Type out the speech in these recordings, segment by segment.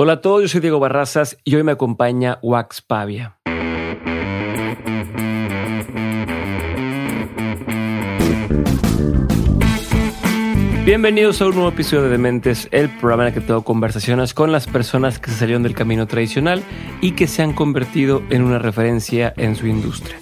Hola a todos, yo soy Diego Barrazas y hoy me acompaña Wax Pavia. Bienvenidos a un nuevo episodio de Dementes, el programa en el que tengo conversaciones con las personas que se salieron del camino tradicional y que se han convertido en una referencia en su industria.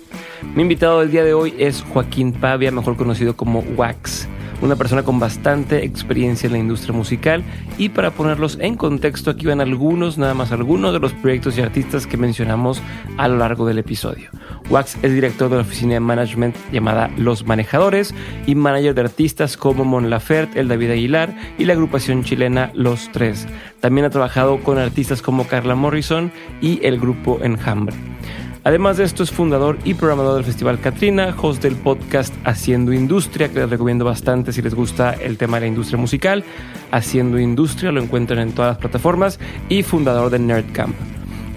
Mi invitado del día de hoy es Joaquín Pavia, mejor conocido como Wax una persona con bastante experiencia en la industria musical y para ponerlos en contexto aquí van algunos, nada más algunos de los proyectos y artistas que mencionamos a lo largo del episodio. Wax es director de la oficina de management llamada Los Manejadores y manager de artistas como Mon Laferte, el David Aguilar y la agrupación chilena Los Tres. También ha trabajado con artistas como Carla Morrison y el grupo Enjambre. Además de esto, es fundador y programador del Festival Katrina, host del podcast Haciendo Industria, que les recomiendo bastante si les gusta el tema de la industria musical. Haciendo Industria lo encuentran en todas las plataformas y fundador de Nerdcamp.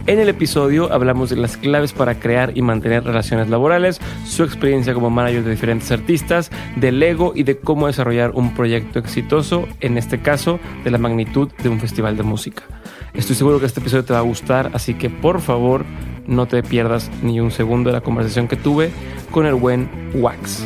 En el episodio hablamos de las claves para crear y mantener relaciones laborales, su experiencia como manager de diferentes artistas, del ego y de cómo desarrollar un proyecto exitoso, en este caso de la magnitud de un festival de música. Estoy seguro que este episodio te va a gustar, así que por favor no te pierdas ni un segundo de la conversación que tuve con el buen Wax.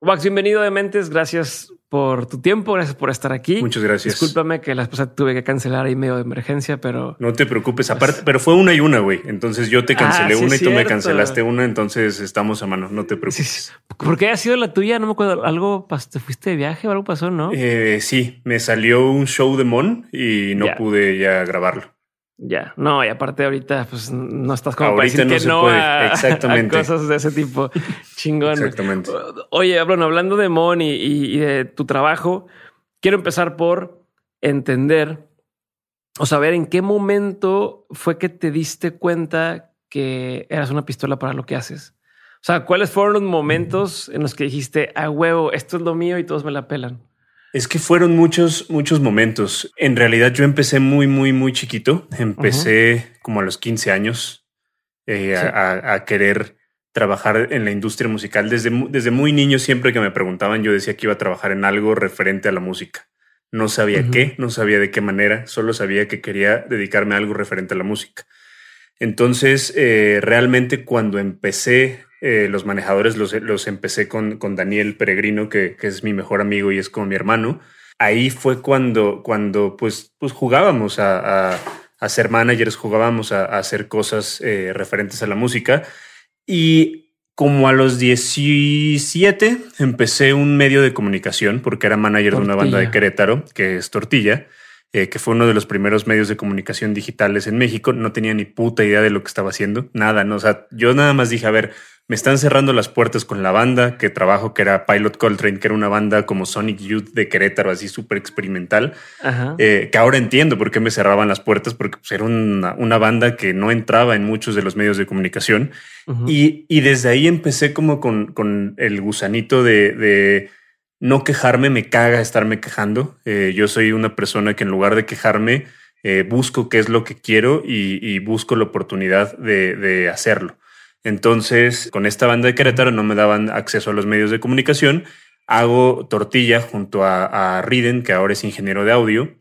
Wax, bienvenido de Mentes, gracias por tu tiempo, gracias por estar aquí. Muchas gracias. Discúlpame que la esposa tuve que cancelar ahí medio de emergencia, pero... No te preocupes, aparte, pero fue una y una, güey. Entonces yo te ah, cancelé una y tú me cancelaste una, entonces estamos a mano, no te preocupes. ¿Por qué ha sido la tuya? No me acuerdo, algo, te fuiste de viaje o algo pasó, ¿no? Eh, sí, me salió un show de Mon y no pude ya grabarlo. Ya, no, y aparte ahorita pues no estás como para decir que no a, Exactamente. cosas de ese tipo. Chingón. Exactamente. Oye, bueno, hablando de Mon y, de tu trabajo, quiero empezar por entender o saber en qué momento fue que te diste cuenta que eras una pistola para lo que haces. O sea, ¿cuáles fueron los momentos en los que dijiste, a huevo, esto es lo mío y todos me la pelan? Es que fueron muchos, muchos momentos. En realidad yo empecé muy, muy, muy chiquito. Empecé como a los 15 años eh, a, querer trabajar en la industria musical. Desde, desde muy niño, siempre que me preguntaban, yo decía que iba a trabajar en algo referente a la música. No sabía qué, no sabía de qué manera, solo sabía que quería dedicarme a algo referente a la música. Entonces, eh, realmente cuando empecé eh, los manejadores los, los empecé con, con, Daniel Peregrino, que, que, es mi mejor amigo y es como mi hermano. Ahí fue cuando, cuando pues, pues jugábamos a, a, a ser managers, jugábamos a, a hacer cosas eh, referentes a la música. Y como a los 17 empecé un medio de comunicación porque era manager de una banda de Querétaro, que es Tortilla. Eh, que fue uno de los primeros medios de comunicación digitales en México. No tenía ni puta idea de lo que estaba haciendo, nada, no. O sea, yo nada más dije, a ver, me están cerrando las puertas con la banda que trabajo, que era Pilot Coltrane, que era una banda como Sonic Youth de Querétaro, así súper experimental, eh, que ahora entiendo por qué me cerraban las puertas, porque pues, era una, banda que no entraba en muchos de los medios de comunicación. y, desde ahí empecé como con, el gusanito de, no quejarme, me caga estarme quejando. Eh, yo soy una persona que en lugar de quejarme, eh, busco qué es lo que quiero y, busco la oportunidad de hacerlo. Entonces, con esta banda de Querétaro no me daban acceso a los medios de comunicación. Hago tortilla junto a, Riden, que ahora es ingeniero de audio.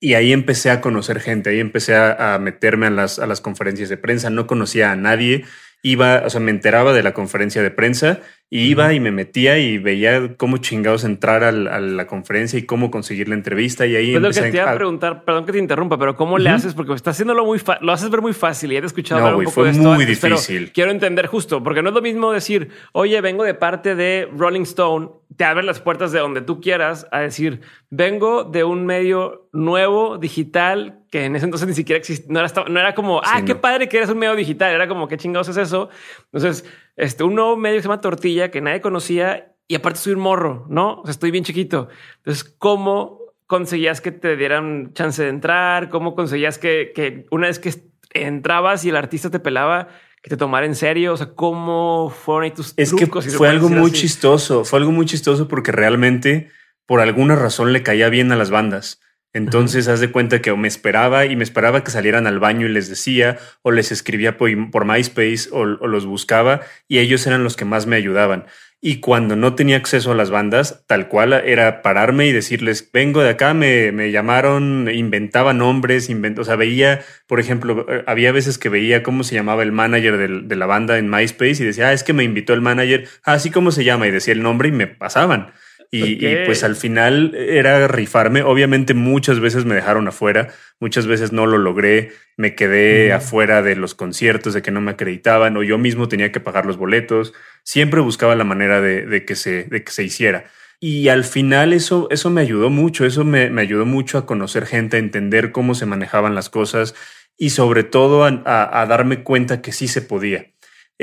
Y ahí empecé a conocer gente, ahí empecé a, meterme a las, a las conferencias de prensa. No conocía a nadie iba, o sea, me enteraba de la conferencia de prensa y iba y me metía y veía cómo chingados entrar a la, conferencia y cómo conseguir la entrevista y ahí pues lo que te iba a preguntar, perdón que te interrumpa, pero ¿cómo le haces? Porque estás haciéndolo muy fácil, lo haces ver muy fácil y he escuchado no, un poco fue muy difícil. quiero entender justo, porque no es lo mismo decir, oye, vengo de parte de Rolling Stone, te abren las puertas de donde tú quieras, a decir, vengo de un medio nuevo, digital, que en ese entonces ni siquiera existía, no era, no era como, ah, qué padre que eres un medio digital, era como, qué chingados es eso. Entonces, este, un nuevo medio que se llama Tortilla, que nadie conocía, y aparte soy un morro, ¿no? O sea, estoy bien chiquito. Entonces, ¿cómo conseguías que te dieran chance de entrar? ¿Cómo conseguías que, que una vez que entrabas y el artista te pelaba, que te tomara en serio? O sea, ¿cómo fueron ahí tus Es que fue algo muy chistoso, fue algo muy chistoso porque realmente por alguna razón le caía bien a las bandas. Entonces, haz de cuenta que me esperaba y me esperaba que salieran al baño y les decía, o les escribía por, MySpace o, los buscaba, y ellos eran los que más me ayudaban. Y cuando no tenía acceso a las bandas, tal cual era pararme y decirles, vengo de acá, me, me llamaron, inventaba nombres, invento, o sea, veía, por ejemplo, eh, había veces que veía cómo se llamaba el manager de, la banda en MySpace y decía, ah, es que me invitó el manager, así ah, como se llama, y decía el nombre y me pasaban. Y, pues al final era rifarme. Obviamente muchas veces me dejaron afuera, muchas veces no lo logré, me quedé afuera de los conciertos, de que no me acreditaban o yo mismo tenía que pagar los boletos. Siempre buscaba la manera de, que, se, de que se hiciera. Y al final eso, eso me ayudó mucho, eso me, ayudó mucho a conocer gente, a entender cómo se manejaban las cosas y sobre todo a darme cuenta que sí se podía.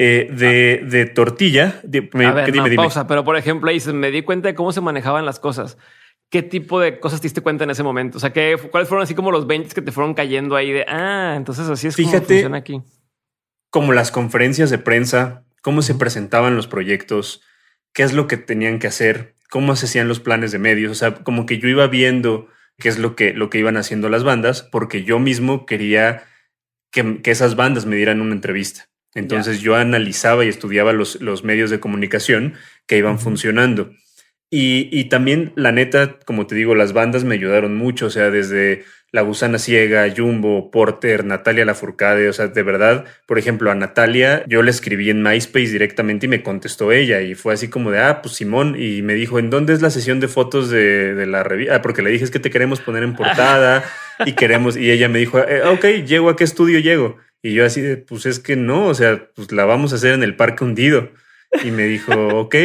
Eh, de, de, tortilla. a ver, dime, pausa, pero por ejemplo, ahí me di cuenta de cómo se manejaban las cosas. ¿Qué tipo de cosas te diste cuenta en ese momento? O sea, ¿qué, ¿cuáles fueron así como los 20 que te fueron cayendo ahí de, ah, entonces así es Fíjate, como funciona aquí? Como las conferencias de prensa, cómo se presentaban los proyectos, qué es lo que tenían que hacer, cómo se hacían los planes de medios. O sea, como que yo iba viendo qué es lo que, lo que iban haciendo las bandas, porque yo mismo quería que, que esas bandas me dieran una entrevista. Entonces yo analizaba y estudiaba los, los, medios de comunicación que iban funcionando. Y, y, también, la neta, como te digo, las bandas me ayudaron mucho, o sea, desde La Gusana Ciega, Jumbo, Porter, Natalia Lafourcade, o sea, de verdad, por ejemplo, a Natalia yo le escribí en MySpace directamente y me contestó ella y fue así como de, ah, pues Simón, y me dijo, ¿en dónde es la sesión de fotos de, de la revista? Ah, porque le dije, es que te queremos poner en portada y queremos, y ella me dijo, eh, ok, llego a qué estudio llego. Y yo así de, pues es que no, o sea, pues la vamos a hacer en el parque hundido. Y me dijo, ok,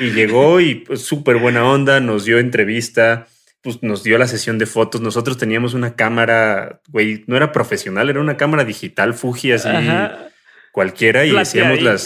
y llegó y pues súper buena onda, nos dio entrevista, pues nos dio la sesión de fotos. Nosotros teníamos una cámara, güey, no era profesional, era una cámara digital Fuji así cualquiera y hacíamos las.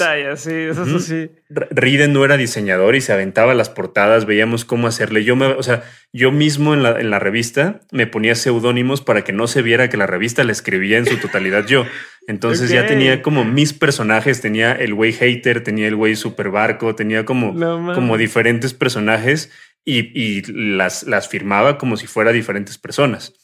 Riden no era diseñador y se aventaba las portadas, veíamos cómo hacerle. Yo me, o sea, yo mismo en la, en la revista me ponía seudónimos para que no se viera que la revista la escribía en su totalidad yo. Entonces ya tenía como mis personajes, tenía el güey hater, tenía el güey super barco, tenía como, como diferentes personajes y, y las, las firmaba como si fuera diferentes personas.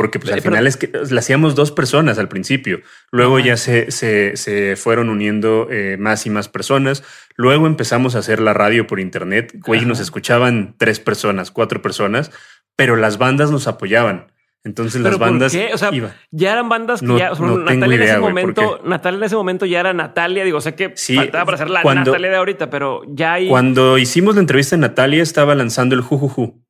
Porque pues, al final es que la hacíamos dos personas al principio. Luego ya se, se, se, fueron uniendo eh, más y más personas. Luego empezamos a hacer la radio por internet. Güey, nos escuchaban tres personas, cuatro personas, pero las bandas nos apoyaban. Entonces las bandas. O sea, ya eran bandas que ya. Natalia en ese momento, Natalia en ese momento ya era Natalia. Digo, sé que faltaba para hacer la Natalia de ahorita, pero ya hay. Cuando hicimos la entrevista en Natalia, estaba lanzando el Jujuju.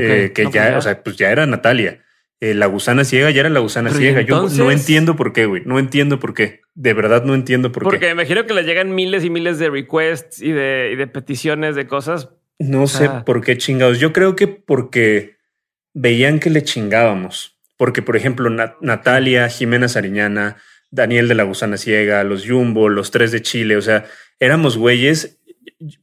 Eh, que ya, o sea, pues ya era Natalia. Eh, la gusana ciega ya era la gusana ciega. Yo no entiendo por qué, güey. No entiendo por qué. De verdad no entiendo por qué. Porque me imagino que le llegan miles y miles de requests y de, peticiones de cosas. No sé por qué chingados. Yo creo que porque veían que le chingábamos. Porque, por ejemplo, Natalia, Jimena Sariñana, Daniel de la Gusana Ciega, los Jumbo, los tres de Chile, o sea, éramos güeyes.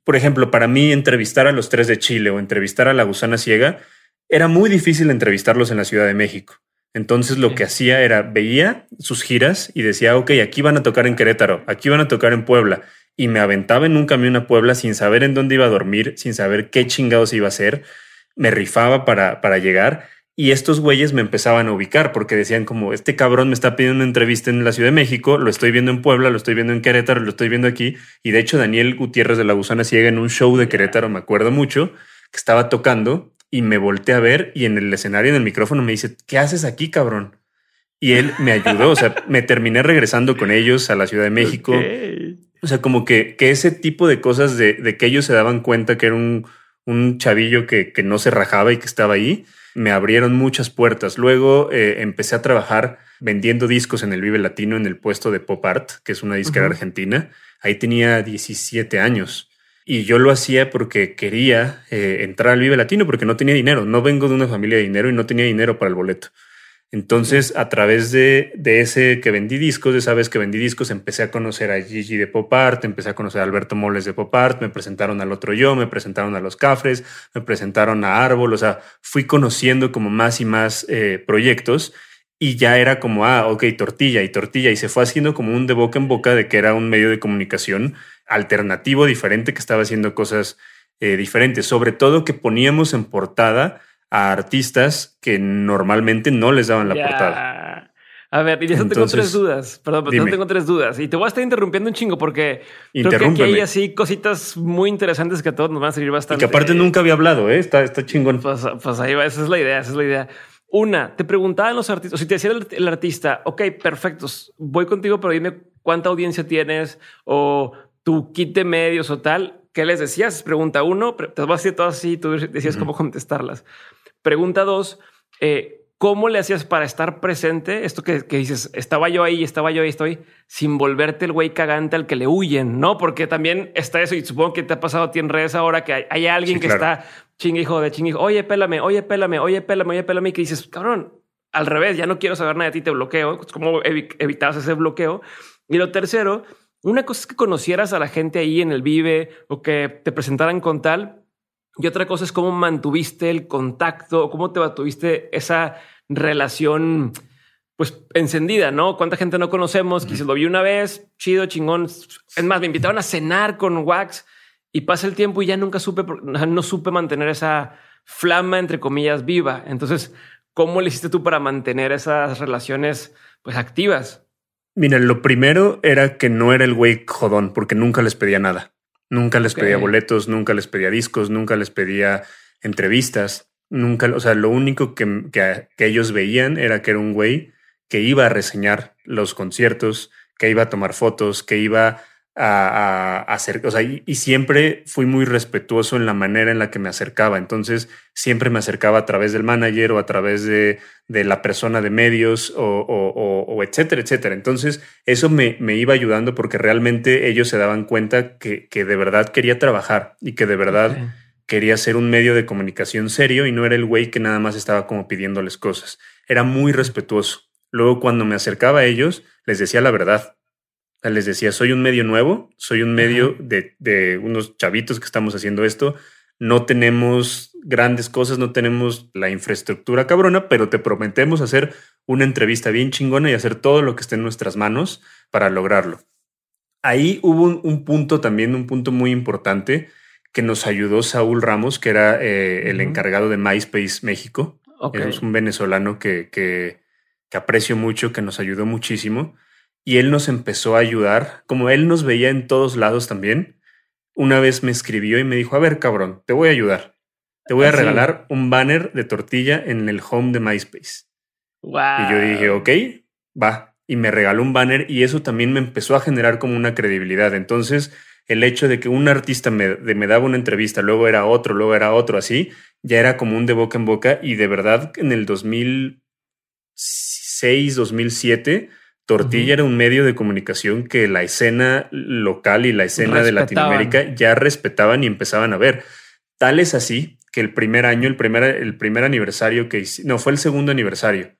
Por ejemplo, para mí entrevistar a los tres de Chile o entrevistar a la Gusana Ciega era muy difícil entrevistarlos en la Ciudad de México. Entonces lo que hacía era veía sus giras y decía, ok, aquí van a tocar en Querétaro, aquí van a tocar en Puebla. Y me aventaba en un camión a Puebla sin saber en dónde iba a dormir, sin saber qué chingados iba a hacer. Me rifaba para, para llegar y estos güeyes me empezaban a ubicar porque decían como, este cabrón me está pidiendo una entrevista en la Ciudad de México, lo estoy viendo en Puebla, lo estoy viendo en Querétaro, lo estoy viendo aquí. Y de hecho Daniel Gutiérrez de la Gusana Ciega en un show de Querétaro, me acuerdo mucho, que estaba tocando y me volteé a ver y en el escenario, en el micrófono, me dice, ¿qué haces aquí, cabrón? Y él me ayudó, o sea, me terminé regresando con ellos a la Ciudad de México. O sea, como que, que ese tipo de cosas de, de, que ellos se daban cuenta que era un, un chavillo que, que, no se rajaba y que estaba ahí, me abrieron muchas puertas. Luego eh, empecé a trabajar vendiendo discos en el Vive Latino en el puesto de Pop Art, que es una disquera argentina. Ahí tenía 17 años. Y yo lo hacía porque quería eh, entrar al Vive Latino porque no tenía dinero. No vengo de una familia de dinero y no tenía dinero para el boleto. Entonces, a través de, de, ese que vendí discos, de esa vez que vendí discos, empecé a conocer a Gigi de Pop Art, empecé a conocer a Alberto Moles de Pop Art, me presentaron al otro yo, me presentaron a los Cafres, me presentaron a Árbol, o sea, fui conociendo como más y más eh, proyectos y ya era como, ah, ok, tortilla y tortilla, y se fue haciendo como un de boca en boca de que era un medio de comunicación alternativo, diferente, que estaba haciendo cosas eh, diferentes. Sobre todo que poníamos en portada a artistas que normalmente no les daban la portada. A ver, y de eso tengo tres dudas. Perdón, pero tengo tres dudas. Y te voy a estar interrumpiendo un chingo porque creo que aquí hay así cositas muy interesantes que a todos nos van a servir bastante. Y que aparte nunca había hablado, ¿eh? Está, está chingón. Pues, pues, ahí va, esa es la idea, esa es la idea. Una, te preguntaban los artistas, si te decía el, artista, ok, perfecto, voy contigo, pero dime cuánta audiencia tienes o tu kit de medios o tal. ¿Qué les decías? Pregunta uno, te vas a decir todas así, tú decías cómo contestarlas. Pregunta dos, eh, ¿Cómo le hacías para estar presente? Esto que, dices, estaba yo ahí, estaba yo ahí, estoy, sin volverte el güey cagante al que le huyen, ¿no? Porque también está eso y supongo que te ha pasado a ti en redes ahora que hay, alguien que está chingue hijo de chingue, oye, pélame, oye, pélame, oye, pélame, oye, pélame, y que dices, cabrón, al revés, ya no quiero saber nada de ti, te bloqueo. ¿Cómo evitabas ese bloqueo? Y lo tercero, una cosa es que conocieras a la gente ahí en el Vive o que te presentaran con tal, y otra cosa es cómo mantuviste el contacto, cómo te mantuviste esa relación pues encendida, ¿no? ¿Cuánta gente no conocemos? Se lo vi una vez, chido, chingón. Es más, me invitaron a cenar con Wax y pasa el tiempo y ya nunca supe, no supe mantener esa flama, entre comillas, viva. Entonces, ¿cómo le hiciste tú para mantener esas relaciones pues activas? Mira, lo primero era que no era el güey jodón, porque nunca les pedía nada. Nunca les pedía boletos, nunca les pedía discos, nunca les pedía entrevistas, nunca, o sea, lo único que, que, ellos veían era que era un güey que iba a reseñar los conciertos, que iba a tomar fotos, que iba a, hacer, o sea, y, siempre fui muy respetuoso en la manera en la que me acercaba. Entonces, siempre me acercaba a través del manager o a través de, de la persona de medios o, o, etcétera, etcétera. Entonces, eso me, me, iba ayudando porque realmente ellos se daban cuenta que, que de verdad quería trabajar y que de verdad quería ser un medio de comunicación serio y no era el güey que nada más estaba como pidiéndoles cosas. Era muy respetuoso. Luego, cuando me acercaba a ellos, les decía la verdad les decía, soy un medio nuevo, soy un medio de, unos chavitos que estamos haciendo esto, no tenemos grandes cosas, no tenemos la infraestructura cabrona, pero te prometemos hacer una entrevista bien chingona y hacer todo lo que esté en nuestras manos para lograrlo. Ahí hubo un, punto también, un punto muy importante que nos ayudó Saúl Ramos, que era eh, el encargado de MySpace México. Es un venezolano que, que, que aprecio mucho, que nos ayudó muchísimo y él nos empezó a ayudar, como él nos veía en todos lados también. Una vez me escribió y me dijo, a ver, cabrón, te voy a ayudar. Te voy a ah, regalar un banner de tortilla en el home de MySpace. Y yo dije, ok, va. Y me regaló un banner y eso también me empezó a generar como una credibilidad. Entonces, el hecho de que un artista me, me daba una entrevista, luego era otro, luego era otro, así, ya era como un de boca en boca. Y de verdad, en el 2006, 2007, Tortilla era un medio de comunicación que la escena local y la escena de Latinoamérica ya respetaban y empezaban a ver. Tal es así que el primer año, el primer, el primer aniversario que no fue el segundo aniversario.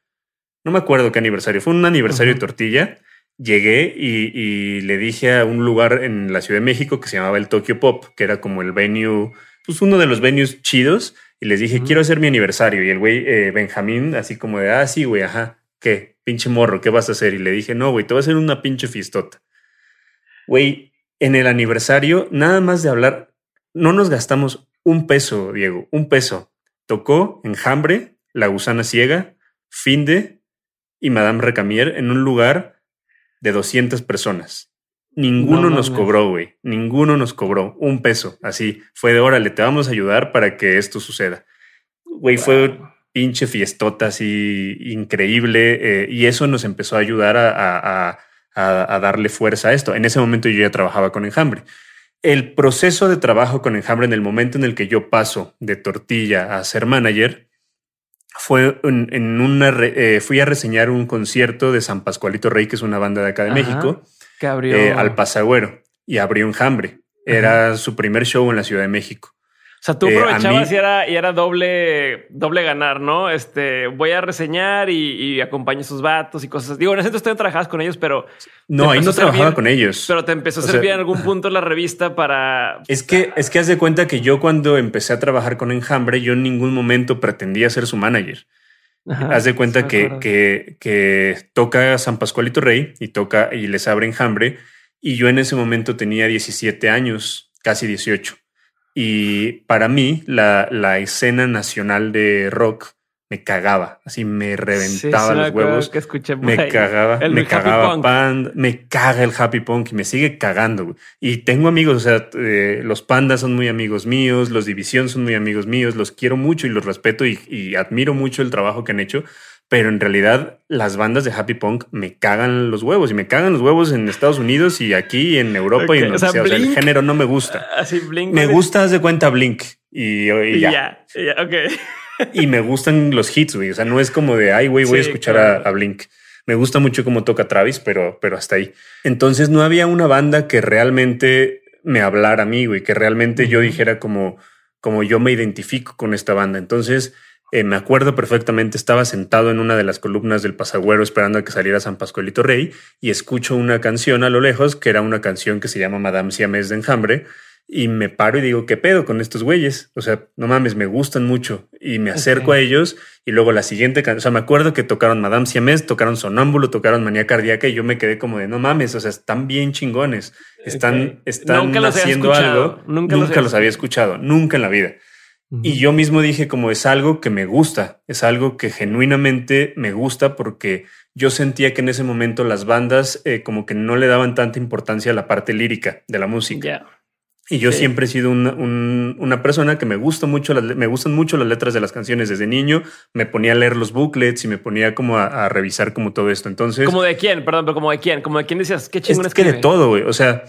No me acuerdo qué aniversario, fue un aniversario de Tortilla. Llegué y, le dije a un lugar en la Ciudad de México que se llamaba el Tokyo Pop, que era como el venue, pues uno de los venues chidos. Y les dije, quiero hacer mi aniversario. Y el güey eh, Benjamín, así como de, ah, sí, güey, ajá. ¿qué? Pinche morro, ¿qué vas a hacer? Y le dije, no, güey, te voy a hacer una pinche fiestota. Güey, en el aniversario, nada más de hablar, no nos gastamos un peso, Diego, un peso. Tocó Enjambre, La Gusana Ciega, Finde y Madame Recamier en un lugar de 200 personas. Ninguno nos cobró, güey. Ninguno nos cobró un peso. Así fue de órale, te vamos a ayudar para que esto suceda. Güey, fue pinche fiestota así increíble eh, y eso nos empezó a ayudar a, darle fuerza a esto. En ese momento yo ya trabajaba con Enjambre. El proceso de trabajo con Enjambre en el momento en el que yo paso de tortilla a ser manager fue en, una eh, fui a reseñar un concierto de San Pascualito Rey, que es una banda de acá de México, que abrió eh, al Pasagüero y abrió Enjambre. Era su primer show en la Ciudad de México. O sea, tú eh, aprovechabas y, era, y era doble, doble ganar, ¿no? Este, voy a reseñar y, y acompaño a sus vatos y cosas. Digo, en ese entonces trabajabas con ellos, pero... No, ahí no trabajaba con ellos. Pero te empezó a servir en algún punto la revista para... Es que, es que haz de cuenta que yo cuando empecé a trabajar con Enjambre, yo en ningún momento pretendía ser su manager. haz de cuenta que, que, que, toca San Pascualito Rey y toca y les abre Enjambre. Y yo en ese momento tenía 17 años, casi 18. Y para mí, la, escena nacional de rock me cagaba, así me reventaba los huevos. Que escuché me cagaba, me cagaba Panda, me caga el happy punk y me sigue cagando. Y tengo amigos, o sea, eh, los pandas son muy amigos míos, los división son muy amigos míos, los quiero mucho y los respeto y, admiro mucho el trabajo que han hecho. Pero en realidad las bandas de happy punk me cagan los huevos y me cagan los huevos en Estados Unidos y aquí en Europa y en donde sea. el género no me gusta. Así Blink. Me gusta, haz de cuenta Blink y, ya. Ya, ya, ok y me gustan los hits, güey. O sea, no es como de, ay, güey, voy a escuchar a, Blink. Me gusta mucho cómo toca Travis, pero, pero hasta ahí. Entonces no había una banda que realmente me hablara a mí, güey, que realmente yo dijera como, como yo me identifico con esta banda. Entonces eh, me acuerdo perfectamente, estaba sentado en una de las columnas del Pasagüero esperando a que saliera San Pascualito Rey y escucho una canción a lo lejos, que era una canción que se llama Madame Siamés de Enjambre y me paro y digo, ¿qué pedo con estos güeyes? O sea, no mames, me gustan mucho. Y me acerco a ellos y luego la siguiente canción, o sea, me acuerdo que tocaron Madame Siamés, tocaron Sonámbulo, tocaron Manía Cardíaca y yo me quedé como de, no mames, o sea, están bien chingones. Están, están haciendo algo. Nunca, los, había escuchado, nunca en la vida. Y yo mismo dije como es algo que me gusta, es algo que genuinamente me gusta porque yo sentía que en ese momento las bandas eh, como que no le daban tanta importancia a la parte lírica de la música. Y yo siempre he sido una persona que me gusta mucho, me gustan mucho las letras de las canciones desde niño. Me ponía a leer los booklets y me ponía como a, revisar como todo esto. Entonces, como de quién, perdón, pero como de quién, como de quién decías, qué chingón es que de todo, güey. O sea,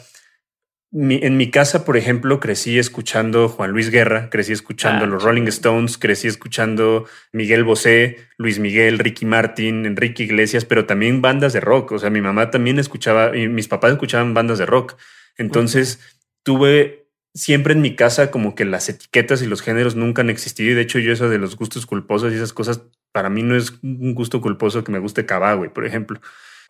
en mi casa, por ejemplo, crecí escuchando Juan Luis Guerra, crecí escuchando ah, los Rolling Stones, crecí escuchando Miguel Bosé, Luis Miguel, Ricky Martin, Enrique Iglesias, pero también bandas de rock. O sea, mi mamá también escuchaba, y mis papás escuchaban bandas de rock. Entonces tuve siempre en mi casa como que las etiquetas y los géneros nunca han existido. Y de hecho, yo eso de los gustos culposos y esas cosas, para mí no es un gusto culposo que me guste Cabá, güey, por ejemplo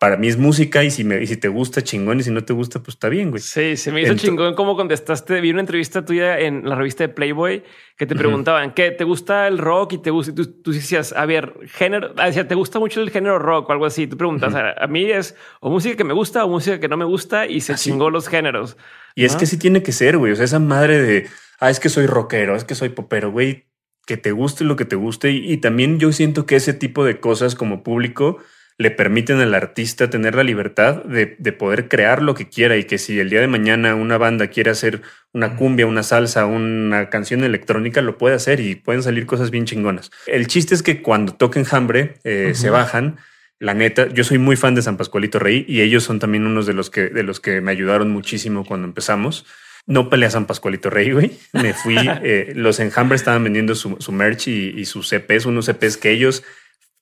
para mí es música y si, me, y si te gusta, chingón, y si no te gusta, pues está bien, güey. Sí, se me hizo chingón cómo contestaste. Vi una entrevista tuya en la revista de Playboy que te preguntaban, ¿qué? ¿Te gusta el rock? Y te gusta, tú, tú decías, a ver, género, ah, decía, ¿te gusta mucho el género rock o algo así? Tú preguntas, a, mí es o música que me gusta o música que no me gusta y se chingó los géneros. Y es que sí tiene que ser, güey. O sea, esa madre de, ah, es que soy rockero, es que soy popero, güey, que te guste lo que te guste. y también yo siento que ese tipo de cosas como público le permiten al artista tener la libertad de, poder crear lo que quiera y que si el día de mañana una banda quiere hacer una cumbia, una salsa, una canción electrónica, lo puede hacer y pueden salir cosas bien chingonas. El chiste es que cuando toquen Hambre, eh, se bajan. La neta, yo soy muy fan de San Pascualito Rey y ellos son también unos de los que, de los que me ayudaron muchísimo cuando empezamos. No peleé a San Pascualito Rey, güey. Me fui. Eh, los enjambres estaban vendiendo su, merch y, y, sus CPs, unos CPs que ellos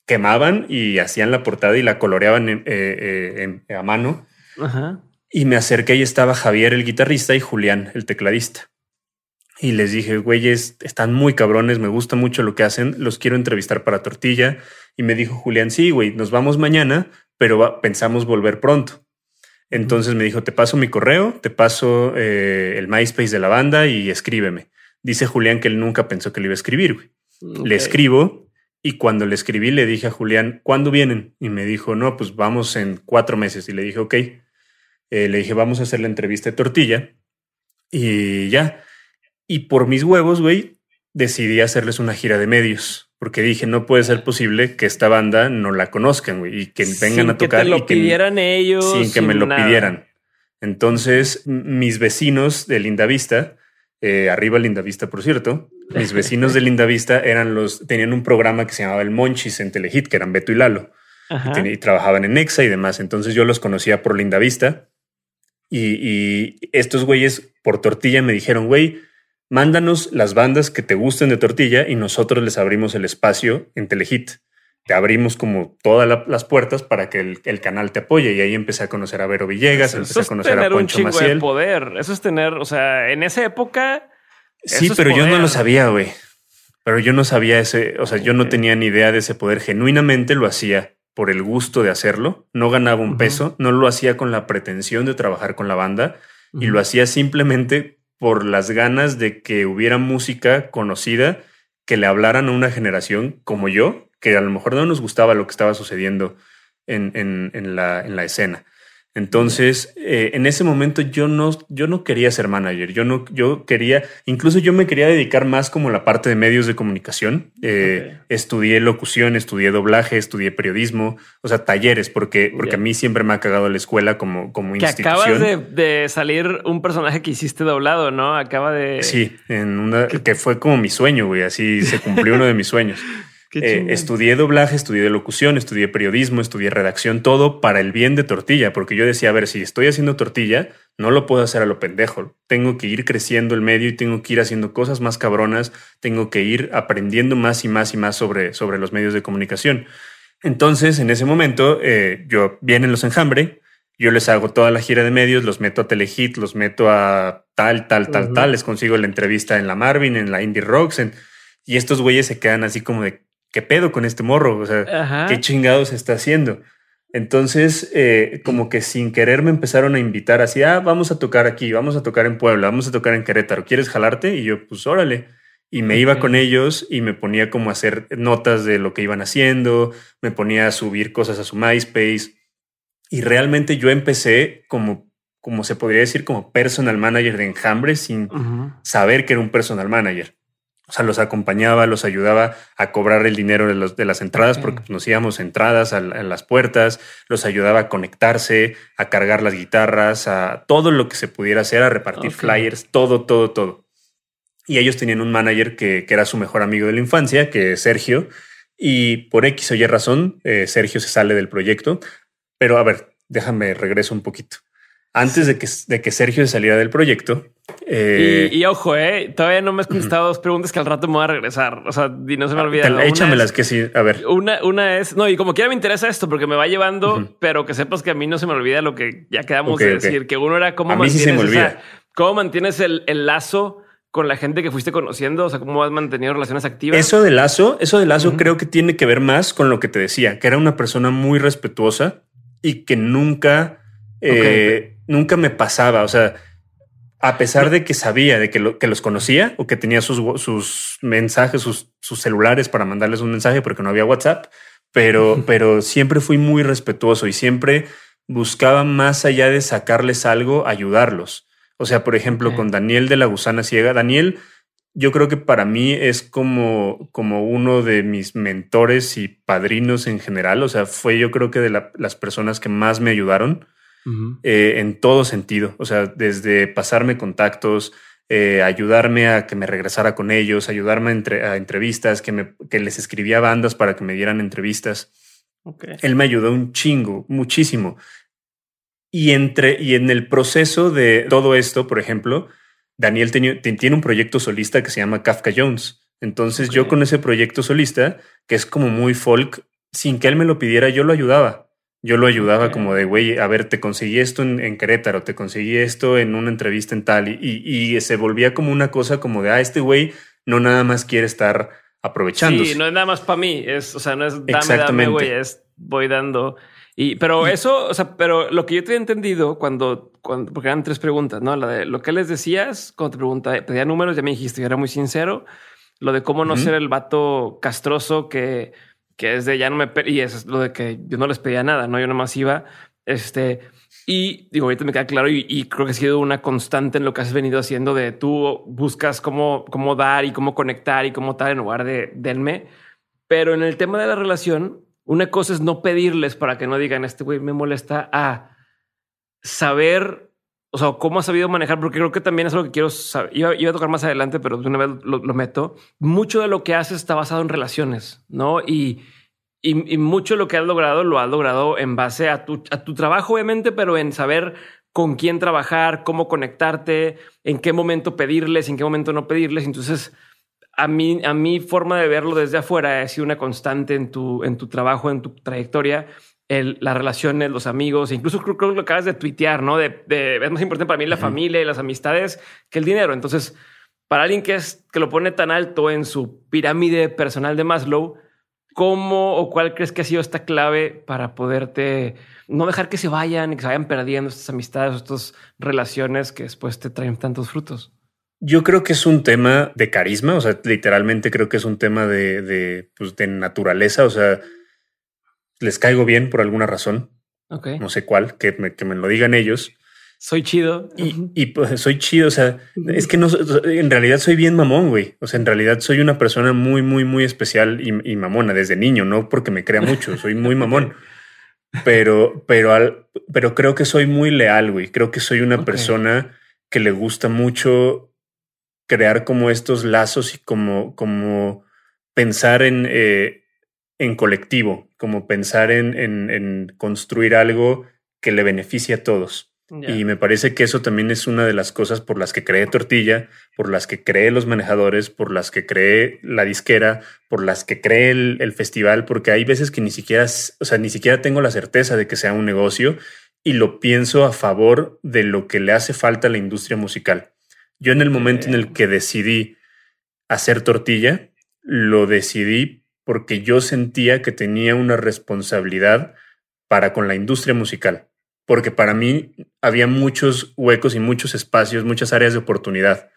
quemaban y hacían la portada y la coloreaban eh, eh, a mano. Y me acerqué y estaba Javier, el guitarrista, y Julián, el tecladista. Y les dije, güeyes, están muy cabrones, me gusta mucho lo que hacen, los quiero entrevistar para tortilla. Y me dijo Julián, sí, güey, nos vamos mañana, pero pensamos volver pronto. Entonces me dijo, te paso mi correo, te paso eh, el MySpace de la banda y escríbeme. Dice Julián que él nunca pensó que le iba a escribir, güey. Le escribo y cuando le escribí, le dije a Julián, ¿cuándo vienen? Y me dijo, no, pues vamos en cuatro meses. Y le dije, ok. Eh, le dije, vamos a hacer la entrevista de tortilla. Y ya. Y por mis huevos, güey, decidí hacerles una gira de medios. Porque dije, no puede ser posible que esta banda no la conozcan, güey, y que vengan a tocar. Que te lo pidieran ellos. Sin que me lo pidieran. Entonces, mis vecinos de Linda Vista, eh, arriba Linda Vista, por cierto, mis vecinos de Linda Vista eran los, tenían un programa que se llamaba El Monchis en Telehit, que eran Beto y Lalo. Y, trabajaban en Nexa y demás. Entonces yo los conocía por Linda Vista. Y, estos güeyes por tortilla me dijeron, güey, mándanos las bandas que te gusten de tortilla y nosotros les abrimos el espacio en Telehit. Te abrimos como todas las puertas para que el, canal te apoye. Y ahí empecé a conocer a Vero Villegas, empecé a conocer a Poncho Maciel. poder. Eso es tener, o sea, en esa época Sí, pero yo no lo sabía, güey. Pero yo no sabía ese, o sea, yo no tenía ni idea de ese poder. Genuinamente lo hacía por el gusto de hacerlo. No ganaba un peso, no lo hacía con la pretensión de trabajar con la banda y lo hacía simplemente por las ganas de que hubiera música conocida que le hablaran a una generación como yo, que a lo mejor no nos gustaba lo que estaba sucediendo en, en, la, en la escena. Entonces, eh, en ese momento yo no, yo no quería ser manager, yo no, yo quería, incluso yo me quería dedicar más como la parte de medios de comunicación. Eh, estudié locución, estudié doblaje, estudié periodismo, o sea, talleres, porque, porque a mí siempre me ha cagado la escuela como, como que institución. Acabas de, salir un personaje que hiciste doblado, ¿no? Acaba de... Sí, en una, que fue como mi sueño, güey, así se cumplió uno de mis sueños. Eh, estudié doblaje, estudié locución, estudié periodismo, estudié redacción, todo para el bien de tortilla, porque yo decía, a ver, si estoy haciendo tortilla, no lo puedo hacer a lo pendejo. Tengo que ir creciendo el medio y tengo que ir haciendo cosas más cabronas, tengo que ir aprendiendo más y más y más sobre, sobre los medios de comunicación. Entonces, en ese momento, eh, yo vienen los enjambre, yo les hago toda la gira de medios, los meto a Telehit, los meto a tal, tal, tal, tal, les consigo la entrevista en la Marvin, en la Indie Rocks, y estos güeyes se quedan así como de, ¿qué pedo con este morro? O sea, ¿qué chingados está haciendo? Entonces, eh, como que sin querer me empezaron a invitar así, ah, vamos a tocar aquí, vamos a tocar en Puebla, vamos a tocar en Querétaro, ¿quieres jalarte? Y yo, pues órale. Y me iba con ellos y me ponía como a hacer notas de lo que iban haciendo, me ponía a subir cosas a su MySpace. Y realmente yo empecé como, como se podría decir, como personal manager de Enjambre sin saber que era un personal manager. O sea, los acompañaba, los ayudaba a cobrar el dinero de, los, de las entradas porque nos íbamos entradas a, las puertas, los ayudaba a conectarse, a cargar las guitarras, a todo lo que se pudiera hacer, a repartir flyers, todo, todo, todo. Y ellos tenían un manager que, era su mejor amigo de la infancia, que es Sergio, y por X o Y razón, eh, Sergio se sale del proyecto. Pero a ver, déjame regreso un poquito. Antes de que, de que Sergio se saliera del proyecto, eh, y, ojo, eh, todavía no me has contestado dos preguntas que al rato me voy a regresar. O sea, y no se me olvida. Échamelas que sí. A ver. Una, una es, no, y como quiera me interesa esto porque me va llevando, pero que sepas que a mí no se me olvida lo que ya quedamos de decir, que uno era cómo mantienes, cómo mantienes el, el, lazo con la gente que fuiste conociendo, o sea, cómo has mantenido relaciones activas. Eso de lazo, eso de lazo creo que tiene que ver más con lo que te decía, que era una persona muy respetuosa y que nunca, eh, nunca me pasaba. O sea, a pesar de que sabía de que, que los conocía o que tenía sus, sus mensajes, sus, sus, celulares para mandarles un mensaje porque no había WhatsApp, pero, pero siempre fui muy respetuoso y siempre buscaba más allá de sacarles algo, ayudarlos. O sea, por ejemplo, con Daniel de la Gusana Ciega, Daniel, yo creo que para mí es como, como uno de mis mentores y padrinos en general. O sea, fue yo creo que de las personas que más me ayudaron eh, en todo sentido. O sea, desde pasarme contactos, eh, ayudarme a que me regresara con ellos, ayudarme a, entrevistas, que, me, que les escribía bandas para que me dieran entrevistas. Él me ayudó un chingo, muchísimo. Y, entre, y en el proceso de todo esto, por ejemplo, Daniel tiene un proyecto solista que se llama Kafka Jones. Entonces yo con ese proyecto solista, que es como muy folk, sin que él me lo pidiera, yo lo ayudaba. Yo lo ayudaba como de, güey, a ver, te conseguí esto en, Querétaro, te conseguí esto en una entrevista en tal, y, y, se volvía como una cosa como de, ah, este güey no nada más quiere estar aprovechando. Sí, no es nada más para mí, es, o sea, no es dame, dame, güey, es voy dando. Y, pero eso, o sea, pero lo que yo te he entendido cuando, cuando, porque eran tres preguntas, ¿no? La de lo que les decías, cuando te preguntaba, pedía números, ya me dijiste, yo era muy sincero. Lo de cómo no ser el vato castroso que que es de ya no me y es lo de que yo no les pedía nada, no yo nomás iba. Este y digo, ahorita me queda claro y, creo que ha sido una constante en lo que has venido haciendo de tú buscas cómo, cómo dar y cómo conectar y cómo tal en lugar de denme. Pero en el tema de la relación, una cosa es no pedirles para que no digan este güey me molesta a saber o sea, cómo has sabido manejar, porque creo que también es lo que quiero saber. Iba, a tocar más adelante, pero de una vez lo, meto. Mucho de lo que haces está basado en relaciones, ¿no? Y, y, mucho de lo que has logrado lo has logrado en base a tu, a tu trabajo, obviamente, pero en saber con quién trabajar, cómo conectarte, en qué momento pedirles, en qué momento no pedirles. Entonces, a mí, a mi forma de verlo desde afuera ha sido una constante en tu, en tu trabajo, en tu trayectoria las relaciones, los amigos, incluso creo, que lo acabas de tuitear, ¿no? De, es más importante para mí la familia y las amistades que el dinero. Entonces, para alguien que es que lo pone tan alto en su pirámide personal de Maslow, ¿cómo o cuál crees que ha sido esta clave para poderte no dejar que se vayan y que se vayan perdiendo estas amistades, estas relaciones que después te traen tantos frutos? Yo creo que es un tema de carisma, o sea, literalmente creo que es un tema de, de, pues, de naturaleza, o sea, les caigo bien por alguna razón. no sé cuál, que me, que me lo digan ellos. Soy chido. Y, pues soy chido, o sea, es que no, en realidad soy bien mamón, güey. O sea, en realidad soy una persona muy, muy, muy especial y, mamona desde niño, no porque me crea mucho, soy muy mamón. Pero, pero, al, pero creo que soy muy leal, güey. Creo que soy una persona que le gusta mucho crear como estos lazos y como, como pensar en, eh, en colectivo, como pensar en, en, en construir algo que le beneficie a todos. Y me parece que eso también es una de las cosas por las que creé Tortilla, por las que creé los manejadores, por las que creé la disquera, por las que creé el, festival, porque hay veces que ni siquiera, o sea, ni siquiera tengo la certeza de que sea un negocio y lo pienso a favor de lo que le hace falta a la industria musical. Yo en el momento en el que decidí hacer Tortilla, lo decidí porque yo sentía que tenía una responsabilidad para con la industria musical porque para mí había muchos huecos y muchos espacios, muchas áreas de oportunidad.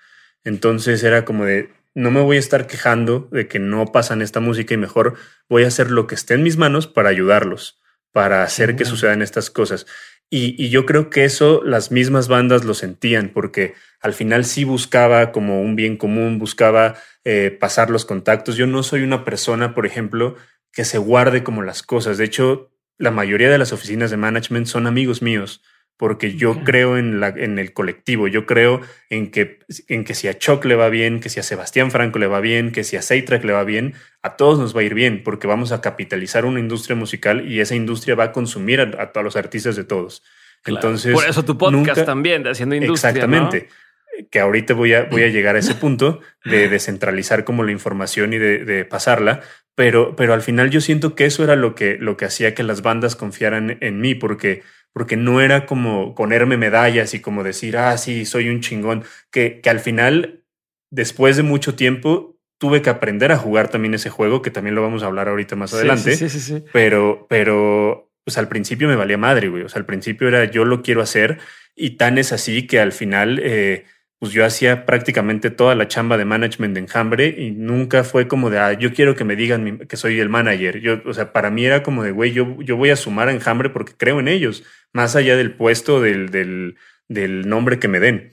Entonces era como de, no me voy a estar quejando de que no pasan esta música y mejor voy a hacer lo que esté en mis manos para ayudarlos, para hacer que sucedan estas cosas. Y, yo creo que eso las mismas bandas lo sentían, porque al final sí buscaba como un bien común, buscaba eh, pasar los contactos. Yo no soy una persona, por ejemplo, que se guarde como las cosas. De hecho, la mayoría de las oficinas de management son amigos míos, porque yo creo en, la, en el colectivo, yo creo en que, en que si a Choc le va bien, que si a Sebastián Franco le va bien, que si a Seitrack le va bien, a todos nos va a ir bien, porque vamos a capitalizar una industria musical y esa industria va a consumir a, todos los artistas de todos. Entonces, por eso tu podcast también de haciendo industria. Exactamente. Que ahorita voy a, voy a llegar a ese punto de descentralizar como la información y de, de pasarla, pero, pero al final yo siento que eso era lo que, lo que hacía que las bandas confiaran en mí, porque, porque no era como ponerme medallas y como decir, ah, sí, soy un chingón, que, que al final, después de mucho tiempo, tuve que aprender a jugar también ese juego, que también lo vamos a hablar ahorita más adelante. Sí, sí, sí, pero, pero, pues al principio me valía madre, güey. O sea, al principio era yo lo quiero hacer y tan es así que al final eh, pues yo hacía prácticamente toda la chamba de management de Enjambre y nunca fue como de, ah, yo quiero que me digan que soy el manager. Yo, o sea, para mí era como de, güey, yo, yo voy a sumar a Enjambre porque creo en ellos, más allá del puesto, del, del, del nombre que me den.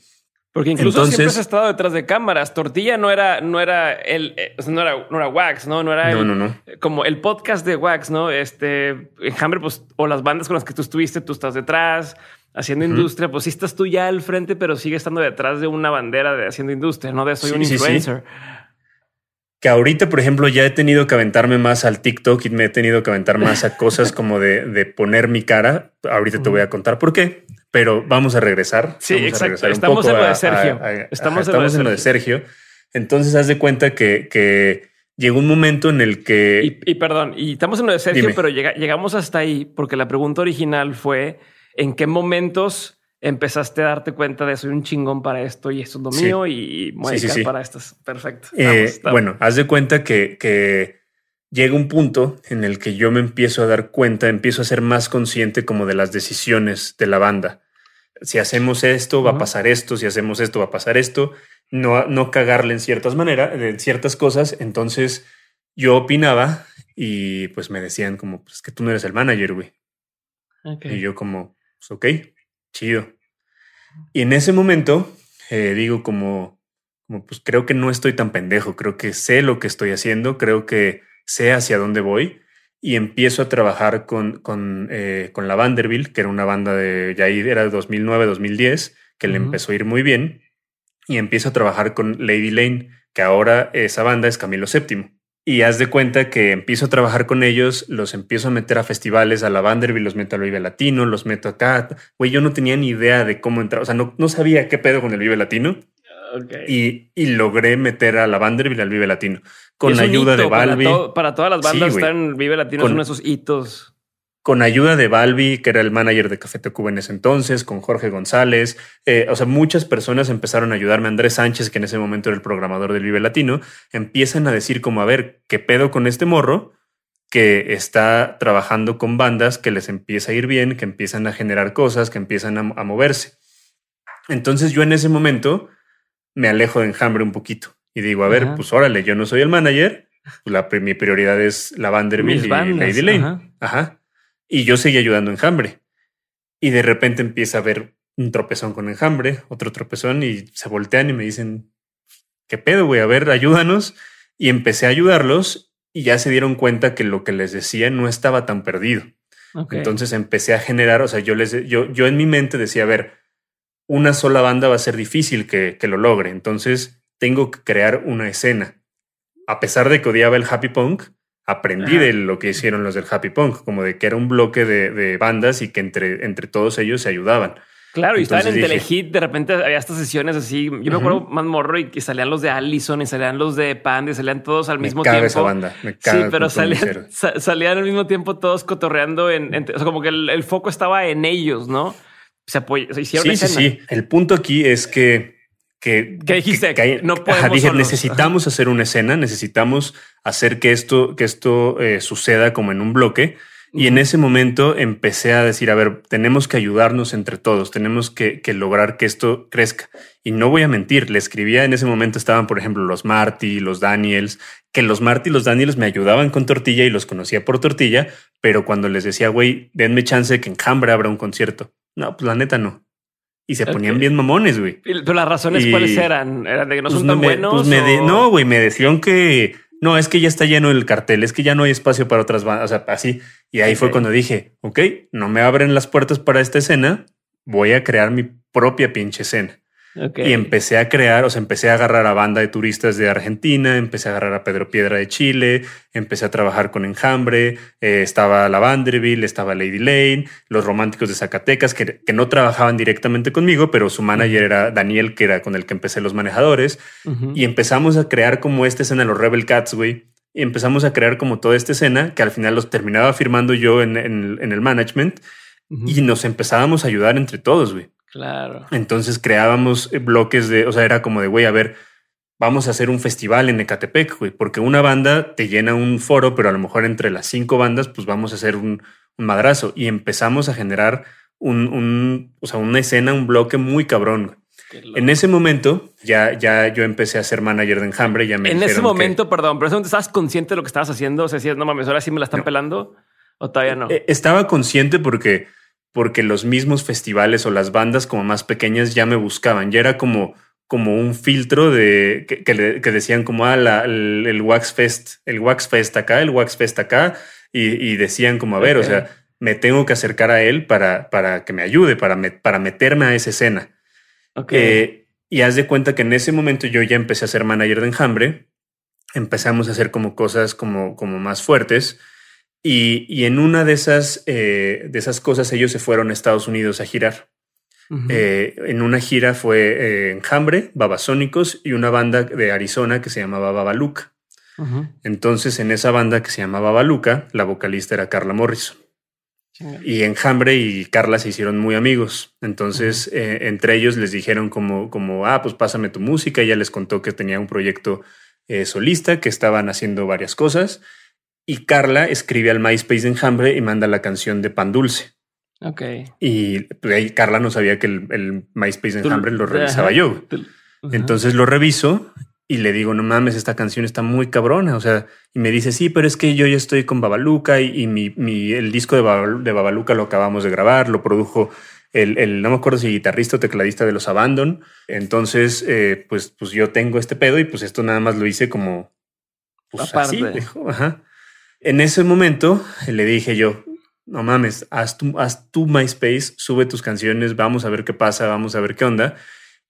Porque incluso siempre has estado detrás de cámaras. Tortilla no era, no era el, eh, no era, no era Wax, no, no era no, no, no. como el podcast de Wax, no? Este Enjambre, pues, o las bandas con las que tú estuviste, tú estás detrás haciendo industria, pues sí estás tú ya al frente, pero sigue estando detrás de una bandera de haciendo industria, no de soy un influencer. Que ahorita, por ejemplo, ya he tenido que aventarme más al TikTok y me he tenido que aventar más a cosas como de, poner mi cara. Ahorita te voy a contar por qué, pero vamos a regresar. Sí, exacto. estamos en lo de Sergio. estamos, en, lo de Sergio. Entonces, haz de cuenta que, llegó un momento en el que. Y, perdón, y estamos en lo de Sergio, pero llegamos hasta ahí porque la pregunta original fue ¿en qué momentos empezaste a darte cuenta de soy un chingón para esto y esto es lo mío y voy para esto? Perfecto. Eh, bueno, haz de cuenta que, que llega un punto en el que yo me empiezo a dar cuenta, empiezo a ser más consciente como de las decisiones de la banda. Si hacemos esto, va a pasar esto, si hacemos esto, va a pasar esto, no, no cagarle en ciertas maneras, en ciertas cosas. Entonces yo opinaba y pues me decían como, pues que tú no eres el manager, güey. Y yo como, pues ok, chido. Y en ese momento eh, digo como, como, pues creo que no estoy tan pendejo, creo que sé lo que estoy haciendo, creo que sé hacia dónde voy y empiezo a trabajar con, con, eh, con la Vanderbilt, que era una banda de, ya ahí era de 2009, 2010, que le empezó a ir muy bien, y empiezo a trabajar con Lady Lane, que ahora esa banda es Camilo VII. Y haz de cuenta que empiezo a trabajar con ellos, los empiezo a meter a festivales, a la Vanderbilt, los meto al Vive Latino, los meto acá. Güey, yo no tenía ni idea de cómo entrar, o sea, no, no sabía qué pedo con el Vive Latino. Y, y, logré meter a la Vanderbilt al Vive Latino con la ayuda de Balbi. Para, todas las bandas estar en Vive Latino son esos hitos con ayuda de Balbi, que era el manager de Café Tacuba en ese entonces, con Jorge González, eh, o sea, muchas personas empezaron a ayudarme. Andrés Sánchez, que en ese momento era el programador del Vive Latino, empiezan a decir como, a ver, ¿qué pedo con este morro? que está trabajando con bandas que les empieza a ir bien, que empiezan a generar cosas, que empiezan a, moverse. Entonces yo en ese momento me alejo de Enjambre un poquito y digo, a ver, pues órale, yo no soy el manager, pues la, mi prioridad es la Vanderbilt y Lady Lane. Ajá. Y yo seguí ayudando en Hambre. Y de repente empieza a ver un tropezón con enjambre, otro tropezón y se voltean y me dicen, ¿qué pedo, güey? A ver, ayúdanos. Y empecé a ayudarlos y ya se dieron cuenta que lo que les decía no estaba tan perdido. Entonces empecé a generar, o sea, yo les, yo, yo en mi mente decía, a ver, una sola banda va a ser difícil que, que lo logre. Entonces tengo que crear una escena. A pesar de que odiaba el happy punk, aprendí de lo que hicieron los del happy punk, como de que era un bloque de, de bandas y que entre, entre todos ellos se ayudaban. Claro, y estaban en Telehit, de repente había estas sesiones así. Yo me acuerdo más morro y que salían los de Allison y salían los de Panda y salían todos al mismo tiempo. esa banda. sí, pero salían, salían al mismo tiempo todos cotorreando en, o sea, como que el, foco estaba en ellos, ¿no? Se, hicieron sí, sí, sí. El punto aquí es que que, ¿Qué dijiste? Que, no podemos dije, necesitamos hacer una escena, necesitamos hacer que esto, que esto eh, suceda como en un bloque. Y en ese momento empecé a decir, a ver, tenemos que ayudarnos entre todos, tenemos que, lograr que esto crezca. Y no voy a mentir, le escribía en ese momento estaban, por ejemplo, los Marty, los Daniels, que los Marty y los Daniels me ayudaban con tortilla y los conocía por tortilla, pero cuando les decía, güey, denme chance que en Hambre abra un concierto. No, pues la neta no. Y se ponían bien mamones, güey. Pero las razones cuáles eran? ¿Eran de que no pues son tan buenos? Pues no, güey, me decían que no, es que ya está lleno el cartel, es que ya no hay espacio para otras bandas, o sea, así. Y ahí fue cuando dije, ok, no me abren las puertas para esta escena, voy a crear mi propia pinche escena. Y empecé a crear, o sea, empecé a agarrar a banda de turistas de Argentina, empecé a agarrar a Pedro Piedra de Chile, empecé a trabajar con Enjambre, eh, estaba la Vanderbilt, estaba Lady Lane, los románticos de Zacatecas, que, que, no trabajaban directamente conmigo, pero su manager era Daniel, que era con el que empecé los manejadores, y empezamos a crear como esta escena, los Rebel Cats, güey, y empezamos a crear como toda esta escena, que al final los terminaba firmando yo en, en, el management, y nos empezábamos a ayudar entre todos, güey. Claro. Entonces creábamos eh, bloques de, o sea, era como de, güey, a ver, vamos a hacer un festival en Ecatepec, güey, porque una banda te llena un foro, pero a lo mejor entre las cinco bandas, pues vamos a hacer un, madrazo. Y empezamos a generar un, un, o sea, una escena, un bloque muy cabrón. En ese momento ya, ya yo empecé a ser manager de Enjambre. Ya me en ese momento, perdón, pero ¿estabas consciente de lo que estabas haciendo? O sea, si no mames, ahora sí me la están pelando o todavía no. Eh, estaba consciente porque porque los mismos festivales o las bandas como más pequeñas ya me buscaban. Ya era como, como un filtro de que, decían como ah, el, Wax Fest, el Wax Fest acá, el Wax Fest acá, y, decían como a ver, o sea, me tengo que acercar a él para, para que me ayude, para, para meterme a esa escena. Eh, y haz de cuenta que en ese momento yo ya empecé a ser manager de enjambre, empezamos a hacer como cosas como, como más fuertes. Y, en una de esas, eh, de esas cosas ellos se fueron a Estados Unidos a girar. Eh, en una gira fue eh, Enjambre, Babasónicos y una banda de Arizona que se llamaba Babaluca. Entonces en esa banda que se llamaba Babaluca, la vocalista era Carla Morrison. Y Enjambre y Carla se hicieron muy amigos. Entonces, entre ellos les dijeron como, como, ah, pues pásame tu música. Ella les contó que tenía un proyecto solista, que estaban haciendo varias cosas y Carla escribe al MySpace de Enjambre y manda la canción de Pan Dulce. Ok. Y pues, ahí Carla no sabía que el, MySpace de Enjambre lo revisaba yo. Entonces lo reviso y le digo, no mames, esta canción está muy cabrona. O sea, y me dice, sí, pero es que yo ya estoy con Babaluca y, mi, mi, el disco de, Babaluca lo acabamos de grabar, lo produjo el, no me acuerdo si guitarrista o tecladista de los Abandon. Entonces, eh, pues, pues yo tengo este pedo y pues esto nada más lo hice como pues así, ajá. En ese momento le dije yo, no mames, haz tu, haz tu MySpace, sube tus canciones, vamos a ver qué pasa, vamos a ver qué onda.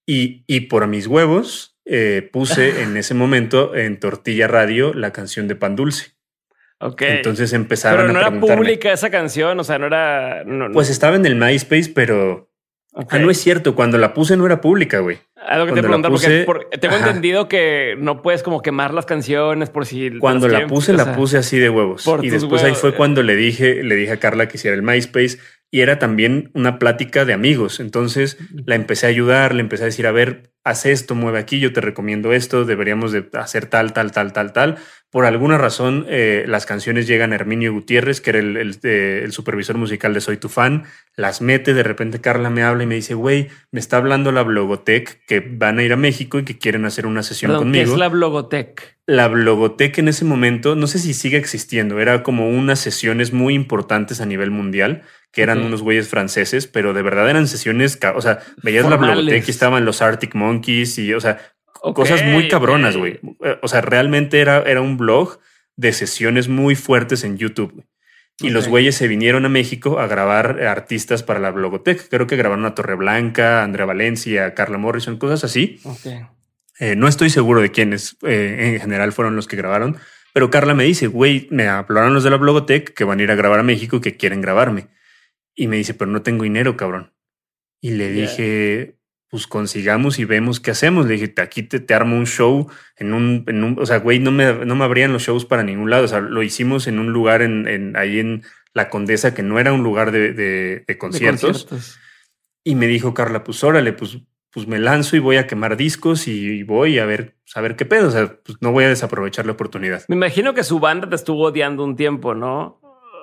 Y, y por mis huevos eh, puse en ese momento en Tortilla Radio la canción de Pan Dulce. Ok. Entonces empezaron pero no era pública esa canción, o sea, no era. pues estaba en el MySpace, pero. Ah, no es cierto. Cuando la puse no era pública, güey. Algo que te preguntar, porque, tengo entendido que no puedes como quemar las canciones por si. Cuando la puse, la puse así de huevos. y después ahí fue cuando le dije, le dije a Carla que hiciera el MySpace y era también una plática de amigos. Entonces la empecé a ayudar, le empecé a decir, a ver, haz esto, mueve aquí, yo te recomiendo esto, deberíamos de hacer tal, tal, tal, tal, tal. Por alguna razón, eh, las canciones llegan a Herminio Gutiérrez, que era el, eh, el, supervisor musical de Soy tu fan, las mete, de repente Carla me habla y me dice, güey, me está hablando la Blogotec, que van a ir a México y que quieren hacer una sesión conmigo. ¿Qué es la Blogotec? La Blogotec en ese momento, no sé si sigue existiendo, era como unas sesiones muy importantes a nivel mundial que eran unos güeyes franceses, pero de verdad eran sesiones, o sea, veías la biblioteca y estaban los Arctic Monkeys y, o sea, cosas muy cabronas, güey. O sea, realmente era, era un blog de sesiones muy fuertes en YouTube. Y los güeyes se vinieron a México a grabar artistas para la Blogotech. Creo que grabaron a Torreblanca, Andrea Valencia, Carla Morrison, cosas así. Eh, no estoy seguro de quiénes eh, en general fueron los que grabaron, pero Carla me dice, güey, me hablaron los de la Blogotech que van a ir a grabar a México y que quieren grabarme. Y me dice, pero no tengo dinero, cabrón. Y le dije, pues consigamos y vemos qué hacemos. Le dije, aquí te, te armo un show en un, en un, o sea, güey, no me, no me abrían los shows para ningún lado. O sea, lo hicimos en un lugar en, en ahí en la Condesa que no era un lugar de, de, conciertos. Y me dijo Carla, pues órale, pues, pues me lanzo y voy a quemar discos y voy a ver, pues, a ver qué pedo. O sea, pues no voy a desaprovechar la oportunidad. Me imagino que su banda te estuvo odiando un tiempo, ¿no?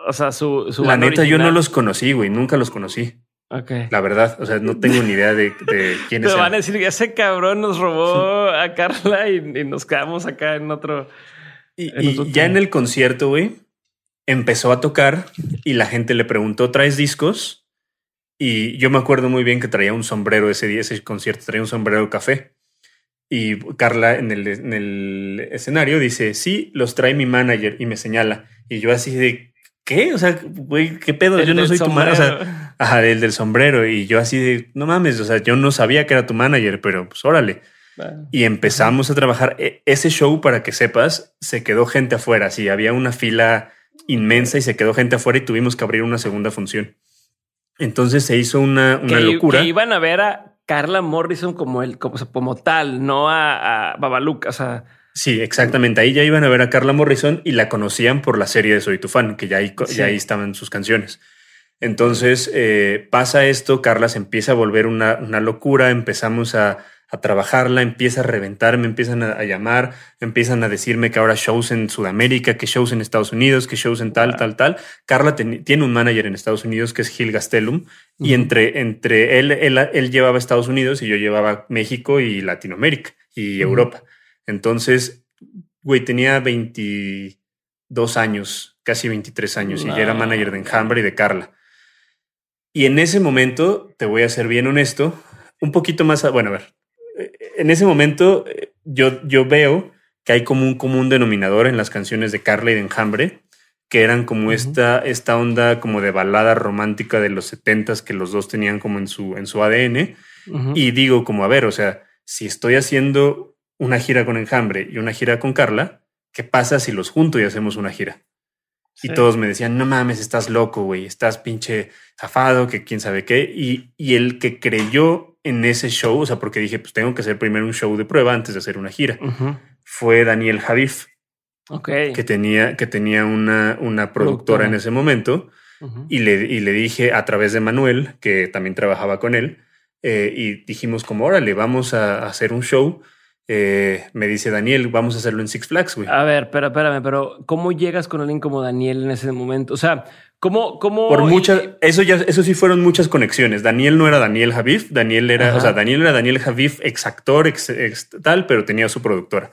O sea, su, su La neta, yo no los conocí, güey, nunca los conocí. La verdad, o sea, no tengo ni idea de, de quiénes Te van a decir ese cabrón nos robó a Carla y, nos quedamos acá en otro. Y, ya en el concierto, güey, empezó a tocar y la gente le preguntó: ¿traes discos? Y yo me acuerdo muy bien que traía un sombrero ese día, ese concierto, traía un sombrero café. Y Carla en el, en el escenario dice: Sí, los trae mi manager y me señala. Y yo así de ¿qué? O sea, güey, ¿qué pedo? yo no soy tu manager. O sea, ajá, el del sombrero. Y yo así de, no mames, o sea, yo no sabía que era tu manager, pero pues órale. Y empezamos a trabajar. E, ese show, para que sepas, se quedó gente afuera. Sí, había una fila inmensa y se quedó gente afuera y tuvimos que abrir una segunda función. Entonces se hizo una, una locura. Que iban a ver a Carla Morrison como el, como, como tal, no a, a Babaluca. O sea, Sí, exactamente. Ahí ya iban a ver a Carla Morrison y la conocían por la serie de Soy tu fan, que ya ahí, ya ahí estaban sus canciones. Entonces eh, pasa esto, Carla se empieza a volver una, una locura, empezamos a, a, trabajarla, empieza a reventar, me empiezan a, llamar, empiezan a decirme que ahora shows en Sudamérica, que shows en Estados Unidos, que shows en tal, tal, tal. Carla tiene un manager en Estados Unidos que es Gil Gastelum y entre, entre él, él, él, llevaba Estados Unidos y yo llevaba México y Latinoamérica y Europa. Entonces, güey, tenía 22 años, casi 23 años, y ya era manager de Enjambre y de Carla. Y en ese momento, te voy a ser bien honesto, un poquito más, bueno, a ver, en ese momento yo, yo veo que hay como un común denominador en las canciones de Carla y de Enjambre, que eran como esta, esta onda como de balada romántica de los setentas que los dos tenían como en su, en su ADN. Y digo como, a ver, o sea, si estoy haciendo una gira con Enjambre y una gira con Carla, ¿qué pasa si los junto y hacemos una gira? Y todos me decían, no mames, estás loco, güey, estás pinche zafado, que quién sabe qué. Y, y el que creyó en ese show, o sea, porque dije, pues tengo que hacer primero un show de prueba antes de hacer una gira, fue Daniel Javif, que tenía, que tenía una, una productora. en ese momento. y, le, y le dije a través de Manuel, que también trabajaba con él, eh, y dijimos como, órale, vamos a hacer un show eh, me dice Daniel, vamos a hacerlo en Six Flags, güey. A ver, pero espérame, pero ¿cómo llegas con alguien como Daniel en ese momento? O sea, ¿cómo, cómo? Por muchas, eso ya, eso sí fueron muchas conexiones. Daniel no era Daniel Javif, Daniel era, o sea, Daniel era Daniel Javif, ex actor, ex, tal, pero tenía su productora.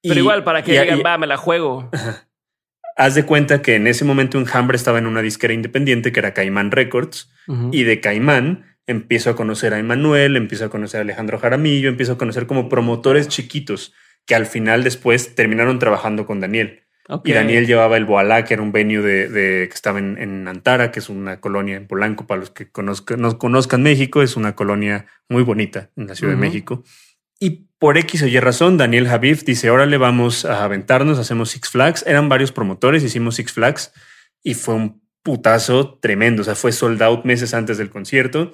Pero igual, para que digan, va, me la juego. Haz de cuenta que en ese momento Enjambre estaba en una disquera independiente que era Caimán Records y de Caimán empiezo a conocer a Emanuel, empiezo a conocer a Alejandro Jaramillo, empiezo a conocer como promotores chiquitos que al final después terminaron trabajando con Daniel. Y Daniel llevaba el Boalá, que era un venue de, que estaba en, Antara, que es una colonia en Polanco. Para los que conozcan, no conozcan México, es una colonia muy bonita en la Ciudad de México. Y por X o Y razón, Daniel Javif dice, órale, vamos a aventarnos, hacemos Six Flags. Eran varios promotores, hicimos Six Flags y fue un putazo tremendo. O sea, fue sold out meses antes del concierto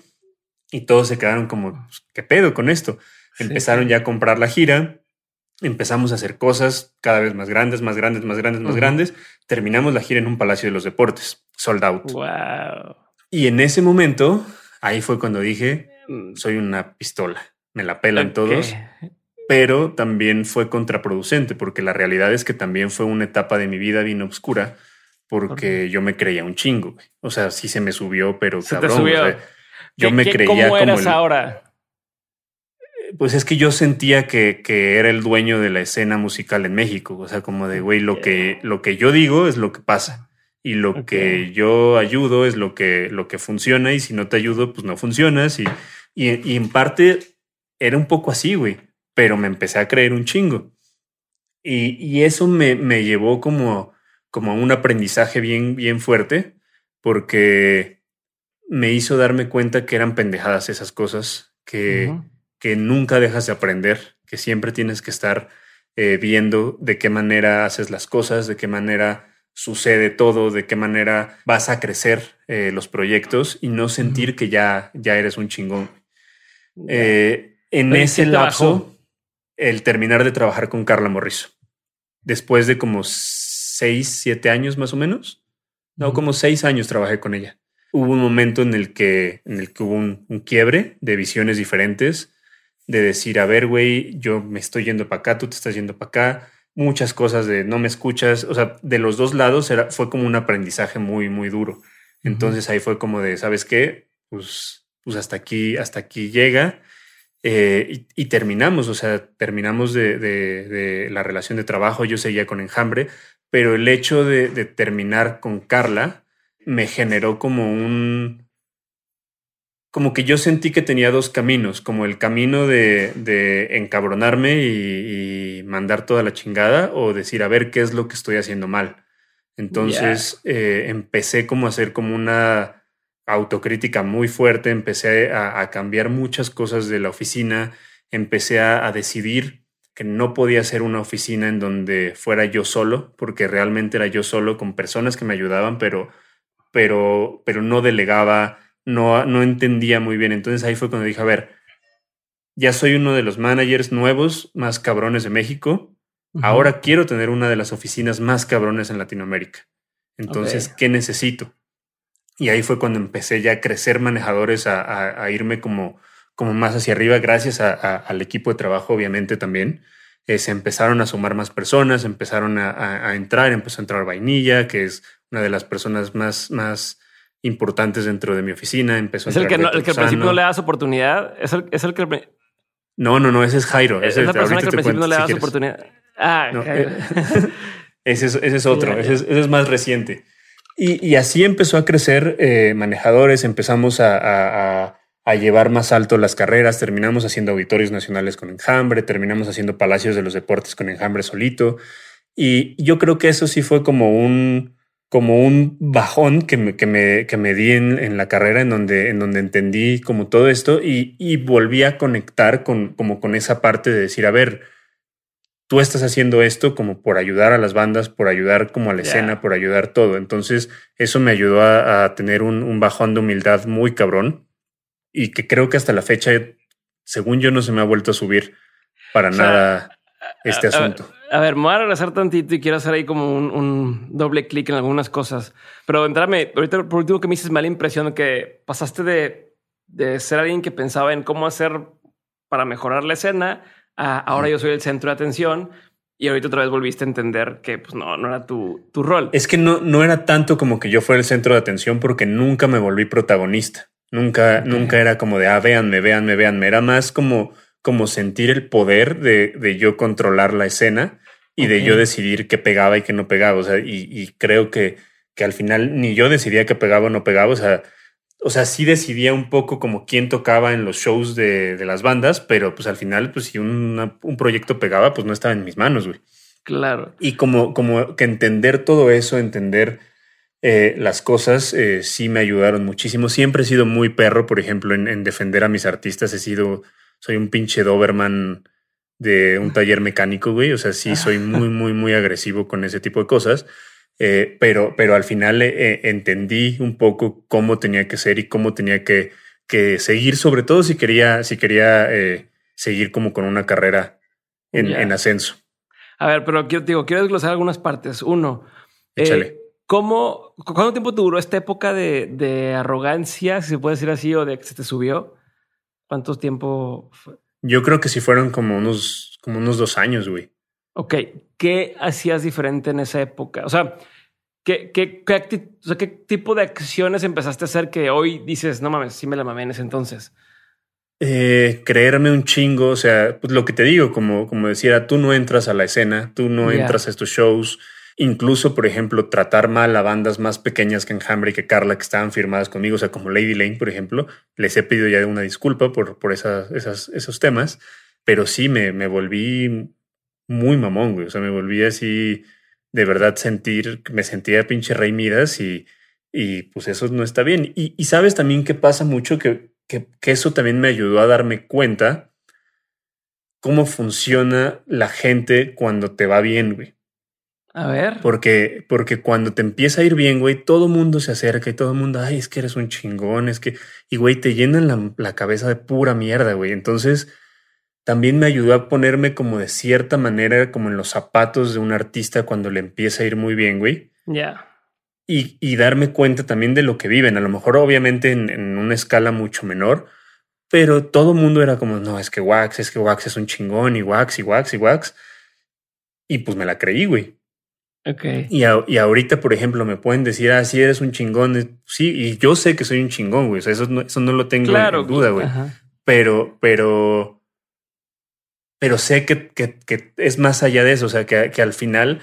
y todos se quedaron como, pues, ¿qué pedo con esto? Empezaron ya a comprar la gira, empezamos a hacer cosas cada vez más grandes, más grandes, más grandes, más grandes. Terminamos la gira en un Palacio de los Deportes, sold out. Wow. Y en ese momento, ahí fue cuando dije, mm. soy una pistola, me la pelan todos. Pero también fue contraproducente, porque la realidad es que también fue una etapa de mi vida bien oscura, porque yo me creía un chingo. O sea, sí se me subió, pero se cabrón. Yo me creía ¿cómo eras ahora? Pues es que yo sentía que, que, era el dueño de la escena musical en México. O sea, como de, güey, lo que, lo que yo digo es lo que pasa. y lo que yo ayudo es lo que, lo que funciona y si no te ayudo, pues no funcionas. Y, y, en parte era un poco así, güey, pero me empecé a creer un chingo. Y, y eso me, me, llevó como, como a un aprendizaje bien, bien fuerte, porque me hizo darme cuenta que eran pendejadas esas cosas, que, que nunca dejas de aprender, que siempre tienes que estar eh, viendo de qué manera haces las cosas, de qué manera sucede todo, de qué manera vas a crecer eh, los proyectos y no sentir que ya, ya eres un chingón. Eh, en ese lapso, el terminar de trabajar con Carla Morrizo, después de como seis, siete años más o menos, no, como seis años trabajé con ella. Hubo un momento en el que, en el que hubo un, un quiebre de visiones diferentes, de decir, a ver, güey, yo me estoy yendo para acá, tú te estás yendo para acá muchas cosas de no me escuchas, o sea, de los dos lados era, fue como un aprendizaje muy, muy duro. Entonces ahí fue como de, ¿sabes qué? Pues, pues hasta aquí, hasta aquí llega. Eh, y, terminamos, o sea, terminamos de, de, la relación de trabajo, yo seguía con enjambre, pero el hecho de, de terminar con Carla me generó como un, como que yo sentí que tenía dos caminos, como el camino de, de encabronarme y, mandar toda la chingada o decir, a ver, ¿qué es lo que estoy haciendo mal? Entonces eh, empecé como a hacer como una autocrítica muy fuerte, empecé a, cambiar muchas cosas de la oficina, empecé a, a, decidir que no podía ser una oficina en donde fuera yo solo, porque realmente era yo solo con personas que me ayudaban, pero, pero, pero no delegaba no, no entendía muy bien. Entonces ahí fue cuando dije, a ver, ya soy uno de los managers nuevos más cabrones de México. Ahora quiero tener una de las oficinas más cabrones en Latinoamérica. Entonces, ¿qué necesito? Y ahí fue cuando empecé ya a crecer manejadores, a, irme como, como más hacia arriba, gracias al equipo de trabajo, obviamente también. Eh, se empezaron a sumar más personas, empezaron a, entrar, empezó a entrar Vainilla, que es una de las personas más, más importantes dentro de mi oficina. Empezó ¿Es el que, el que al principio no le das oportunidad? ¿Es el, es el que... No, no, no, ese es Jairo. Es, la persona que al principio no le das oportunidad. Ah, eh, ese, es, ese, es, otro, ese, es, más reciente. Y, y, así empezó a crecer eh, manejadores, empezamos a, a, a, llevar más alto las carreras, terminamos haciendo auditorios nacionales con Enjambre, terminamos haciendo palacios de los deportes con Enjambre solito. Y yo creo que eso sí fue como un, como un bajón que me, que me, que me di en, en, la carrera en donde, en donde entendí como todo esto y, y, volví a conectar con, como con esa parte de decir, a ver, tú estás haciendo esto como por ayudar a las bandas, por ayudar como a la escena, por ayudar todo. Entonces eso me ayudó a, a tener un, un, bajón de humildad muy cabrón y que creo que hasta la fecha, según yo, no se me ha vuelto a subir para nada este asunto. A ver, me voy a regresar tantito y quiero hacer ahí como un, doble clic en algunas cosas. Pero entrame, ahorita por último que me dices mala impresión que pasaste de, de ser alguien que pensaba en cómo hacer para mejorar la escena a ahora yo soy el centro de atención y ahorita otra vez volviste a entender que pues no, no era tu, tu rol. Es que no, no era tanto como que yo fuera el centro de atención porque nunca me volví protagonista. Nunca, nunca era como de, ah, véanme, véanme, véanme. Era más como como sentir el poder de, de yo controlar la escena y de yo decidir qué pegaba y qué no pegaba. O sea, y, creo que, que al final ni yo decidía qué pegaba o no pegaba. O sea, o sea, sí decidía un poco como quién tocaba en los shows de, de las bandas, pero pues al final, pues si un proyecto pegaba, pues no estaba en mis manos, güey. Claro. Y como, como que entender todo eso, entender eh, las cosas, eh, sí me ayudaron muchísimo. Siempre he sido muy perro, por ejemplo, en, en defender a mis artistas. He sido soy un pinche Doberman de un taller mecánico, güey. O sea, sí soy muy, muy, muy agresivo con ese tipo de cosas. Eh, pero, pero al final eh, entendí un poco cómo tenía que ser y cómo tenía que, que seguir, sobre todo si quería, si quería seguir como con una carrera en, ascenso. A ver, pero quiero, digo, quiero desglosar algunas partes. Uno, ¿cómo, ¿cuánto tiempo duró esta época de, de arrogancia, si se puede decir así, o de que se te subió? ¿Cuánto tiempo fue? Yo creo que sí fueron como unos, como unos dos años, güey. Ok. ¿Qué hacías diferente en esa época? O sea, ¿qué, qué, qué, qué tipo de acciones empezaste a hacer que hoy dices, no mames, sí me la mamé en ese entonces? Eh, creerme un chingo, o sea, pues lo que te digo, como, como decía, tú no entras a la escena, tú no entras a estos shows incluso, por ejemplo, tratar mal a bandas más pequeñas que Enjambre y que Carla, que estaban firmadas conmigo, o sea, como Lady Lane, por ejemplo, les he pedido ya una disculpa por, por esas, esos temas, pero sí me, me volví muy mamón, güey. O sea, me volví así de verdad sentir, me sentía pinche rey Midas y, y pues eso no está bien. Y, y sabes también que pasa mucho que, que, que eso también me ayudó a darme cuenta cómo funciona la gente cuando te va bien, güey. A ver. Porque, porque cuando te empieza a ir bien, güey, todo mundo se acerca y todo el mundo, ay, es que eres un chingón, es que, y güey, te llenan la, la cabeza de pura mierda, güey. Entonces, también me ayudó a ponerme como de cierta manera, como en los zapatos de un artista cuando le empieza a ir muy bien, güey. Ya. Y, y, darme cuenta también de lo que viven. A lo mejor, obviamente, en, en una escala mucho menor, pero todo el mundo era como, no, es que Wax, es que Wax es un chingón, y Wax, y Wax, y Wax. Y pues me la creí, güey. Ok. Y, a, y ahorita, por ejemplo, me pueden decir, ah, sí, eres un chingón. Sí, y yo sé que soy un chingón, güey. O sea, eso no, eso no lo tengo claro, en duda, güey. Pero, pero pero sé que, que, que, es más allá de eso, o sea, que, que al final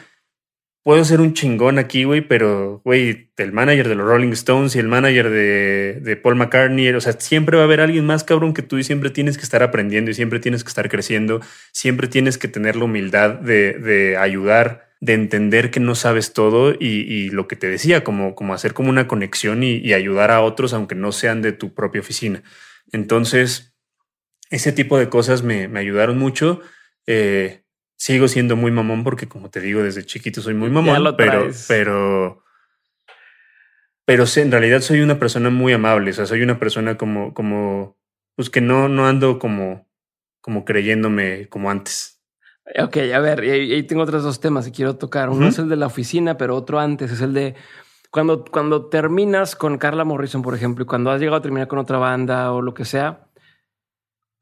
puedo ser un chingón aquí, güey, pero, güey, el manager de los Rolling Stones y el manager de, de, Paul McCartney, o sea, siempre va a haber alguien más cabrón que tú y siempre tienes que estar aprendiendo y siempre tienes que estar creciendo, siempre tienes que tener la humildad de, de ayudar, de entender que no sabes todo y, y, lo que te decía, como, como hacer como una conexión y, y ayudar a otros, aunque no sean de tu propia oficina. Entonces, ese tipo de cosas me, me ayudaron mucho. Eh, sigo siendo muy mamón porque, como te digo, desde chiquito soy muy mamón, pero, pero, pero en realidad soy una persona muy amable. O sea, soy una persona como, como, pues que no, no ando como, como creyéndome como antes. Ok, a ver, y ahí tengo otros dos temas que quiero tocar. Uno uh -huh. es el de la oficina, pero otro antes es el de cuando, cuando terminas con Carla Morrison, por ejemplo, y cuando has llegado a terminar con otra banda o lo que sea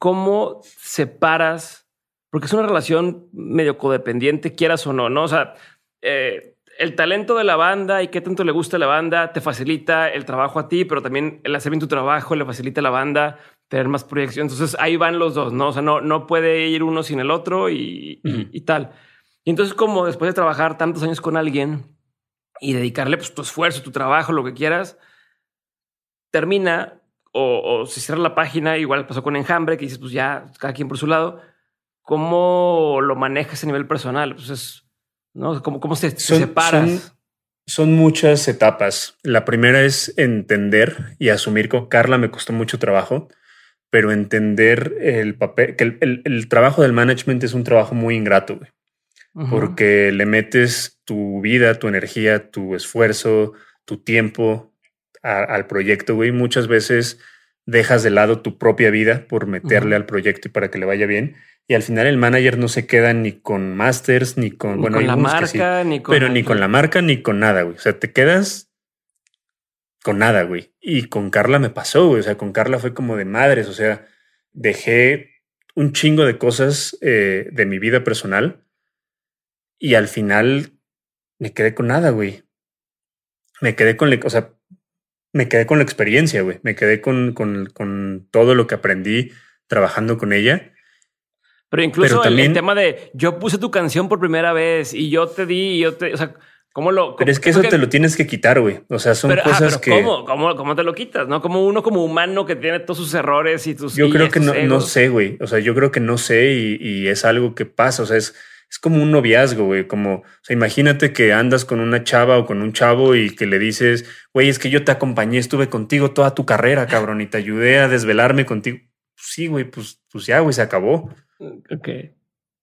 cómo separas, porque es una relación medio codependiente, quieras o no, ¿no? O sea, eh, el talento de la banda y qué tanto le gusta la banda te facilita el trabajo a ti, pero también el hacer bien tu trabajo le facilita a la banda tener más proyección. Entonces ahí van los dos, ¿no? O sea, no, no puede ir uno sin el otro y, uh -huh. y, y tal. Y entonces como después de trabajar tantos años con alguien y dedicarle pues, tu esfuerzo, tu trabajo, lo que quieras, termina o, o se cierra la página, igual pasó con Enjambre, que dices, pues ya cada quien por su lado. ¿Cómo lo manejas a nivel personal? Pues es, ¿no? ¿Cómo, cómo se, son, separas? Son, son, muchas etapas. La primera es entender y asumir con Carla me costó mucho trabajo, pero entender el papel, que el, el, el trabajo del management es un trabajo muy ingrato, güey. Uh -huh. Porque le metes tu vida, tu energía, tu esfuerzo, tu tiempo, a, al proyecto, güey. Muchas veces dejas de lado tu propia vida por meterle uh -huh. al proyecto y para que le vaya bien. Y al final el manager no se queda ni con masters, ni con, ni bueno, con la marca, sí, ni con pero ni con la marca, ni con nada, güey. O sea, te quedas con nada, güey. Y con Carla me pasó, güey. O sea, con Carla fue como de madres. O sea, dejé un chingo de cosas eh, de mi vida personal y al final me quedé con nada, güey. Me quedé con, o sea, me quedé con la experiencia, güey. Me quedé con, con, con, todo lo que aprendí trabajando con ella. Pero incluso Pero también, el, tema de yo puse tu canción por primera vez y yo te di, y yo te, o sea, ¿cómo lo? Pero es que eso que... te lo tienes que quitar, güey. O sea, son pero, cosas ah, que. ¿cómo? ¿cómo? ¿Cómo te lo quitas? No como uno como humano que tiene todos sus errores y tus. Yo creo que no, no, sé, güey. O sea, yo creo que no sé y, y es algo que pasa. O sea, es es como un noviazgo, güey. Como, o sea, imagínate que andas con una chava o con un chavo y que le dices, güey, es que yo te acompañé, estuve contigo toda tu carrera, cabrón, y te ayudé a desvelarme contigo. Sí, güey, pues, pues ya, güey, se acabó. Ok.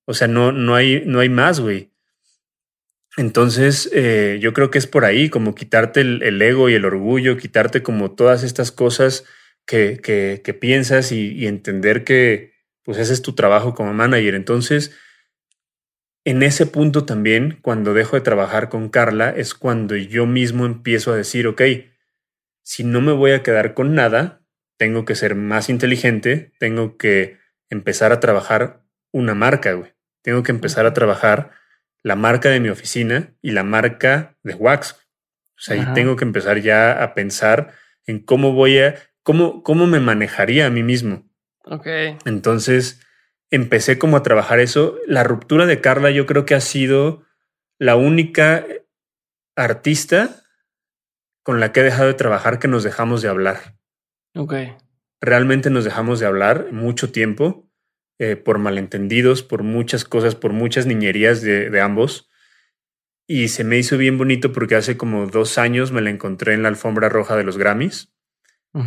O sea, no, no hay, no hay más, güey. Entonces, eh, yo creo que es por ahí, como quitarte el, ego y el orgullo, quitarte como todas estas cosas que, que, que piensas y, y entender que, pues, ese es tu trabajo como manager. Entonces, en ese punto también, cuando dejo de trabajar con Carla, es cuando yo mismo empiezo a decir, ok, si no me voy a quedar con nada, tengo que ser más inteligente, tengo que empezar a trabajar una marca, güey. Tengo que empezar a trabajar la marca de mi oficina y la marca de Wax. O sea, Ajá. y tengo que empezar ya a pensar en cómo voy a, cómo, cómo me manejaría a mí mismo. Ok. Entonces, empecé como a trabajar eso. La ruptura de Carla yo creo que ha sido la única artista con la que he dejado de trabajar que nos dejamos de hablar. Ok. Realmente nos dejamos de hablar mucho tiempo eh, por malentendidos, por muchas cosas, por muchas niñerías de, ambos. Y se me hizo bien bonito porque hace como dos años me la encontré en la alfombra roja de los Grammys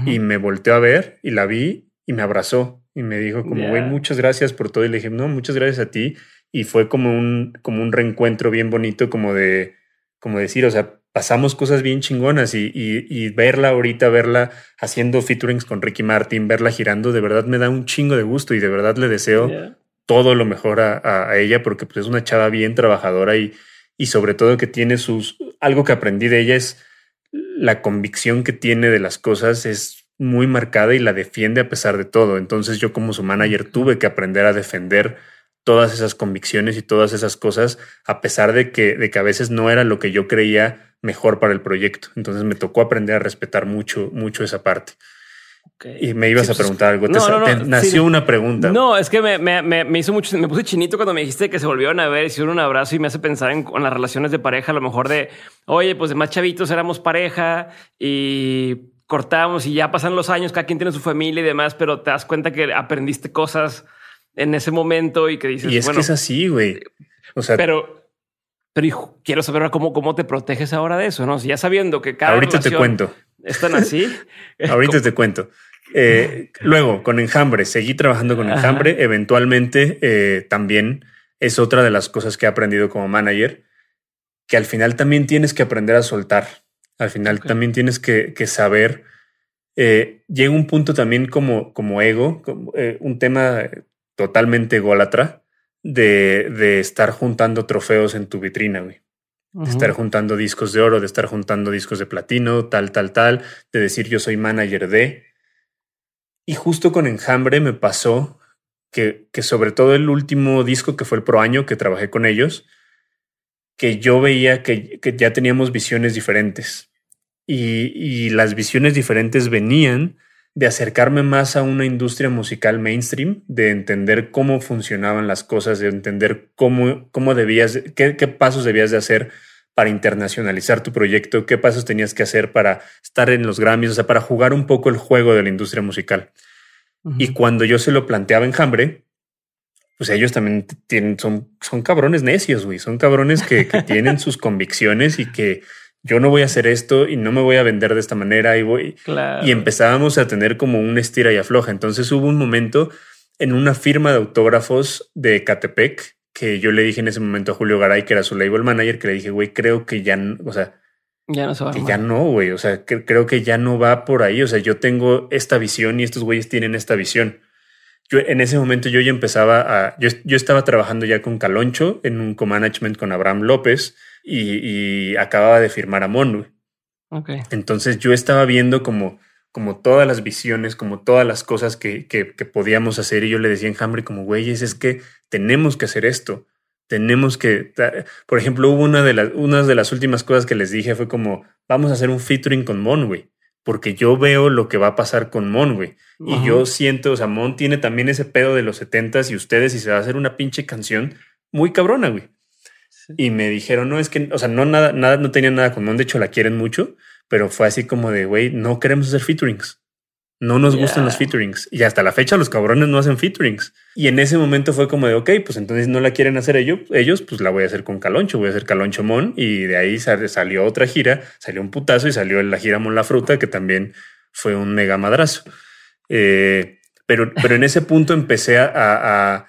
y me volteó a ver y la vi y me abrazó y me dijo como, güey, muchas gracias por todo. Y le dije, no, muchas gracias a ti. Y fue como un, como un reencuentro bien bonito, como de, como decir, o sea, pasamos cosas bien chingonas y, y, verla ahorita, verla haciendo featurings con Ricky Martin, verla girando, de verdad me da un chingo de gusto y de verdad le deseo todo lo mejor a, a, ella porque pues, es una chava bien trabajadora y, y sobre todo que tiene sus, algo que aprendí de ella es la convicción que tiene de las cosas es muy marcada y la defiende a pesar de todo. Entonces yo como su manager tuve que aprender a defender todas esas convicciones y todas esas cosas, a pesar de que, de que a veces no era lo que yo creía mejor para el proyecto. Entonces me tocó aprender a respetar mucho, mucho esa parte. Y me ibas a pues, preguntar algo. nació una pregunta. No, es que me, me, hizo mucho, me puse chinito cuando me dijiste que se volvieron a ver, hicieron un abrazo y me hace pensar en, las relaciones de pareja, a lo mejor de, oye, pues de más chavitos éramos pareja y cortamos y ya pasan los años, cada quien tiene su familia y demás, pero te das cuenta que aprendiste cosas en ese momento y que dices, y es que es así, güey. O sea, pero, pero quiero saber cómo, cómo te proteges ahora de eso, ¿no? Si ya sabiendo que cada Ahorita te cuento. Están así. Ahorita te cuento. Eh, luego, con Enjambre, seguí trabajando con Enjambre. Eventualmente, eh, también es otra de las cosas que he aprendido como manager, que al final también tienes que aprender a soltar. Al final también tienes que, saber. Eh, llega un punto también como, como ego, eh, un tema totalmente ególatra de, de, estar juntando trofeos en tu vitrina, güey. De estar juntando discos de oro, de estar juntando discos de platino, tal, tal, tal, de decir yo soy manager de. Y justo con Enjambre me pasó que, que sobre todo el último disco que fue el Pro Año que trabajé con ellos, que yo veía que, ya teníamos visiones diferentes. Y, las visiones diferentes venían de acercarme más a una industria musical mainstream, de entender cómo funcionaban las cosas, de entender cómo, cómo debías, qué, pasos debías de hacer para internacionalizar tu proyecto, qué pasos tenías que hacer para estar en los Grammys, o sea, para jugar un poco el juego de la industria musical. Y cuando yo se lo planteaba en Hambre, pues ellos también tienen, son, son cabrones necios, güey. Son cabrones que, tienen sus convicciones y que yo no voy a hacer esto y no me voy a vender de esta manera y voy. Y empezábamos a tener como un estira y afloja. Entonces hubo un momento en una firma de autógrafos de Catepec que yo le dije en ese momento a Julio Garay, que era su label manager, que le dije, güey, creo que ya, o sea, ya no se va que ya no, güey. O sea, creo que ya no va por ahí. O sea, yo tengo esta visión y estos güeyes tienen esta visión yo en ese momento yo ya empezaba a, yo, yo estaba trabajando ya con Caloncho en un co-management con Abraham López y, acababa de firmar a Mon. Okay. Entonces yo estaba viendo como, como todas las visiones, como todas las cosas que, que, podíamos hacer y yo le decía en Hambre como, güeyes, es que tenemos que hacer esto. Tenemos que, por ejemplo, hubo una de las, una de las últimas cosas que les dije fue como, vamos a hacer un featuring con Mon, güey porque yo veo lo que va a pasar con Mon, güey. Y yo siento, o sea, Mon tiene también ese pedo de los setentas y ustedes y se va a hacer una pinche canción muy cabrona, güey. Y me dijeron, no, es que, o sea, no nada, nada, no tenía nada con Mon, de hecho la quieren mucho, pero fue así como de, güey, no queremos hacer featurings. No nos gustan los featurings. Y hasta la fecha los cabrones no hacen featurings. Y en ese momento fue como de, ok, pues entonces no la quieren hacer ellos, ellos pues la voy a hacer con Caloncho, voy a hacer Caloncho Mon. Y de ahí salió otra gira, salió un putazo y salió la gira Mon La Fruta, que también fue un mega madrazo. Eh, pero, pero en ese punto empecé a, a,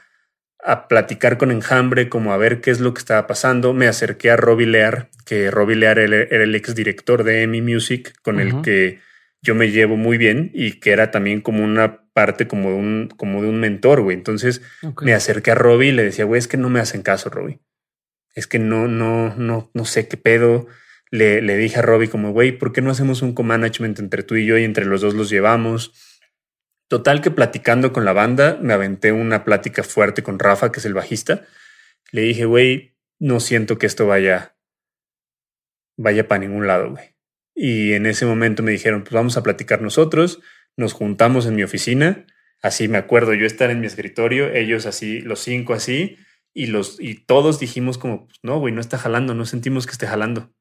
platicar con Enjambre, como a ver qué es lo que estaba pasando. Me acerqué a Robbie Lear, que Robbie Lear era, el ex director de EMI Music, con el que yo me llevo muy bien y que era también como una parte como de un, como de un mentor, güey. Entonces me acerqué a Robbie y le decía, güey, es que no me hacen caso, Robbie. Es que no, no, no, no sé qué pedo. Le, le dije a Robbie como, güey, ¿por qué no hacemos un co-management entre tú y yo y entre los dos los llevamos? Total que platicando con la banda, me aventé una plática fuerte con Rafa, que es el bajista. Le dije, güey, no siento que esto vaya, vaya para ningún lado, güey. Y en ese momento me dijeron, pues vamos a platicar nosotros, nos juntamos en mi oficina, así me acuerdo yo estar en mi escritorio, ellos así, los cinco así, y los y todos dijimos como, pues, no, güey, no está jalando, no sentimos que esté jalando.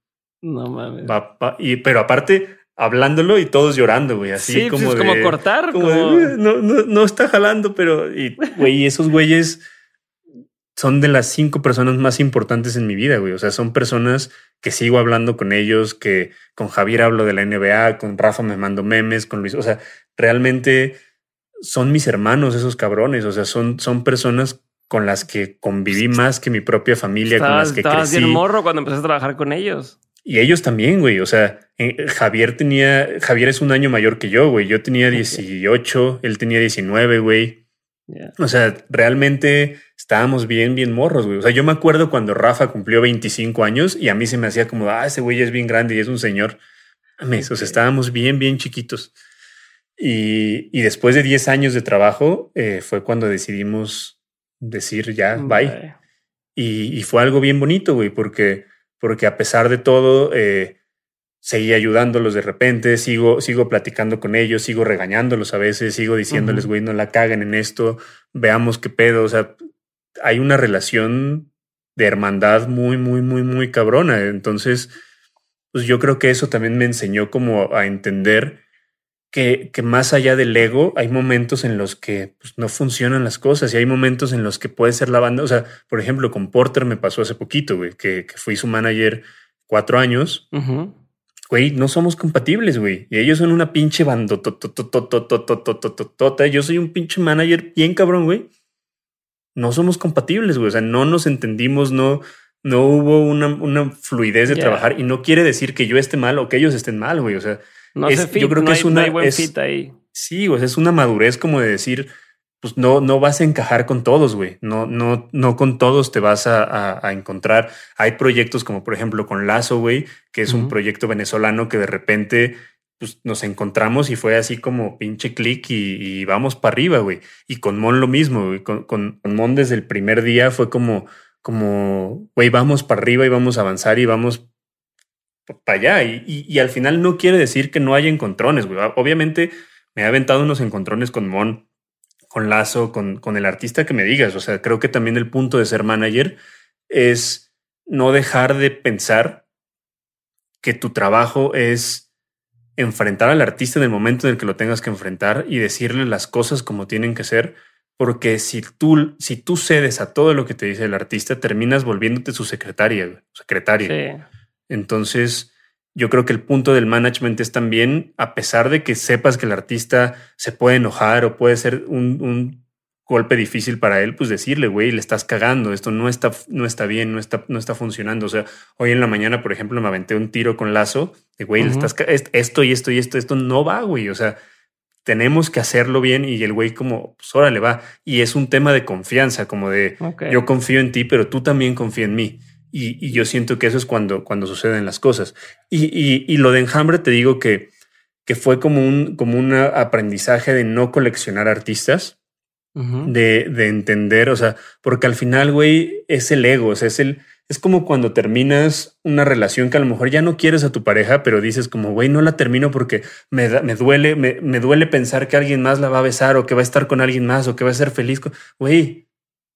No mames. y, pero aparte, hablándolo y todos llorando, güey, así sí, pues, como, como cortar. Como, no, no, no está jalando, pero, y, güey, esos güeyes son de las cinco personas más importantes en mi vida, güey. O sea, son personas que sigo hablando con ellos, que con Javier hablo de la NBA, con Rafa me mando memes, con Luis. O sea, realmente son mis hermanos esos cabrones. O sea, son, son personas con las que conviví más que mi propia familia, con las que estabas crecí. bien morro cuando empezaste a trabajar con ellos. Y ellos también, güey. O sea, eh, Javier tenía, Javier es un año mayor que yo, güey. Yo tenía 18, él tenía 19, güey. O sea, realmente estábamos bien, bien morros, güey. O sea, yo me acuerdo cuando Rafa cumplió 25 años y a mí se me hacía como, ah, ese güey es bien grande y es un señor. O sea, estábamos bien, bien chiquitos. Y, después de 10 años de trabajo eh, fue cuando decidimos decir ya, bye. Y, fue algo bien bonito, güey, porque, porque a pesar de todo, eh, seguí ayudándolos de repente, sigo, sigo platicando con ellos, sigo regañándolos a veces, sigo diciéndoles, güey, no la caguen en esto, veamos qué pedo. O sea, hay una relación de hermandad muy, muy, muy, muy cabrona. Entonces, pues yo creo que eso también me enseñó como a entender que, que más allá del ego, hay momentos en los que pues, no funcionan las cosas y hay momentos en los que puede ser la banda. O sea, por ejemplo, con Porter me pasó hace poquito, güey, que, que fui su manager cuatro años güey, no somos compatibles, güey. Y ellos son una pinche bando. Yo soy un pinche manager bien cabrón, güey. No somos compatibles, güey. O sea, no nos entendimos, no, no hubo una, una fluidez de trabajar. Y no quiere decir que yo esté mal o que ellos estén mal, güey. O sea, no yo creo que es una. buen fit ahí. Sí, o sea, es una madurez como de decir, pues no, no vas a encajar con todos, güey. No, no, no con todos te vas a, encontrar. Hay proyectos como por ejemplo con Lazo, güey, que es un proyecto venezolano que de repente pues, nos encontramos y fue así como pinche clic y, vamos para arriba, güey. Y con Mon lo mismo, güey. Con, con, Mon desde el primer día fue como, como, güey, vamos para arriba y vamos a avanzar y vamos para allá. Y, y, al final no quiere decir que no haya encontrones, güey. Obviamente me ha aventado unos encontrones con Mon con Lazo, con, con el artista que me digas. O sea, creo que también el punto de ser manager es no dejar de pensar que tu trabajo es enfrentar al artista en el momento en el que lo tengas que enfrentar y decirle las cosas como tienen que ser, porque si tú, si tú cedes a todo lo que te dice el artista, terminas volviéndote su secretaria, secretaria. Entonces, yo creo que el punto del management es también, a pesar de que sepas que el artista se puede enojar o puede ser un, golpe difícil para él, pues decirle, güey, le estás cagando, esto no está, no está bien, no está, no está funcionando. O sea, hoy en la mañana, por ejemplo, me aventé un tiro con lazo de, güey, le estás esto y esto y esto, esto no va, güey. O sea, tenemos que hacerlo bien y el güey como, pues órale, va. Y es un tema de confianza, como de, yo confío en ti, pero tú también confía en mí. Y, yo siento que eso es cuando, cuando suceden las cosas. Y, lo de enjambre te digo que, que fue como un, como un aprendizaje de no coleccionar artistas, de, de, entender, o sea, porque al final, güey, es el ego, o sea, es el, es como cuando terminas una relación que a lo mejor ya no quieres a tu pareja, pero dices como, güey, no la termino porque me, me duele, me, me, duele pensar que alguien más la va a besar o que va a estar con alguien más o que va a ser feliz. Güey,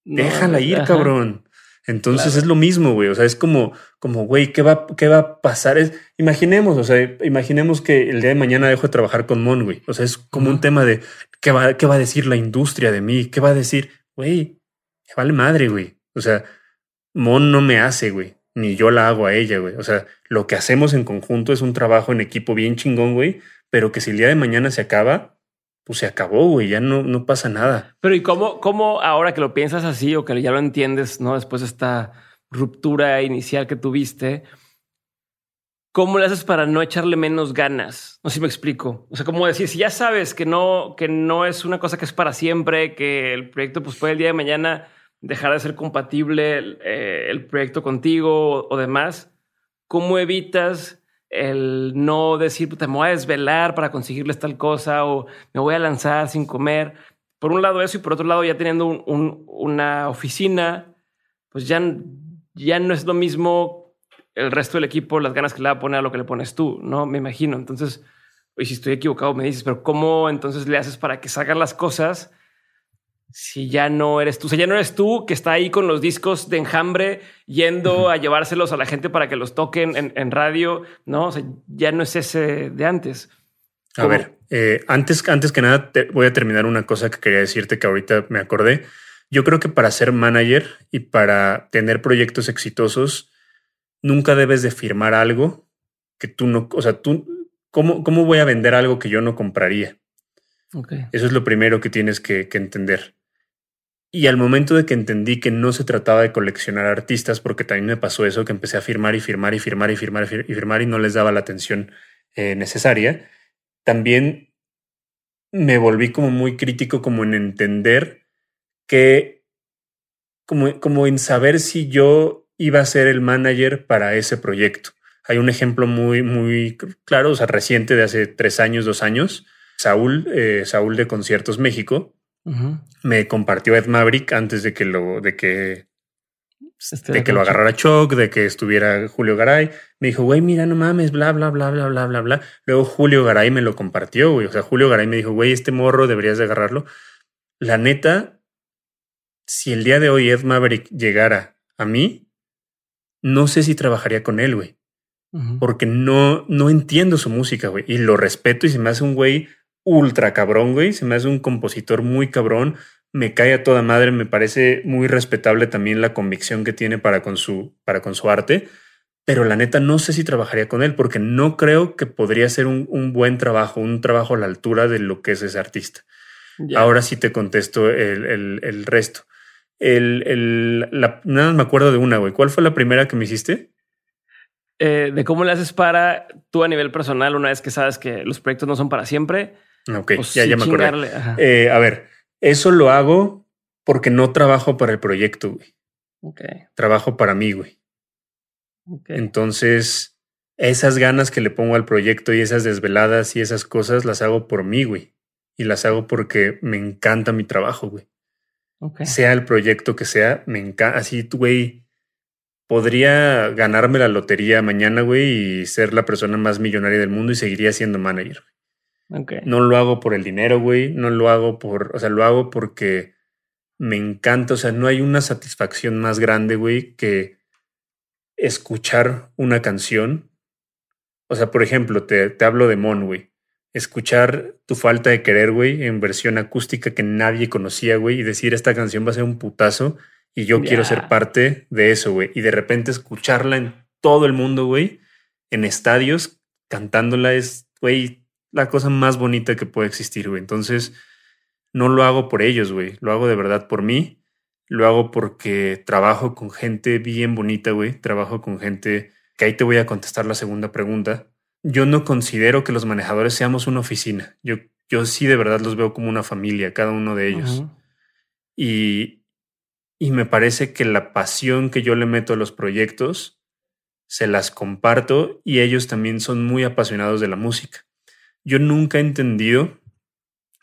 déjala ir, cabrón. Entonces es lo mismo, güey. O sea, es como, como, güey, ¿qué va, qué va a pasar? Es, imaginemos, o sea, imaginemos que el día de mañana dejo de trabajar con Mon, güey. O sea, es como un tema de ¿qué va, qué va a decir la industria de mí? ¿Qué va a decir? Güey, vale madre, güey. O sea, Mon no me hace, güey. Ni yo la hago a ella, güey. O sea, lo que hacemos en conjunto es un trabajo en equipo bien chingón, güey. Pero que si el día de mañana se acaba, pues se acabó, güey, ya no, no pasa nada. Pero ¿y cómo, cómo ahora que lo piensas así o que ya lo entiendes, no? Después de esta ruptura inicial que tuviste, ¿cómo le haces para no echarle menos ganas? No sé si me explico. O sea, como decir, si ya sabes que no, que no es una cosa que es para siempre, que el proyecto pues puede el día de mañana dejar de ser compatible el, eh, el proyecto contigo o demás, ¿cómo evitas el no decir, puta, me voy a desvelar para conseguirles tal cosa o me voy a lanzar sin comer. Por un lado eso y por otro lado ya teniendo una oficina, pues ya, ya no es lo mismo el resto del equipo, las ganas que le va a poner a lo que le pones tú, ¿no? Me imagino. Entonces, y si estoy equivocado me dices, pero ¿cómo entonces le haces para que salgan las cosas si ya no eres tú, o sea, ya no eres tú que está ahí con los discos de enjambre yendo a llevárselos a la gente para que los toquen en, radio, no? O sea, ya no es ese de antes. A ver, eh, antes, antes que nada, voy a terminar una cosa que quería decirte que ahorita me acordé. Yo creo que para ser manager y para tener proyectos exitosos, nunca debes de firmar algo que tú no, o sea, tú, ¿cómo, cómo voy a vender algo que yo no compraría? Eso es lo primero que tienes que, entender. Y al momento de que entendí que no se trataba de coleccionar artistas, porque también me pasó eso, que empecé a firmar y firmar y firmar y firmar y firmar y no les daba la atención eh, necesaria, también me volví como muy crítico como en entender que, como, como en saber si yo iba a ser el manager para ese proyecto. Hay un ejemplo muy, muy claro, o sea, reciente de hace tres años, dos años, Saúl, eh, Saúl de Conciertos México, me compartió Ed Maverick antes de que lo, de que, este de que lo agarrara Choc, de que estuviera Julio Garay. Me dijo, güey, mira, no mames, bla, bla, bla, bla, bla, bla, bla. Luego Julio Garay me lo compartió, güey. O sea, Julio Garay me dijo, güey, este morro deberías de agarrarlo. La neta, si el día de hoy Ed Maverick llegara a mí, no sé si trabajaría con él, güey. Porque no, no entiendo su música, güey. Y lo respeto y se me hace un güey ultra cabrón, güey. Se me hace un compositor muy cabrón. Me cae a toda madre. Me parece muy respetable también la convicción que tiene para con su, para con su arte. Pero la neta no sé si trabajaría con él porque no creo que podría ser un, buen trabajo, un trabajo a la altura de lo que es ese artista. Ahora sí te contesto el, resto. El, nada más me acuerdo de una, güey. ¿Cuál fue la primera que me hiciste? Eh, de cómo le haces para tú a nivel personal, una vez que sabes que los proyectos no son para siempre, Ok, pues ya, ya me acordé. Eh, a ver, eso lo hago porque no trabajo para el proyecto, güey. Ok. Trabajo para mí, güey. Entonces, esas ganas que le pongo al proyecto y esas desveladas y esas cosas las hago por mí, güey. Y las hago porque me encanta mi trabajo, güey. Sea el proyecto que sea, me encanta. Así, güey, podría ganarme la lotería mañana, güey, y ser la persona más millonaria del mundo y seguiría siendo manager. No lo hago por el dinero, güey. No lo hago por, o sea, lo hago porque me encanta. O sea, no hay una satisfacción más grande, güey, que escuchar una canción. O sea, por ejemplo, te, te hablo de Mon, güey. Escuchar tu falta de querer, güey, en versión acústica que nadie conocía, güey, y decir esta canción va a ser un putazo y yo quiero ser parte de eso, güey. Y de repente escucharla en todo el mundo, güey, en estadios, cantándola es, güey, la cosa más bonita que puede existir, güey. Entonces, no lo hago por ellos, güey. Lo hago de verdad por mí. Lo hago porque trabajo con gente bien bonita, güey. Trabajo con gente que ahí te voy a contestar la segunda pregunta. Yo no considero que los manejadores seamos una oficina. Yo, yo sí de verdad los veo como una familia, cada uno de ellos. y, y me parece que la pasión que yo le meto a los proyectos se las comparto y ellos también son muy apasionados de la música. Yo nunca he entendido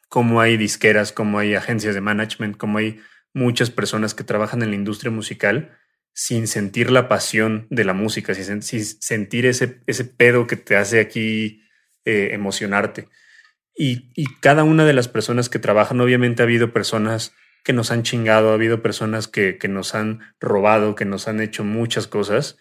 cómo hay disqueras, cómo hay agencias de management, cómo hay muchas personas que trabajan en la industria musical sin sentir la pasión de la música, sin, sentir ese, ese pedo que te hace aquí eh, emocionarte. Y, cada una de las personas que trabajan, obviamente ha habido personas que nos han chingado, ha habido personas que, que nos han robado, que nos han hecho muchas cosas,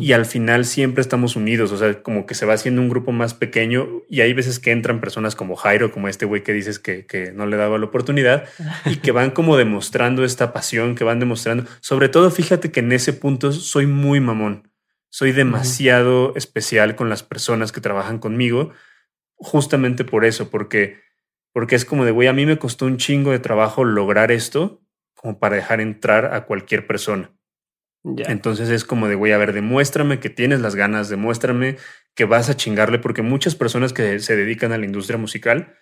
y al final siempre estamos unidos, o sea, como que se va haciendo un grupo más pequeño y hay veces que entran personas como Jairo, como este güey que dices que, que, no le daba la oportunidad y que van como demostrando esta pasión, que van demostrando, sobre todo fíjate que en ese punto soy muy mamón, soy demasiado especial con las personas que trabajan conmigo, justamente por eso, porque, porque es como de, güey, a mí me costó un chingo de trabajo lograr esto como para dejar entrar a cualquier persona. Entonces es como de, güey, a ver, demuéstrame que tienes las ganas, demuéstrame que vas a chingarle, porque muchas personas que se dedican a la industria musical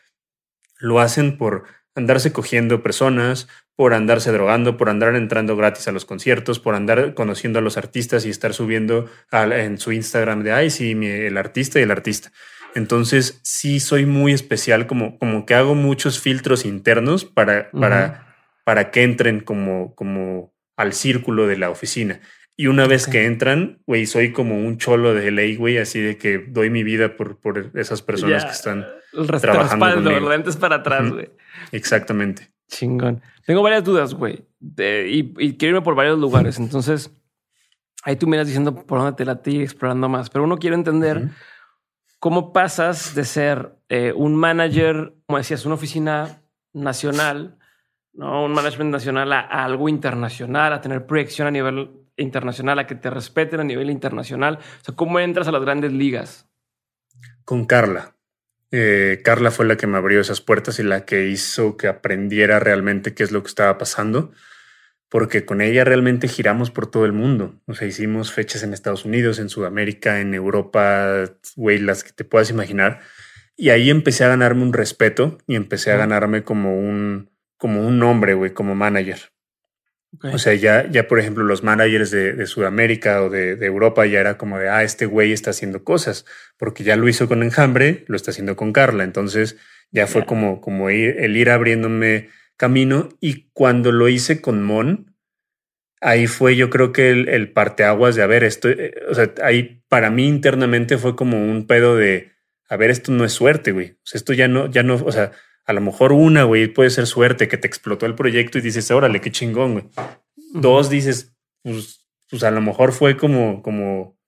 lo hacen por andarse cogiendo personas, por andarse drogando, por andar entrando gratis a los conciertos, por andar conociendo a los artistas y estar subiendo en su Instagram de, ay, sí, el artista y el artista. Entonces sí soy muy especial, como, como que hago muchos filtros internos para, para, para que entren como, como al círculo de la oficina. Y una vez que entran, güey, soy como un cholo de ley, güey, así de que doy mi vida por, por esas personas que están el trabajando conmigo. para atrás, güey. Exactamente. Chingón. Tengo varias dudas, güey. Y, y, quiero irme por varios lugares. Entonces, ahí tú miras diciendo por dónde te la ti explorando más. Pero uno quiere entender cómo pasas de ser eh, un manager, como decías, una oficina nacional, no un management nacional a, algo internacional, a tener proyección a nivel internacional, a que te respeten a nivel internacional. O sea, ¿cómo entras a las grandes ligas? Con Carla. Eh, Carla fue la que me abrió esas puertas y la que hizo que aprendiera realmente qué es lo que estaba pasando, porque con ella realmente giramos por todo el mundo. O sea, hicimos fechas en Estados Unidos, en Sudamérica, en Europa, güey, las que te puedas imaginar. Y ahí empecé a ganarme un respeto y empecé a ganarme como un, como un nombre, güey, como manager. O sea, ya, ya por ejemplo, los managers de, Sudamérica o de, Europa ya era como de, ah, este güey está haciendo cosas, porque ya lo hizo con Enjambre, lo está haciendo con Carla. Entonces ya fue como, como ir, el ir abriéndome camino. Y cuando lo hice con Mon, ahí fue yo creo que el, el parteaguas de, a ver, esto, eh, o sea, ahí para mí internamente fue como un pedo de, a ver, esto no es suerte, güey. O sea, esto ya no, ya no, o sea, a lo mejor una, güey, puede ser suerte que te explotó el proyecto y dices, órale, qué chingón, güey. Dos, dices, pues, pues a lo mejor fue como, como,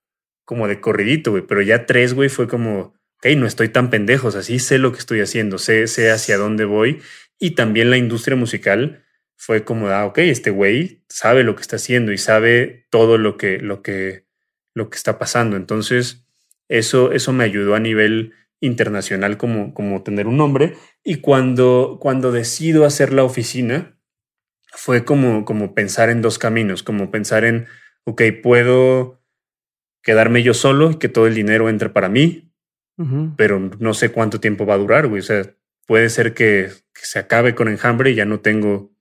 como de corridito, güey. Pero ya tres, güey, fue como, ok, no estoy tan pendejo, o sea, sí sé lo que estoy haciendo, sé, sé hacia dónde voy. Y también la industria musical fue como, ah, ok, este güey sabe lo que está haciendo y sabe todo lo que, lo que, lo que está pasando. Entonces, eso, eso me ayudó a nivel internacional como, como tener un nombre. Y cuando, cuando decido hacer la oficina, fue como, como pensar en dos caminos, como pensar en, ok, puedo quedarme yo solo y que todo el dinero entre para mí, pero no sé cuánto tiempo va a durar, güey. O sea, puede ser que, se acabe con enjambre y ya no tengo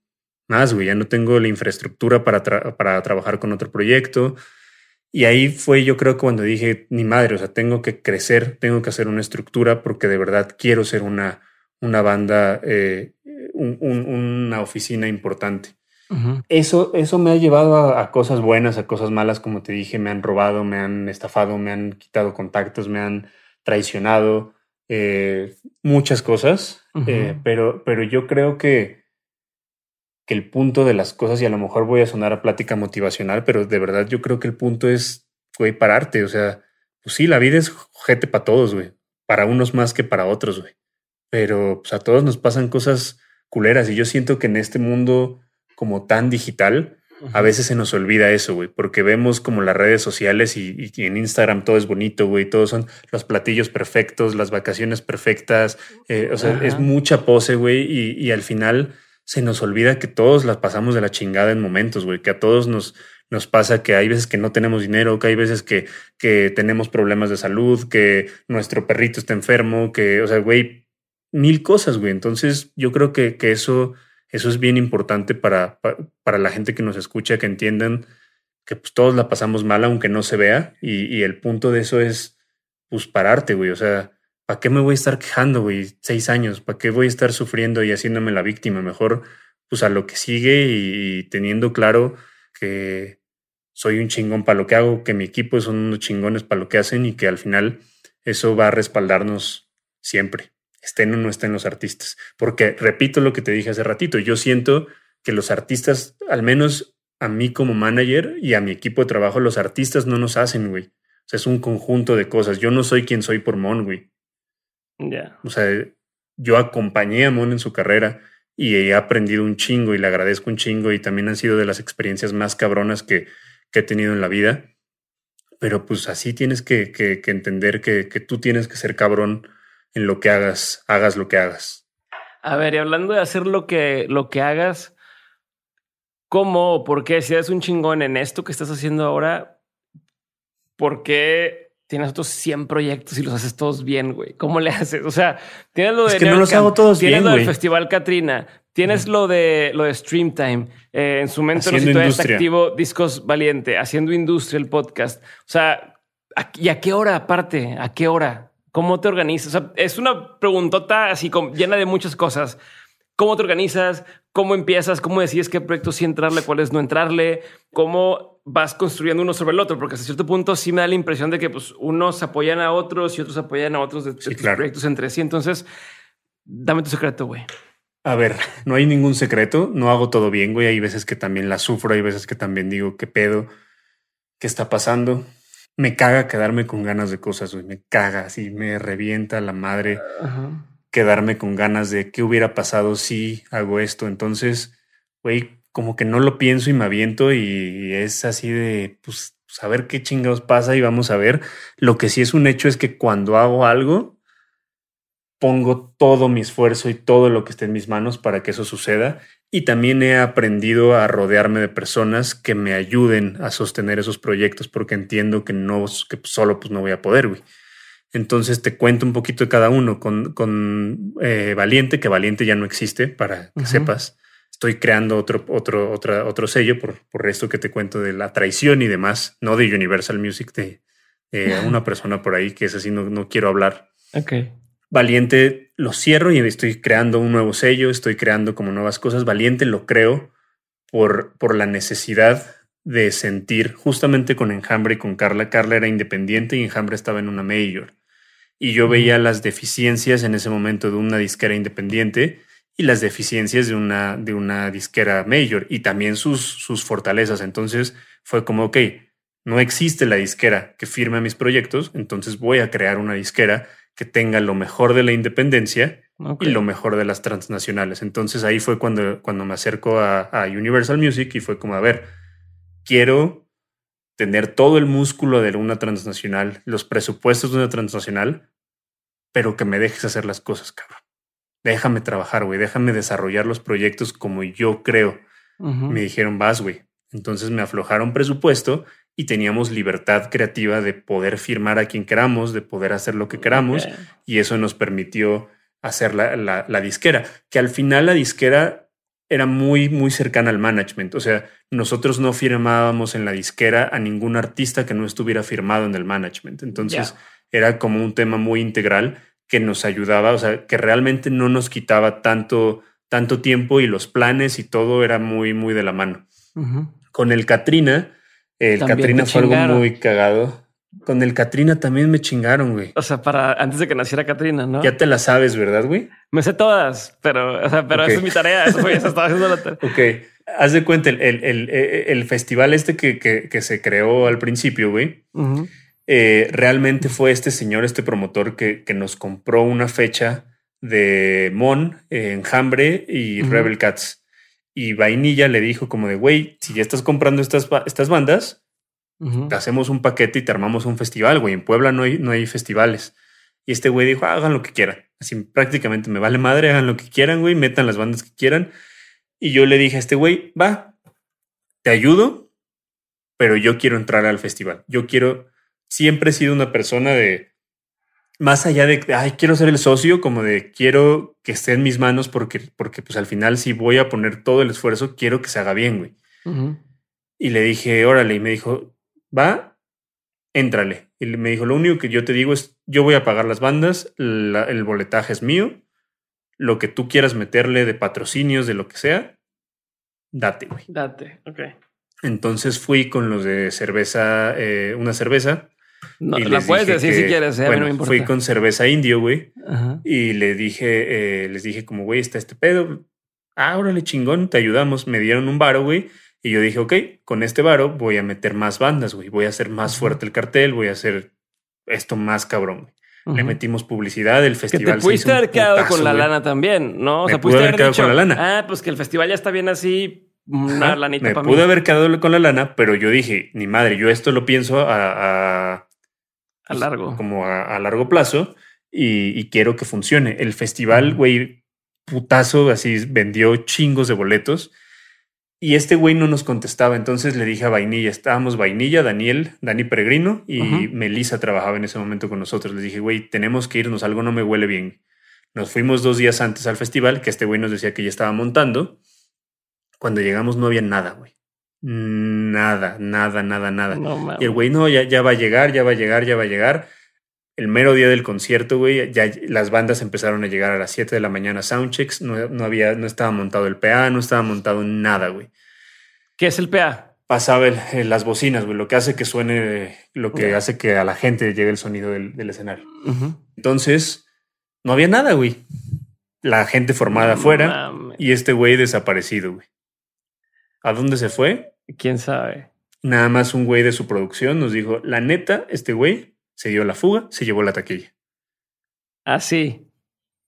más, güey. Ya no tengo la infraestructura para, para trabajar con otro proyecto. Y ahí fue yo creo cuando dije, ni madre, o sea, tengo que crecer, tengo que hacer una estructura porque de verdad quiero ser una, una banda, eh, una oficina importante. eso, eso me ha llevado a, cosas buenas, a cosas malas, como te dije, me han robado, me han estafado, me han quitado contactos, me han traicionado, eh, muchas cosas, eh, pero, pero yo creo que que el punto de las cosas, y a lo mejor voy a sonar a plática motivacional, pero de verdad yo creo que el punto es, güey, pararte. O sea, pues sí, la vida es jete para todos, güey. Para unos más que para otros, güey. Pero pues a todos nos pasan cosas culeras y yo siento que en este mundo como tan digital, a veces se nos olvida eso, güey, porque vemos como las redes sociales y, en Instagram todo es bonito, güey, todos son los platillos perfectos, las vacaciones perfectas, eh, o sea, es mucha pose, güey, y, y al final se nos olvida que todos las pasamos de la chingada en momentos, güey, que a todos nos, nos pasa que hay veces que no tenemos dinero, que hay veces que, que tenemos problemas de salud, que nuestro perrito está enfermo, que, o sea, güey, mil cosas, güey. Entonces yo creo que, que eso, eso es bien importante para, para, la gente que nos escucha, que entiendan que pues, todos la pasamos mal aunque no se vea y, y el punto de eso es pues pararte, güey. O sea, ¿para qué me voy a estar quejando, güey? Seis años, ¿para qué voy a estar sufriendo y haciéndome la víctima? Mejor, pues a lo que sigue y, teniendo claro que soy un chingón para lo que hago, que mi equipo son unos chingones para lo que hacen y que al final eso va a respaldarnos siempre, estén o no estén los artistas. Porque repito lo que te dije hace ratito, yo siento que los artistas, al menos a mí como manager y a mi equipo de trabajo, los artistas no nos hacen, güey. O sea, es un conjunto de cosas. Yo no soy quien soy por Mon, güey. Ya. O sea, yo acompañé a Mon en su carrera y he aprendido un chingo y le agradezco un chingo y también han sido de las experiencias más cabronas que, he tenido en la vida. Pero pues así tienes que, que, entender que, que, tú tienes que ser cabrón en lo que hagas, hagas lo que hagas. A ver, y hablando de hacer lo que, lo que hagas, ¿cómo o por qué si eres un chingón en esto que estás haciendo ahora? ¿Por qué tienes otros 100 proyectos y los haces todos bien, güey. ¿Cómo le haces? O sea, tienes lo de... Es que no los hago todos tienes lo del Festival Katrina, tienes lo de lo de Streamtime, eh, en su momento no sé activo Discos Valiente, haciendo industria el podcast. O sea, ¿y a qué hora aparte? ¿A qué hora? ¿Cómo te organizas? O sea, es una preguntota así llena de muchas cosas. ¿Cómo te organizas? ¿Cómo empiezas? ¿Cómo decides qué proyectos sí entrarle, cuáles no entrarle? ¿Cómo vas construyendo uno sobre el otro, porque hasta cierto punto sí me da la impresión de que pues, unos apoyan a otros y otros apoyan a otros de, proyectos entre sí. Entonces, dame tu secreto, güey. A ver, no hay ningún secreto, no hago todo bien, güey. Hay veces que también la sufro, hay veces que también digo, ¿qué pedo? ¿Qué está pasando? Me caga quedarme con ganas de cosas, güey. Me caga, así me revienta la madre quedarme con ganas de qué hubiera pasado si hago esto. Entonces, güey, como que no lo pienso y me aviento y es así de, pues, saber pues, qué chingados pasa y vamos a ver. Lo que sí es un hecho es que cuando hago algo, pongo todo mi esfuerzo y todo lo que esté en mis manos para que eso suceda. Y también he aprendido a rodearme de personas que me ayuden a sostener esos proyectos porque entiendo que no, que solo pues no voy a poder, güey. Entonces te cuento un poquito de cada uno con, con eh, Valiente, que Valiente ya no existe para que sepas. Estoy creando otro, otro, otra, otro sello por, por esto que te cuento de la traición y demás, no de Universal Music, de, una persona por ahí que es así, no, no quiero hablar. Ok. Valiente lo cierro y estoy creando un nuevo sello, estoy creando como nuevas cosas. Valiente lo creo por, por la necesidad de sentir justamente con Enjambre y con Carla. Carla era independiente y Enjambre estaba en una mayor. Y yo veía las deficiencias en ese momento de una disquera independiente y las deficiencias de una, de una disquera mayor y también sus, sus fortalezas. Entonces fue como, ok, no existe la disquera que firme mis proyectos, entonces voy a crear una disquera que tenga lo mejor de la independencia y lo mejor de las transnacionales. Entonces ahí fue cuando, cuando me acerco a, Universal Music y fue como, a ver, quiero tener todo el músculo de una transnacional, los presupuestos de una transnacional, pero que me dejes hacer las cosas, cabrón. Déjame trabajar, güey, déjame desarrollar los proyectos como yo creo. Me dijeron, vas, güey. Entonces me aflojaron presupuesto y teníamos libertad creativa de poder firmar a quien queramos, de poder hacer lo que queramos y eso nos permitió hacer la, la, disquera, que al final la disquera era muy, muy cercana al management. O sea, nosotros no firmábamos en la disquera a ningún artista que no estuviera firmado en el management. Entonces era como un tema muy integral que nos ayudaba, o sea, que realmente no nos quitaba tanto, tanto tiempo y los planes y todo era muy, muy de la mano. Con el Katrina, el Katrina fue algo muy cagado. Con el Katrina también me chingaron, güey. O sea, para antes de que naciera Katrina, ¿no? Ya te la sabes, ¿verdad, güey? Me sé todas, pero, o sea, pero esa es mi tarea. Eso, fue, eso estaba haciendo la tarea. Ok. Haz de cuenta el, el, el, festival este que, que, que, se creó al principio, güey. Eh, realmente fue este señor, este promotor que, que nos compró una fecha de Mon, Enjambre y Rebel Cats. Y Vainilla le dijo como de, güey, si ya estás comprando estas, estas bandas, te hacemos un paquete y te armamos un festival, güey. En Puebla no hay, no hay festivales. Y este güey dijo, hagan lo que quieran. Así prácticamente me vale madre, hagan lo que quieran, güey, metan las bandas que quieran. Y yo le dije a este güey, va, te ayudo, pero yo quiero entrar al festival. Yo quiero, siempre he sido una persona de, más allá de, ay, quiero ser el socio, como de quiero que esté en mis manos porque, porque pues al final si voy a poner todo el esfuerzo, quiero que se haga bien, güey. Y le dije, órale, y me dijo, va, éntrale. Y me dijo, lo único que yo te digo es, yo voy a pagar las bandas, el boletaje es mío, lo que tú quieras meterle de patrocinios, de lo que sea, date, güey. Date, ok. Entonces fui con los de cerveza, eh, una cerveza, no, la puedes decir si quieres, eh, no me importa. Fui con cerveza indio, güey. Y le dije, eh, les dije como, güey, está este pedo. Ah, órale, chingón, te ayudamos. Me dieron un varo, güey. Y yo dije, ok, con este varo voy a meter más bandas, güey. Voy a hacer más fuerte el cartel, voy a hacer esto más cabrón, Le metimos publicidad, el festival. Que te pudiste haber quedado con la lana también, ¿no? O sea, pudiste haber quedado con la lana. Ah, pues que el festival ya está bien así, una lanita Me pude haber quedado con la lana, pero yo dije, ni madre, yo esto lo pienso a a pues, largo. Como a, largo plazo y, quiero que funcione. El festival, güey, putazo, así vendió chingos de boletos. Y este güey no nos contestaba. Entonces le dije a Vainilla, estábamos Vainilla, Daniel, Dani Peregrino y Melissa trabajaba en ese momento con nosotros. Les dije, güey, tenemos que irnos, algo no me huele bien. Nos fuimos dos días antes al festival, que este güey nos decía que ya estaba montando. Cuando llegamos no había nada, güey. Nada, nada, nada, nada. y el güey, no, ya, ya va a llegar, ya va a llegar, ya va a llegar. El mero día del concierto, güey, ya las bandas empezaron a llegar a las 7 de la mañana soundchecks, no, no había, no estaba montado el PA, no estaba montado nada, güey. ¿Qué es el PA? Pasaba las bocinas, güey, lo que hace que suene, lo que hace que a la gente llegue el sonido del, escenario. Entonces, no había nada, güey. la gente formada afuera y este güey desaparecido, güey. ¿A dónde se fue? ¿Quién sabe? Nada más un güey de su producción nos dijo, la neta, este güey se dio la fuga, se llevó la taquilla. Ah, sí.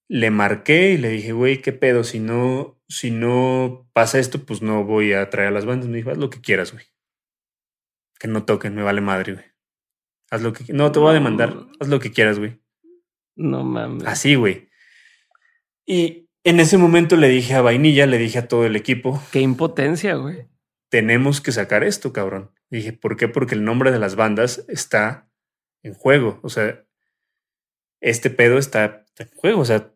Le marqué y le dije, güey, ¿qué pedo? Si no, si no pasa esto, pues no voy a traer a las bandas. Me dijo, haz lo que quieras, güey. Que no toquen, me vale madre, güey. Haz lo que... No, te voy a demandar. Haz lo que quieras, güey. No mames. Así, güey. Y en ese momento le dije a Vainilla, le dije a todo el equipo. Qué impotencia, güey. Tenemos que sacar esto, cabrón. dije, ¿por qué? Porque el nombre de las bandas está en juego. O sea, este pedo está en juego. O sea,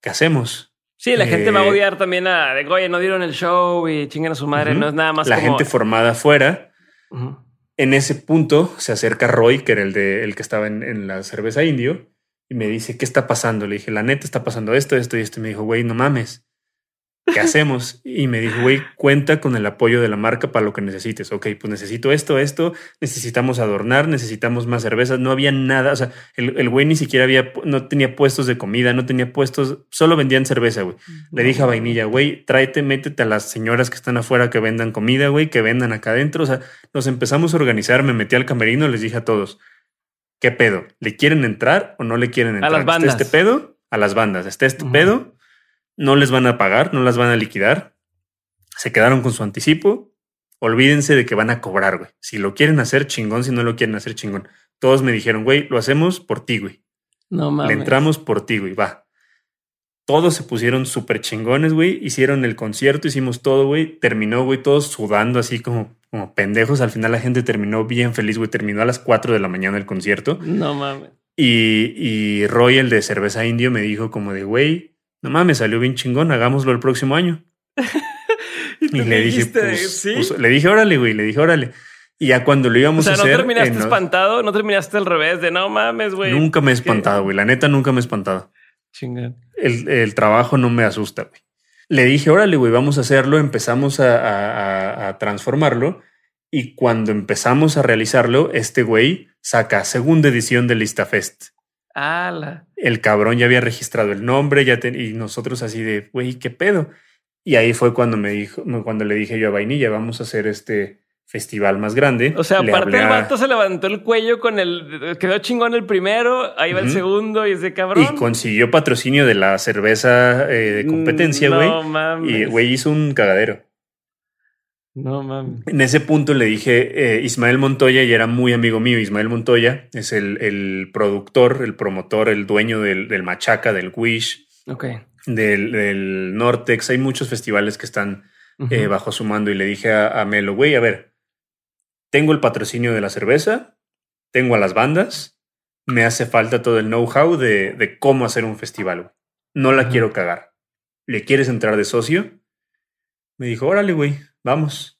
¿qué hacemos? Sí, la gente va a eh, odiar también a de, oye, no dieron el show y chingan a su madre. No es nada más La gente formada afuera. En ese punto se acerca Roy, que era el de el que estaba en, en la cerveza indio, y me dice, ¿qué está pasando? Le dije, la neta está pasando esto, esto y esto. Y me dijo, güey, no mames. ¿Qué hacemos? Y me dijo, güey, cuenta con el apoyo de la marca para lo que necesites. Ok, pues necesito esto, esto, necesitamos adornar, necesitamos más cervezas. No había nada. O sea, el, güey ni siquiera había, no tenía puestos de comida, no tenía puestos, solo vendían cerveza, güey. Le dije a Vainilla, güey, tráete, métete a las señoras que están afuera que vendan comida, güey, que vendan acá adentro. O sea, nos empezamos a organizar, me metí al camerino, les dije a todos, ¿qué pedo? ¿Le quieren entrar o no le quieren entrar? A las bandas. este pedo? A las bandas. Está este pedo, no les van a pagar, no las van a liquidar. Se quedaron con su anticipo. Olvídense de que van a cobrar, güey. Si lo quieren hacer, chingón. Si no lo quieren hacer, chingón. Todos me dijeron, güey, lo hacemos por ti, güey. No mames. Le entramos por ti, güey. Va. Todos se pusieron súper chingones, güey. Hicieron el concierto, hicimos todo, güey. Terminó, güey, todos sudando así como, como pendejos. Al final la gente terminó bien feliz, güey. Terminó a las 4 de la mañana el concierto. No mames. Y, y Roy, el de cerveza indio, me dijo como de, güey, no mames, salió bien chingón, hagámoslo el próximo año. y, le dije, pues, ¿sí? pues, le dije, órale, güey, le dije, órale. Y ya cuando lo íbamos a hacer. ¿No terminaste espantado? ¿No terminaste al revés de no mames, güey? Nunca me he espantado, güey. La neta, nunca me he espantado. Chingón. El, el, trabajo no me asusta, güey. Le dije, órale, güey, vamos a hacerlo. Empezamos a, a, a, transformarlo. Y cuando empezamos a realizarlo, este güey saca segunda edición de ListaFest. El cabrón ya había registrado el nombre ya y nosotros así de, güey, ¿qué pedo? Y ahí fue cuando me dijo, cuando le dije yo a Vainilla, vamos a hacer este festival más grande. O sea, aparte el vato se levantó el cuello con el, quedó chingón el primero, ahí va el segundo y ese cabrón. Y consiguió patrocinio de la cerveza eh, de competencia, güey. No mames. Y güey hizo un cagadero. No mames. En ese punto le dije, eh, Ismael Montoya, y era muy amigo mío, Ismael Montoya es el, el productor, el promotor, el dueño del, del Machaca, del Wish, del, del, Nortex. Hay muchos festivales que están eh, bajo su mando y le dije a, a Melo, güey, a ver, tengo el patrocinio de la cerveza, tengo a las bandas, me hace falta todo el know-how de, de, cómo hacer un festival. No la quiero cagar. ¿Le quieres entrar de socio? Me dijo, órale, güey vamos.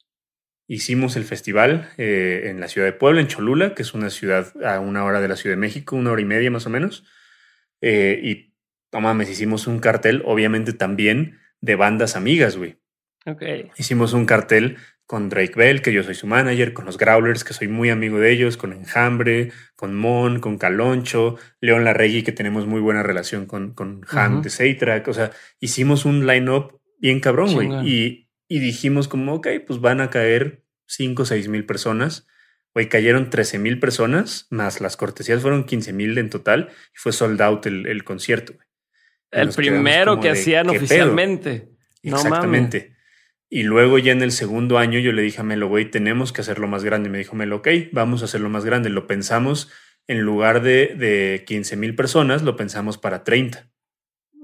Hicimos el festival eh, en la ciudad de Puebla, en Cholula, que es una ciudad a una hora de la Ciudad de México, una hora y media más o menos. Eh, y, no mames, hicimos un cartel, obviamente también de bandas amigas, güey. Ok. Hicimos un cartel con Drake Bell, que yo soy su manager, con los Growlers, que soy muy amigo de ellos, con Enjambre, con Mon, con Caloncho, León Larregui, que tenemos muy buena relación con, con Han de Seitrack. O sea, hicimos un line-up bien cabrón, güey. Y y dijimos como, ok, pues van a caer 5 o 6 mil personas. Hoy cayeron 13 mil personas, más las cortesías fueron 15 mil en total y fue sold out el, concierto. El primero que hacían oficialmente. Exactamente. Y luego ya en el segundo año yo le dije a Melo, güey, tenemos que hacerlo más grande. Me dijo Melo, ok, vamos a hacerlo más grande. Lo pensamos en lugar de, de 15 mil personas, lo pensamos para 30.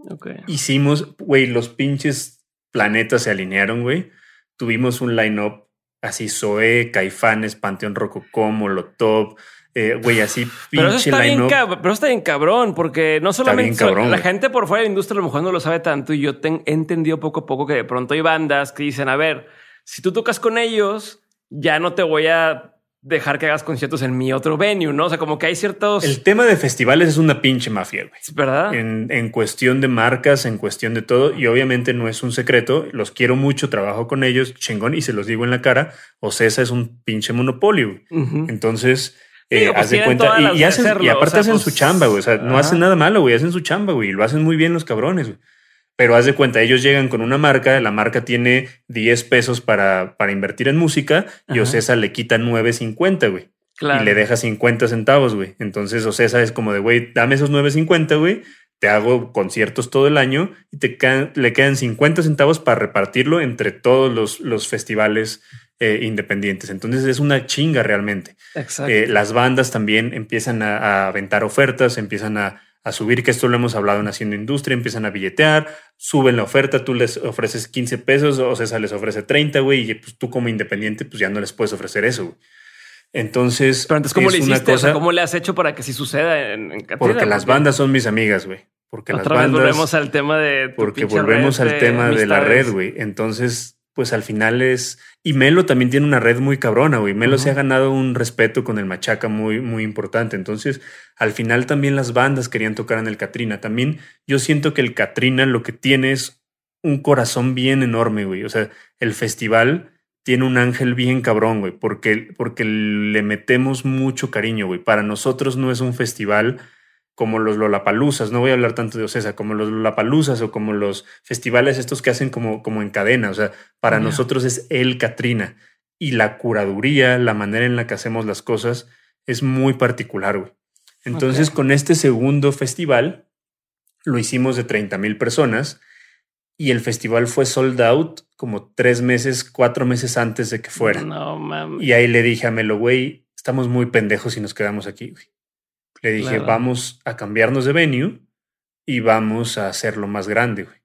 Okay. Hicimos, güey, los pinches planetas se alinearon, güey. Tuvimos un line-up así, Zoe, Caifanes, Panteón Rococó, Molotov, eh, güey, así pinche line-up. Pero está bien cabrón, porque no solamente la gente por fuera de la industria a lo mejor no lo sabe tanto y yo he entendido poco a poco que de pronto hay bandas que dicen, a ver, si tú tocas con ellos, ya no te voy a dejar que hagas conciertos en mi otro venue, ¿no? O sea, como que hay ciertos... El tema de festivales es una pinche mafia, güey. ¿Verdad? En, en, cuestión de marcas, en cuestión de todo, y obviamente no es un secreto, los quiero mucho, trabajo con ellos, chingón, y se los digo en la cara, o sea, esa es un pinche monopolio. Entonces... Eh, pues haz de cuenta y, hacen, y aparte hacen su pues, chamba, güey. O sea, no hacen nada malo, güey. Hacen su chamba, güey. Y lo hacen muy bien los cabrones, güey. Pero haz de cuenta, ellos llegan con una marca, la marca tiene 10 pesos para, para invertir en música y Ocesa le quita 9.50, güey. Y le deja 50 centavos, güey. Entonces Ocesa es como de, güey, dame esos 9.50, güey. Te hago conciertos todo el año y te le quedan 50 centavos para repartirlo entre todos los, los festivales eh, independientes. Entonces es una chinga realmente. Exacto. Eh, las bandas también empiezan a, a aventar ofertas, empiezan a, a subir, que esto lo hemos hablado en Haciendo Industria, empiezan a billetear, suben la oferta, tú les ofreces 15 pesos, o César les ofrece 30, güey, y pues tú como independiente, pues ya no les puedes ofrecer eso, güey. Entonces, Pero antes, ¿cómo le hiciste? ¿Cómo le has hecho para que sí suceda en, en Porque las bandas son mis amigas, güey. Porque las bandas. volvemos al tema de. porque volvemos al tema de la red, güey. Entonces, pues al final es. Y Melo también tiene una red muy cabrona, güey. Melo se ha ganado un respeto con el Machaca muy, muy importante. Entonces, al final también las bandas querían tocar en el Katrina. También yo siento que el Katrina lo que tiene es un corazón bien enorme, güey. O sea, el festival tiene un ángel bien cabrón, güey, porque, porque le metemos mucho cariño, güey. Para nosotros no es un festival como los Lollapaloozas, no voy a hablar tanto de Ocesa, como los Lollapaloozas o como los festivales estos que hacen como, como en cadena, o sea, para nosotros es el Katrina y la curaduría, la manera en la que hacemos las cosas es muy particular, güey. Entonces, con este segundo festival, lo hicimos de 30 mil personas y el festival fue sold out como tres meses, cuatro meses antes de que fuera. No. Y ahí le dije a Melo, güey, estamos muy pendejos si nos quedamos aquí, güey. Le dije, vamos a cambiarnos de venue y vamos a hacerlo más grande, güey.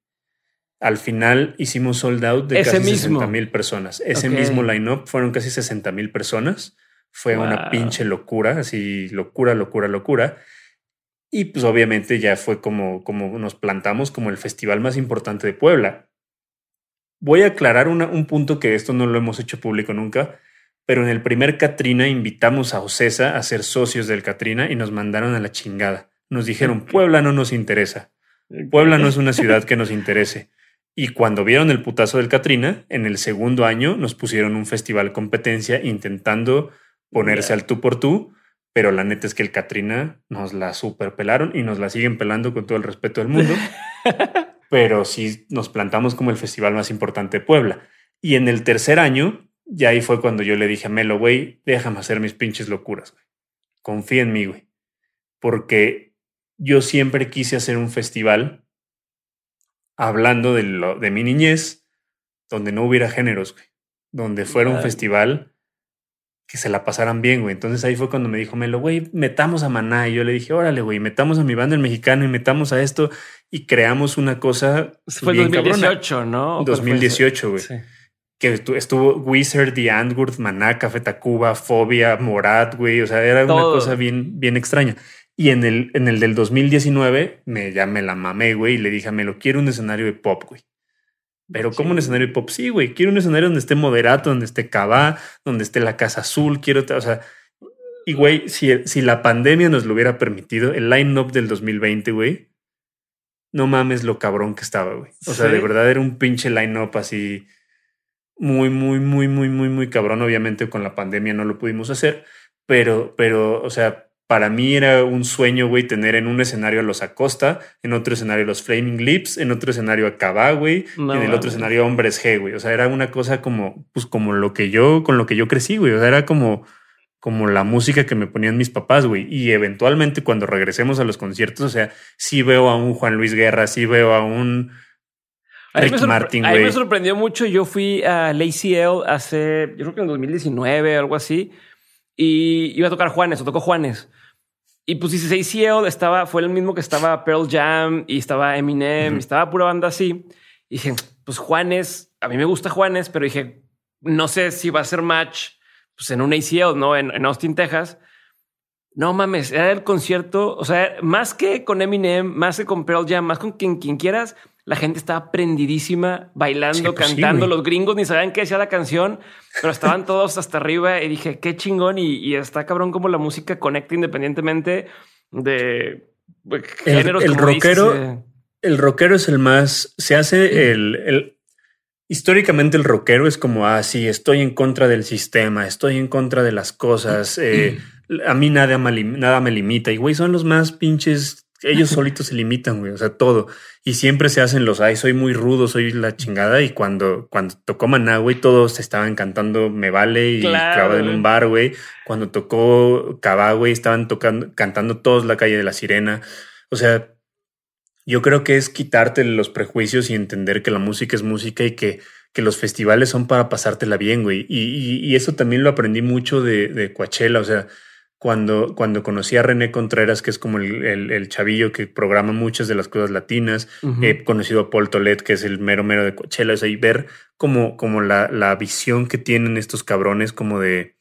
Al final hicimos sold out de casi 60 mil personas. Ese mismo line-up fueron casi 60 mil personas. Fue una pinche locura, así locura, locura, locura. Y pues obviamente ya fue como, como nos plantamos como el festival más importante de Puebla. Voy a aclarar un punto que esto no lo hemos hecho público nunca pero en el primer Katrina invitamos a Ocesa a ser socios del Katrina y nos mandaron a la chingada. Nos dijeron, Puebla no nos interesa. Puebla no es una ciudad que nos interese. Y cuando vieron el putazo del Katrina, en el segundo año nos pusieron un festival competencia intentando ponerse al tú por tú, pero la neta es que el Katrina nos la superpelaron y nos la siguen pelando con todo el respeto del mundo. pero sí nos plantamos como el festival más importante de Puebla. Y en el tercer año y ahí fue cuando yo le dije a Melo, güey, déjame hacer mis pinches locuras, güey. Confía en mí, güey. Porque yo siempre quise hacer un festival hablando de, lo, de mi niñez, donde no hubiera géneros, güey. Donde fuera un festival que se la pasaran bien, güey. Entonces ahí fue cuando me dijo Melo, güey, metamos a Maná. Y yo le dije, órale, güey, metamos a mi banda el mexicano y metamos a esto y creamos una cosa. Fue bien 2018, ¿no? 2018, güey. Sí que estuvo Wizard, The Antwoord, Maná, Café Tacuba, Fobia, Morat, güey. O sea, era una cosa bien, bien extraña. Y en el, en el del 2019 me, ya me la mamé, güey, y le dije, me lo quiero un escenario de pop, güey. Pero como un escenario de pop, sí, güey. Quiero un escenario donde esté moderato, donde esté Cabá, donde esté la Casa Azul. Quiero, o sea, y güey, si, si la pandemia nos lo hubiera permitido, el line-up del 2020, güey, no mames lo cabrón que estaba, güey. O sea, de verdad era un pinche line-up así muy, muy, muy, muy, muy, muy cabrón. Obviamente con la pandemia no lo pudimos hacer, pero, pero, o sea, para mí era un sueño, güey, tener en un escenario a los Acosta, en otro escenario a los Flaming Lips, en otro escenario a Cabá, güey, en el otro escenario Hombres G, güey. O sea, era una cosa como, pues como lo que yo, con lo que yo crecí, güey. O sea, era como, como la música que me ponían mis papás, güey. Y eventualmente cuando regresemos a los conciertos, o sea, sí veo a un Juan Luis Guerra, sí veo a un a mí, me, me sorprendió mucho. Yo fui a Lazy L hace, yo creo que en 2019, algo así, y iba a tocar Juanes, o tocó Juanes. Y pues dice ACL estaba, fue el mismo que estaba Pearl Jam y estaba Eminem, y estaba pura banda así. Y dije, pues Juanes, a mí me gusta Juanes, pero dije, no sé si va a ser match pues en un ACL, no en, en Austin, Texas. No mames, era el concierto, o sea, más que con Eminem, más que con Pearl Jam, más con quien, quien quieras, la gente estaba prendidísima, bailando, pues cantando. los gringos ni sabían qué decía la canción, pero estaban todos hasta arriba y dije, qué chingón. Y, está cabrón como la música conecta independientemente de géneros. El, rockero, el rockero es el más, se hace el, históricamente el rockero es como, ah, sí, estoy en contra del sistema, estoy en contra de las cosas. Eh, a mí nada me, nada me limita. Y güey, son los más pinches ellos solitos se limitan, güey, o sea, todo. Y siempre se hacen los, ay, soy muy rudo, soy la chingada. Y cuando, cuando tocó Maná, güey, todos estaban cantando Me Vale y claro, en un bar, güey. Cuando tocó Cabá, güey, estaban tocando, cantando todos La Calle de la Sirena. O sea, yo creo que es quitarte los prejuicios y entender que la música es música y que, que los festivales son para pasártela bien, güey. Y, y, eso también lo aprendí mucho de, de Coachella, o sea, cuando, cuando conocí a René Contreras, que es como el, el, chavillo que programa muchas de las cosas latinas, he conocido a Paul Tolet, que es el mero mero de Coachella, o sea, y ver como, como la, la visión que tienen estos cabrones, como de,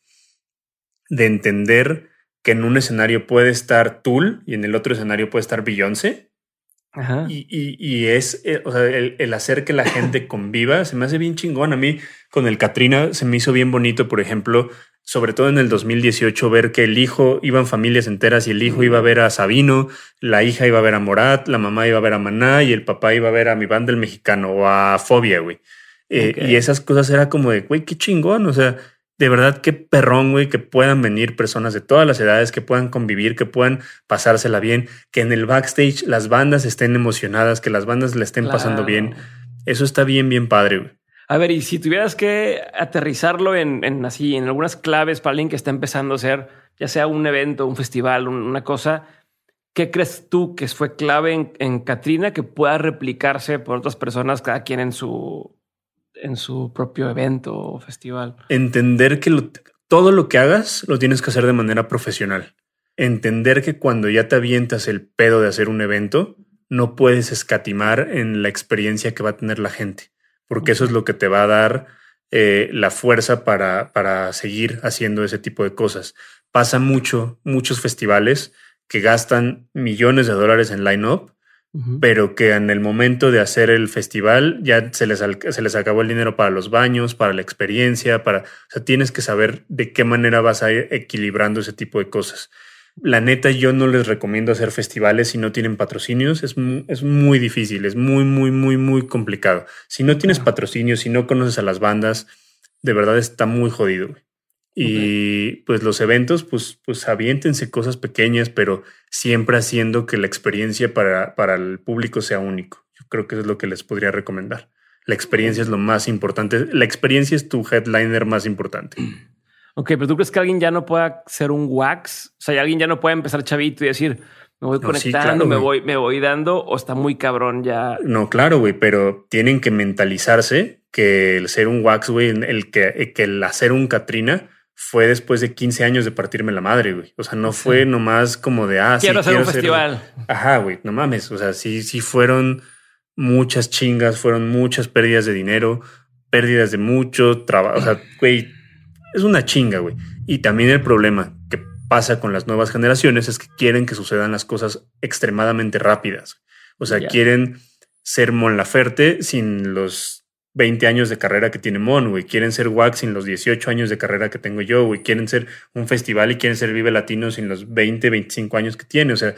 de entender que en un escenario puede estar Tool y en el otro escenario puede estar Beyoncé. Y, y, y, es, eh, o sea, el, el, hacer que la gente conviva se me hace bien chingón. A mí con el Katrina se me hizo bien bonito, por ejemplo, sobre todo en el 2018, ver que el hijo iban familias enteras y el hijo iba a ver a Sabino, la hija iba a ver a Morat, la mamá iba a ver a Maná y el papá iba a ver a mi banda el mexicano o a Fobia, güey. Eh, y esas cosas era como de, güey, qué chingón. O sea, de verdad qué perrón, güey, que puedan venir personas de todas las edades, que puedan convivir, que puedan pasársela bien, que en el backstage las bandas estén emocionadas, que las bandas le estén pasando bien. Eso está bien, bien padre, güey. A ver, y si tuvieras que aterrizarlo en, así, en algunas claves para alguien que está empezando a hacer, ya sea un evento, un festival, una cosa, ¿qué crees tú que fue clave en, Katrina que pueda replicarse por otras personas, cada quien en su, en su propio evento o festival. Entender que todo lo que hagas lo tienes que hacer de manera profesional. Entender que cuando ya te avientas el pedo de hacer un evento, no puedes escatimar en la experiencia que va a tener la gente, porque eso es lo que te va a dar eh, la fuerza para, para seguir haciendo ese tipo de cosas. Pasa mucho, muchos festivales que gastan millones de dólares en line-up pero que en el momento de hacer el festival ya se les, se les acabó el dinero para los baños, para la experiencia, para, o sea, tienes que saber de qué manera vas a ir equilibrando ese tipo de cosas. La neta, yo no les recomiendo hacer festivales si no tienen patrocinios. Es, es muy difícil, es muy, muy, muy, muy complicado. Si no tienes patrocinios, si no conoces a las bandas, de verdad está muy jodido. Y pues los eventos, pues, pues aviéntense cosas pequeñas, pero siempre haciendo que la experiencia para, para el público sea único. Yo creo que es lo que les podría recomendar. La experiencia es lo más importante. La experiencia es tu headliner más importante. Ok, pero ¿tú crees que alguien ya no pueda ser un wax? O sea, alguien ya no puede empezar chavito y decir, me voy conectando, me, voy, me voy dando, o está muy cabrón ya. No, claro, güey, pero tienen que mentalizarse que el ser un wax, güey, el que, que el hacer un Katrina fue después de 15 años de partirme la madre, güey. O sea, no fue nomás como de, ah, quiero hacer un festival. Ajá, güey, no mames. O sea, sí, sí fueron muchas chingas, fueron muchas pérdidas de dinero, pérdidas de mucho trabajo. O sea, güey, es una chinga, güey. Y también el problema que pasa con las nuevas generaciones es que quieren que sucedan las cosas extremadamente rápidas. O sea, quieren ser Mon Laferte sin los 20 años de carrera que tiene Mon, güey. Quieren ser Wax sin los 18 años de carrera que tengo yo, güey. Quieren ser un festival y quieren ser Vive Latino sin los 20, 25 años que tiene. O sea,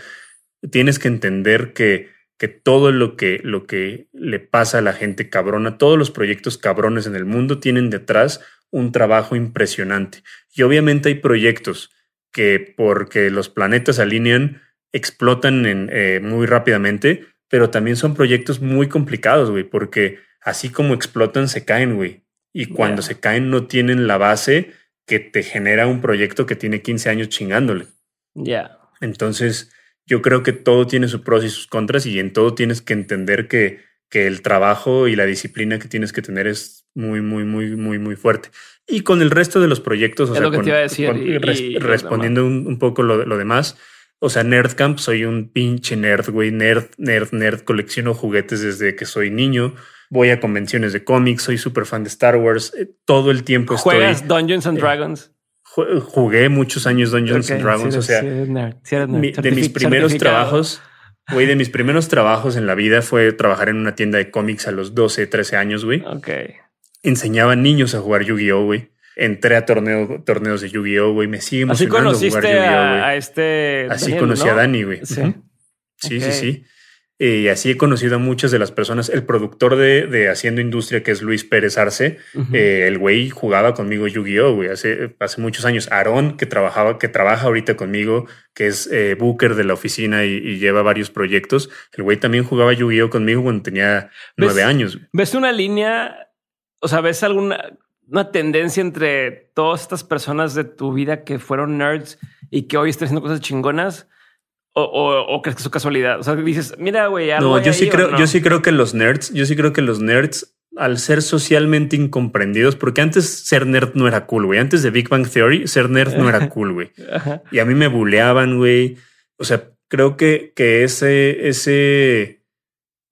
tienes que entender que, que todo lo que, lo que le pasa a la gente cabrona, todos los proyectos cabrones en el mundo tienen detrás un trabajo impresionante. Y obviamente hay proyectos que porque los planetas alinean, explotan en, eh, muy rápidamente, pero también son proyectos muy complicados, güey, porque así como explotan, se caen, güey. Y cuando se caen no tienen la base que te genera un proyecto que tiene 15 años chingándole. Ya. Entonces, yo creo que todo tiene sus pros y sus contras y en todo tienes que entender que, que el trabajo y la disciplina que tienes que tener es muy, muy, muy, muy, muy fuerte. Y con el resto de los proyectos, o sea, respondiendo un, poco lo, lo demás, o sea, Nerdcamp, soy un pinche nerd, güey, nerd, nerd, nerd, colecciono juguetes desde que soy niño voy a convenciones de cómics, soy súper fan de Star Wars, eh, todo el tiempo ¿Juegas Dungeons and eh, Dragons? jugué muchos años Dungeons and Dragons, o sea, de mis primeros trabajos, güey, de mis primeros trabajos en la vida fue trabajar en una tienda de cómics a los 12, 13 años, güey. Ok. Enseñaba niños a jugar Yu-Gi-Oh, güey. Entré a torneos de Yu-Gi-Oh, güey. Me sigue emocionando Así conociste jugar Yu-Gi-Oh, a, este Así conocí a Dani, güey. Sí. Sí, sí, sí. Eh, y así he conocido a muchas de las personas. El productor de, Haciendo Industria, que es Luis Pérez Arce, eh, el güey jugaba conmigo Yu-Gi-Oh, güey, hace, hace muchos años. Aarón, que trabajaba, que trabaja ahorita conmigo, que es eh, Booker de la oficina y, lleva varios proyectos. El güey también jugaba Yu-Gi-Oh conmigo cuando tenía nueve años. ¿Ves una línea? O sea, ¿ves alguna una tendencia entre todas estas personas de tu vida que fueron nerds y que hoy están haciendo cosas chingonas? O, crees que es casualidad? O sea, dices, mira, güey, No, yo sí creo, yo sí creo que los nerds, yo sí creo que los nerds, al ser socialmente incomprendidos, porque antes ser nerd no era cool, güey. Antes de Big Bang Theory, ser nerd no era cool, güey. Y a mí me buleaban, güey. O sea, creo que, que ese, ese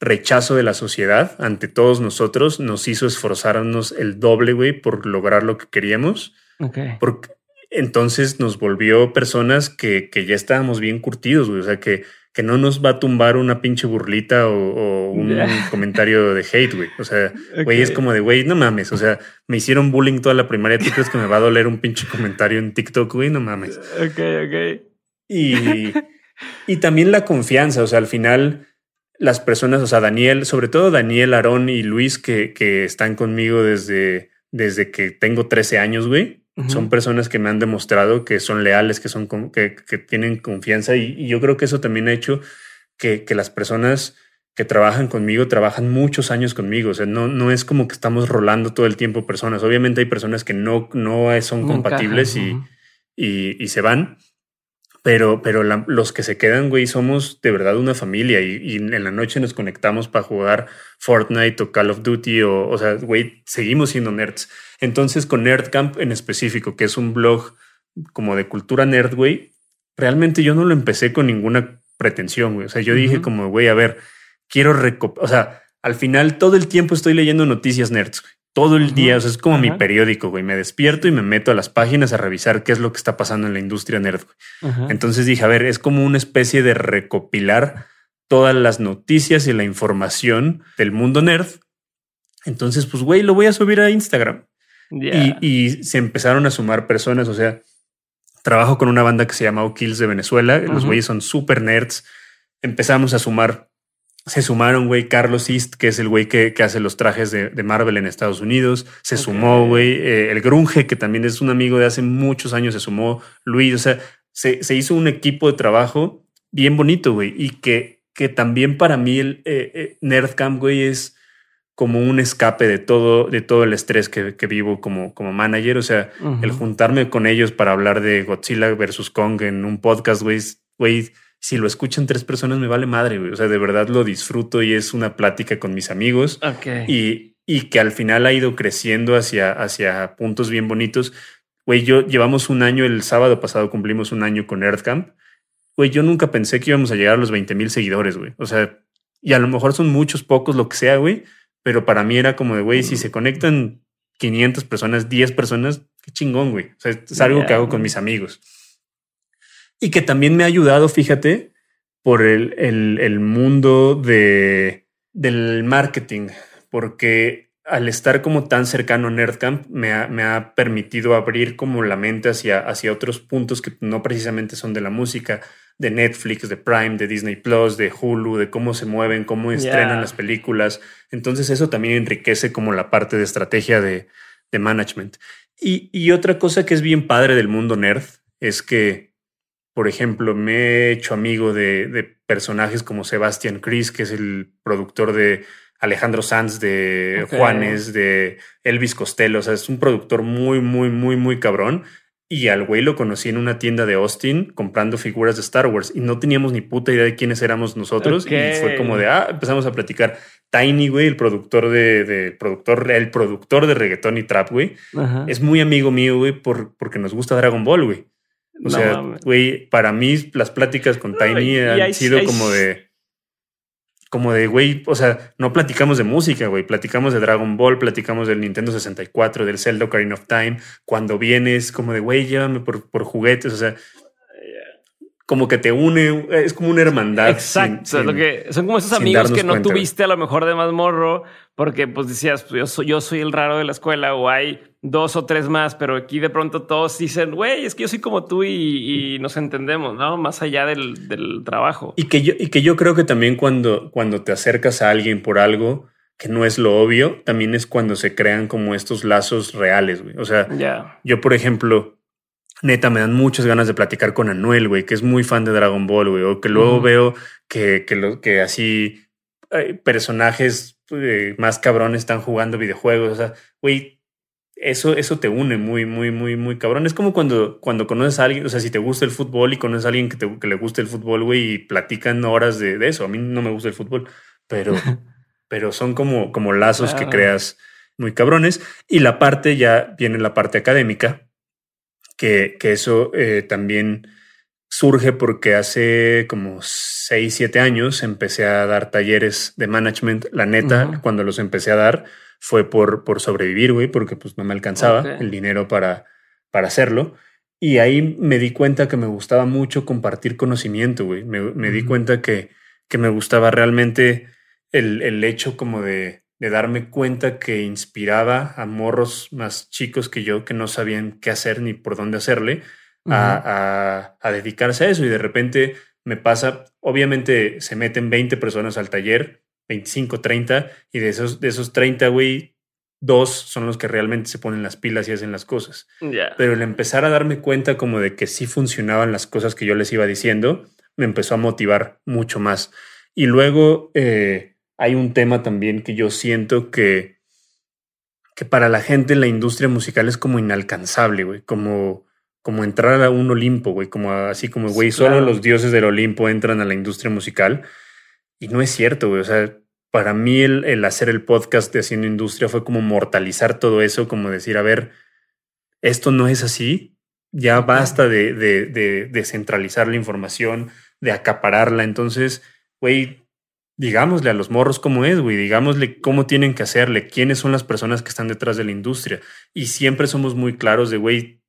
rechazo de la sociedad ante todos nosotros nos hizo esforzarnos el doble, güey, por lograr lo que queríamos. Okay. Porque entonces nos volvió personas que, que ya estábamos bien curtidos, güey. O sea, que, que no nos va a tumbar una pinche burlita o, un comentario de hate, güey. O sea, güey, es como de, güey, no mames. O sea, me hicieron bullying toda la primaria. ¿Tú crees que me va a doler un pinche comentario en TikTok, güey? No mames. Ok, ok. Y, y también la confianza. O sea, al final, las personas, o sea, Daniel, sobre todo Daniel, Aarón y Luis, que, que están conmigo desde, desde que tengo 13 años, güey son personas que me han demostrado que son leales, que, son, que, que tienen confianza y, yo creo que eso también ha hecho que, que, las personas que trabajan conmigo trabajan muchos años conmigo. O sea, no, no es como que estamos rolando todo el tiempo personas. Obviamente hay personas que no, no son compatibles y, y, y, se van, pero, pero los que se quedan, güey, somos de verdad una familia y, y, en la noche nos conectamos para jugar Fortnite o Call of Duty o, o sea, güey, seguimos siendo nerds. Entonces, con Nerdcamp en específico, que es un blog como de cultura nerd, güey, realmente yo no lo empecé con ninguna pretensión, güey. O sea, yo dije como, güey, a ver, quiero o sea, al final todo el tiempo estoy leyendo noticias nerds, güey. Todo el día, o sea, es como mi periódico, güey. Me despierto y me meto a las páginas a revisar qué es lo que está pasando en la industria nerd. Entonces dije, a ver, es como una especie de recopilar todas las noticias y la información del mundo nerd. Entonces, pues, güey, lo voy a subir a Instagram. Y, se empezaron a sumar personas. O sea, trabajo con una banda que se llama O'Kills de Venezuela. Los güeyes son super nerds. Empezamos a sumar. Se sumaron, güey, Carlos East, que es el güey que, hace los trajes de, Marvel en Estados Unidos. Se sumó, güey, eh, el Grunge, que también es un amigo de hace muchos años, se sumó Luis. O sea, se, hizo un equipo de trabajo bien bonito, güey. Y que, que también para mí el eh, eh, Nerdcamp, güey, es como un escape de todo, de todo el estrés que, vivo como, como manager. O sea, el juntarme con ellos para hablar de Godzilla versus Kong en un podcast, güey, güey, si lo escuchan tres personas me vale madre, güey. O sea, de verdad lo disfruto y es una plática con mis amigos. Y, y que al final ha ido creciendo hacia, hacia puntos bien bonitos. Güey, yo llevamos un año, el sábado pasado cumplimos un año con Earthcamp. Güey, yo nunca pensé que íbamos a llegar a los 20 mil seguidores, güey. O sea, y a lo mejor son muchos, pocos, lo que sea, güey pero para mí era como de, güey, si se conectan 500 personas, 10 personas, qué chingón, güey. O sea, es algo que hago con mis amigos. Y que también me ha ayudado, fíjate, por el, el, mundo de, del marketing, porque al estar como tan cercano a Nerdcamp, me ha, me ha permitido abrir como la mente hacia, hacia otros puntos que no precisamente son de la música de Netflix, de Prime, de Disney Plus, de Hulu, de cómo se mueven, cómo estrenan las películas. Entonces eso también enriquece como la parte de estrategia de, de management. Y, y, otra cosa que es bien padre del mundo nerd es que, por ejemplo, me he hecho amigo de, de personajes como Sebastian Chris, que es el productor de Alejandro Sanz, de Juanes, de Elvis Costello. O sea, es un productor muy, muy, muy, muy cabrón. Y al güey lo conocí en una tienda de Austin comprando figuras de Star Wars y no teníamos ni puta idea de quiénes éramos nosotros. Y fue como de, ah, empezamos a platicar. Tiny, güey, el productor de, productor, el productor de reggaetón y trap, güey, es muy amigo mío, güey, por, porque nos gusta Dragon Ball, güey. O sea, güey, para mí las pláticas con Tiny han sido como de como de, güey, o sea, no platicamos de música, güey, platicamos de Dragon Ball, platicamos del Nintendo 64, del Zelda Ocarina of Time, cuando vienes como de, güey, llévame por, por juguetes, o sea, como que te une, es como una hermandad. Exacto, lo que son como esos amigos que no tuviste a lo mejor de más morro, porque pues decías, pues, yo soy, yo soy el raro de la escuela, o hay dos o tres más, pero aquí de pronto todos dicen, güey, es que yo soy como tú y, nos entendemos, ¿no? Más allá del, del, trabajo. Y que, yo, y que yo creo que también cuando, cuando te acercas a alguien por algo que no es lo obvio, también es cuando se crean como estos lazos reales, güey. O sea, yo, por ejemplo, neta, me dan muchas ganas de platicar con Anuel, güey, que es muy fan de Dragon Ball, güey, o que luego veo que, que, lo, que así personajes eh, más cabrones están jugando videojuegos, o sea, güey, eso, eso te une muy, muy, muy, muy cabrón. Es como cuando, cuando conoces a alguien, o sea, si te gusta el fútbol y conoces a alguien que, te, que le gusta el fútbol, güey, y platican horas de, de, eso. A mí no me gusta el fútbol, pero, pero son como, como lazos que creas muy cabrones. Y la parte ya viene la parte académica, que, que eso eh, también surge porque hace como 6, 7 años empecé a dar talleres de management. La neta, cuando los empecé a dar, fue por, por sobrevivir, güey, porque pues no me alcanzaba el dinero para, para hacerlo. Y ahí me di cuenta que me gustaba mucho compartir conocimiento, güey. Me, di cuenta que, que me gustaba realmente el, el hecho como de, de, darme cuenta que inspiraba a morros más chicos que yo que no sabían qué hacer ni por dónde hacerle a, a, a dedicarse a eso. Y de repente me pasa, obviamente se meten 20 personas al taller 25, 30, y de esos, de esos 30, güey, dos son los que realmente se ponen las pilas y hacen las cosas. Pero el empezar a darme cuenta como de que sí funcionaban las cosas que yo les iba diciendo, me empezó a motivar mucho más. Y luego eh, hay un tema también que yo siento que, que para la gente en la industria musical es como inalcanzable, güey, como, como entrar a un Olimpo, güey, como así como, güey, solo los dioses del Olimpo entran a la industria musical. Y no es cierto, güey. O sea, para mí el, hacer el podcast de Haciendo Industria fue como mortalizar todo eso, como decir, a ver, esto no es así, ya basta de, de, de, centralizar la información, de acapararla. Entonces, güey, digámosle a los morros cómo es, güey, digámosle cómo tienen que hacerle, quiénes son las personas que están detrás de la industria. Y siempre somos muy claros de, güey,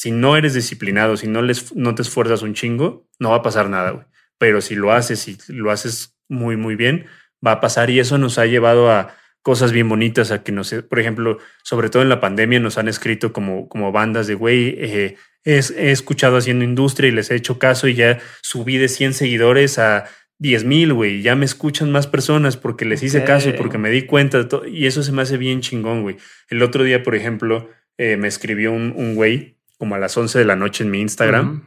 si no eres disciplinado, si no, les, no te esfuerzas un chingo, no va a pasar nada, güey. Pero si lo haces y lo haces muy, muy bien, va a pasar. Y eso nos ha llevado a cosas bien bonitas, a que nos, por ejemplo, sobre todo en la pandemia nos han escrito como, como bandas de, güey, eh, he, escuchado haciendo industria y les he hecho caso y ya subí de 100 seguidores a 10 mil, güey, ya me escuchan más personas porque les hice caso y porque me di cuenta de todo, y eso se me hace bien chingón, güey. El otro día, por ejemplo, eh, me escribió un, güey como a las 11 de la noche en mi Instagram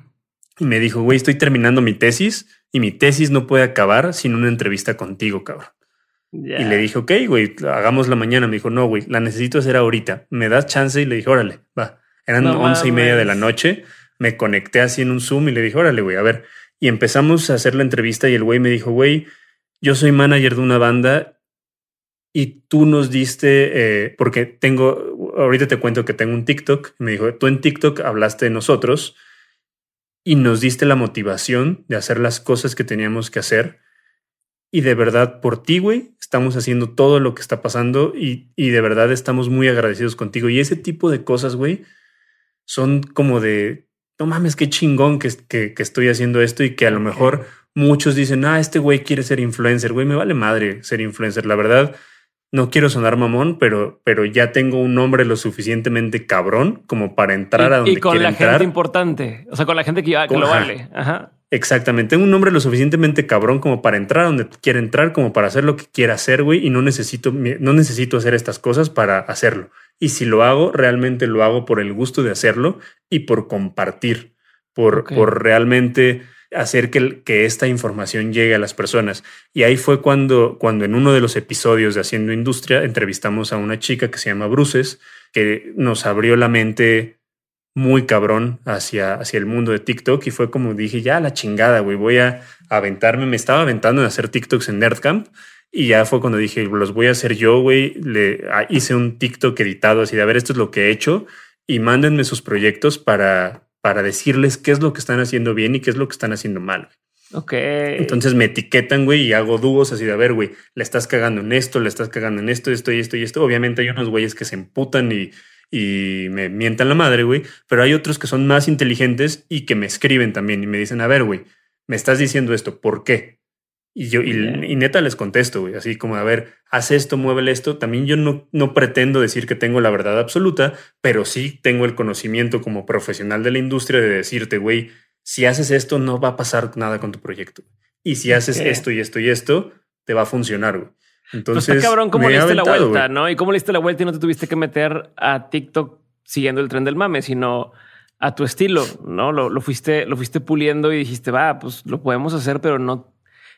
y me dijo, güey, estoy terminando mi tesis y mi tesis no puede acabar sin una entrevista contigo, cabrón. Y le dije, ok, güey, hagamos la mañana. Me dijo, no, güey, la necesito hacer ahorita. ¿Me das chance? Y le dije, órale, va. Eran once y media de la noche. Me conecté así en un Zoom y le dije, órale, güey, a ver. Y empezamos a hacer la entrevista y el güey me dijo, güey, yo soy manager de una banda y tú nos diste, eh, porque tengo, ahorita te cuento que tengo un TikTok. me dijo, tú en TikTok hablaste de nosotros y nos diste la motivación de hacer las cosas que teníamos que hacer. Y de verdad, por ti, güey, estamos haciendo todo lo que está pasando y, y de verdad estamos muy agradecidos contigo. Y ese tipo de cosas, güey, son como de, no mames, qué chingón que, que, que estoy haciendo esto y que a lo mejor muchos dicen, ah, este güey quiere ser influencer, güey, me vale madre ser influencer. La verdad, no quiero sonar mamón, pero, pero ya tengo un nombre lo suficientemente cabrón como para entrar a donde quiero entrar. Y con la gente importante, o sea, con la gente que, ya, lo vale. Ajá. Exactamente, tengo un nombre lo suficientemente cabrón como para entrar a donde quiera entrar, como para hacer lo que quiera hacer, güey, y no necesito, no necesito hacer estas cosas para hacerlo. Y si lo hago, realmente lo hago por el gusto de hacerlo y por compartir, por, por realmente hacer que, que, esta información llegue a las personas. Y ahí fue cuando, cuando en uno de los episodios de Haciendo Industria entrevistamos a una chica que se llama Bruces, que nos abrió la mente muy cabrón hacia, hacia el mundo de TikTok. Y fue como dije, ya la chingada, güey, voy a aventarme, me estaba aventando en hacer TikToks en Nerdcamp y ya fue cuando dije, los voy a hacer yo, güey, le ah, hice un TikTok editado así de, a ver, esto es lo que he hecho y mándenme sus proyectos para, para decirles qué es lo que están haciendo bien y qué es lo que están haciendo mal. Ok. Entonces me etiquetan, güey, y hago dúos así de, a ver, güey, le estás cagando en esto, le estás cagando en esto, esto y esto y esto. Obviamente hay unos güeyes que se emputan y, y me mientan la madre, güey, pero hay otros que son más inteligentes y que me escriben también y me dicen, a ver, güey, me estás diciendo esto, ¿por qué? Y yo, y, neta les contesto, güey, así como, a ver, haz esto, muévele esto. También yo no, no pretendo decir que tengo la verdad absoluta, pero sí tengo el conocimiento como profesional de la industria de decirte, güey, si haces esto, no va a pasar nada con tu proyecto. Y si haces esto y esto y esto, te va a funcionar, güey. Pues Entonces, cabrón, ¿cómo le diste la vuelta, no? Y cómo le diste la vuelta y no te tuviste que meter a TikTok siguiendo el tren del mame, sino a tu estilo, ¿no? Lo, lo, fuiste, lo fuiste puliendo y dijiste, va, pues lo podemos hacer, pero no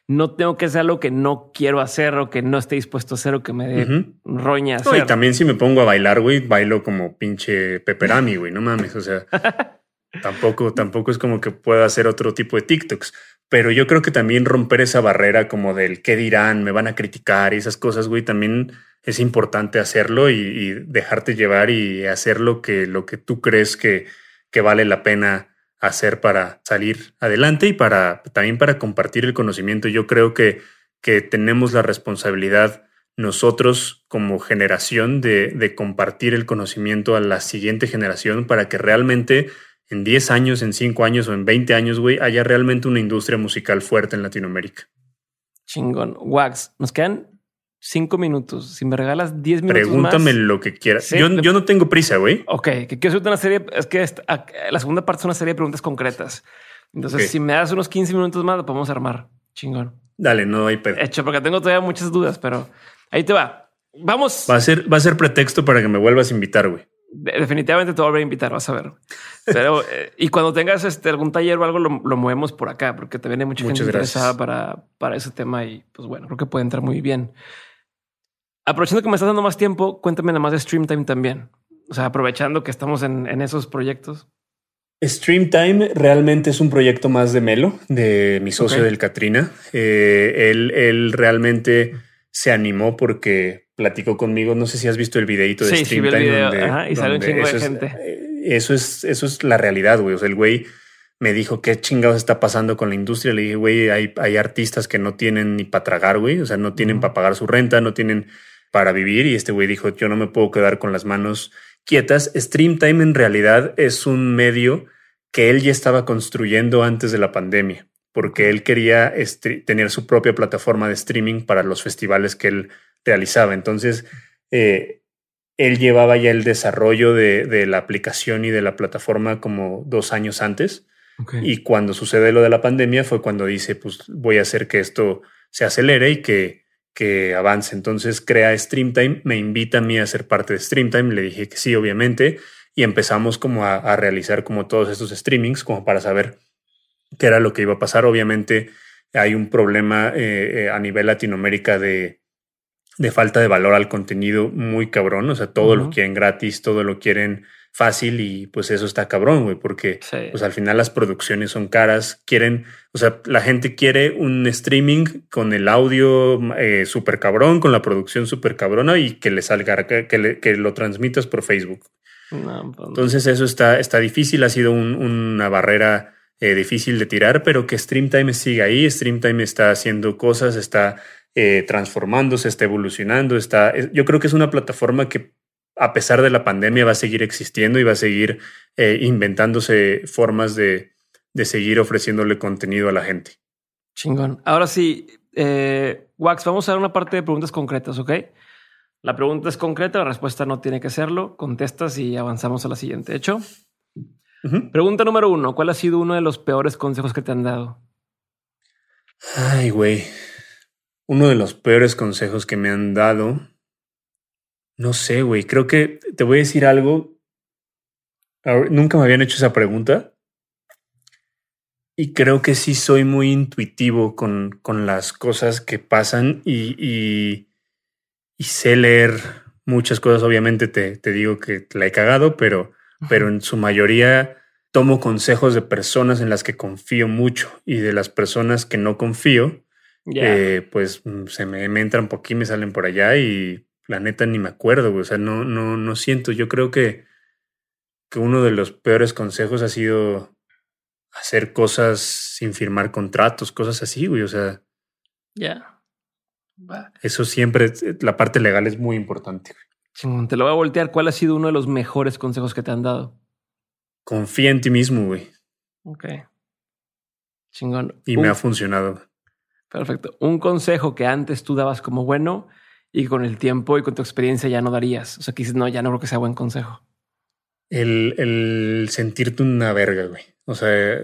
no tengo que hacer lo que no quiero hacer o que no esté dispuesto a hacer o que me dé roña hacer. y también si me pongo a bailar, güey, bailo como pinche peperami, güey, no mames, o sea, tampoco, tampoco es como que pueda hacer otro tipo de TikToks. Pero yo creo que también romper esa barrera como del qué dirán, me van a criticar y esas cosas, güey, también es importante hacerlo y, dejarte llevar y hacer lo que, lo que tú crees que, que vale la pena hacer para salir adelante y para también para compartir el conocimiento. Yo creo que, que tenemos la responsabilidad nosotros como generación de, de, compartir el conocimiento a la siguiente generación para que realmente en 10 años, en 5 años o en 20 años, güey, haya realmente una industria musical fuerte en Latinoamérica. Chingón. Wax, nos quedan cinco minutos. Si me regalas diez minutos. Pregúntame lo que quieras. yo, yo, no tengo prisa, güey. Ok, que quiero hacerte una serie. Es que la segunda parte es una serie de preguntas concretas. Entonces, si me das unos 15 minutos más, lo podemos armar. Chingón. Dale, no hay pedo. Hecho, porque tengo todavía muchas dudas, pero ahí te va. Vamos. Va a ser, va a ser pretexto para que me vuelvas a invitar, güey. Definitivamente te voy a invitar, vas a ver. Pero, eh, y cuando tengas este, algún taller o algo, lo, movemos por acá, porque te viene mucha gente interesada para, para ese tema y pues bueno, creo que puede entrar muy bien. Aprovechando que me estás dando más tiempo, cuéntame nada más de Streamtime también. O sea, aprovechando que estamos en, esos proyectos. Streamtime realmente es un proyecto más de Melo, de mi socio del Katrina. Eh, él, él, realmente se animó porque platicó conmigo. No sé si has visto el videito de sí, Streamtime. Sí, Ajá, y sale un chingo de gente. Eh, eso es, eso es la realidad, güey. O sea, el güey me dijo qué chingados está pasando con la industria. Le dije, güey, hay, hay artistas que no tienen ni para tragar, güey. O sea, no tienen para pagar su renta, no tienen para vivir y este güey dijo, yo no me puedo quedar con las manos quietas. Streamtime en realidad es un medio que él ya estaba construyendo antes de la pandemia, porque él quería tener su propia plataforma de streaming para los festivales que él realizaba. Entonces, eh, él llevaba ya el desarrollo de, la aplicación y de la plataforma como dos años antes. Y cuando sucede lo de la pandemia fue cuando dice, pues voy a hacer que esto se acelere y que que avance. Entonces crea Streamtime, me invita a mí a ser parte de Streamtime, le dije que sí, obviamente, y empezamos como a, realizar como todos estos streamings, como para saber qué era lo que iba a pasar. Obviamente hay un problema eh, eh, a nivel Latinoamérica de, de, falta de valor al contenido muy cabrón, o sea, todo lo quieren gratis, todo lo quieren fácil y pues eso está cabrón, güey, porque pues al final las producciones son caras, quieren, o sea, la gente quiere un streaming con el audio eh, súper cabrón, con la producción súper cabrona y que le salga, que, que, lo transmitas por Facebook. Pues, Entonces eso está, está difícil, ha sido una barrera eh, difícil de tirar, pero que Streamtime sigue ahí, Streamtime está haciendo cosas, está eh, transformándose, está evolucionando, está, yo creo que es una plataforma que a pesar de la pandemia, va a seguir existiendo y va a seguir eh, inventándose formas de, seguir ofreciéndole contenido a la gente. Chingón. Ahora sí, eh, Wax, vamos a dar una parte de preguntas concretas, ¿ok? La pregunta es concreta, la respuesta no tiene que serlo. Contestas y avanzamos a la siguiente. ¿Hecho? Pregunta número uno. ¿Cuál ha sido uno de los peores consejos que te han dado? Ay, güey. Uno de los peores consejos que me han dado no sé, güey. Creo que te voy a decir algo. Nunca me habían hecho esa pregunta. Y creo que sí soy muy intuitivo con, con las cosas que pasan y, y, sé leer muchas cosas. Obviamente te, te, digo que la he cagado, pero, pero en su mayoría tomo consejos de personas en las que confío mucho y de las personas que no confío, eh, pues mm, se me, me entran por aquí, me salen por allá y la neta ni me acuerdo, güey. O sea, no, no, no siento. Yo creo que, que uno de los peores consejos ha sido hacer cosas sin firmar contratos, cosas así, güey. O sea. Ya. Eso siempre, la parte legal es muy importante. te lo voy a voltear. ¿Cuál ha sido uno de los mejores consejos que te han dado? Confía en ti mismo, güey. Ok. Chingón. Y me ha funcionado. Perfecto. Un consejo que antes tú dabas como bueno y con el tiempo y con tu experiencia ya no darías. O sea, que dices, no, ya no creo que sea buen consejo. El, el sentirte una verga, güey. O sea,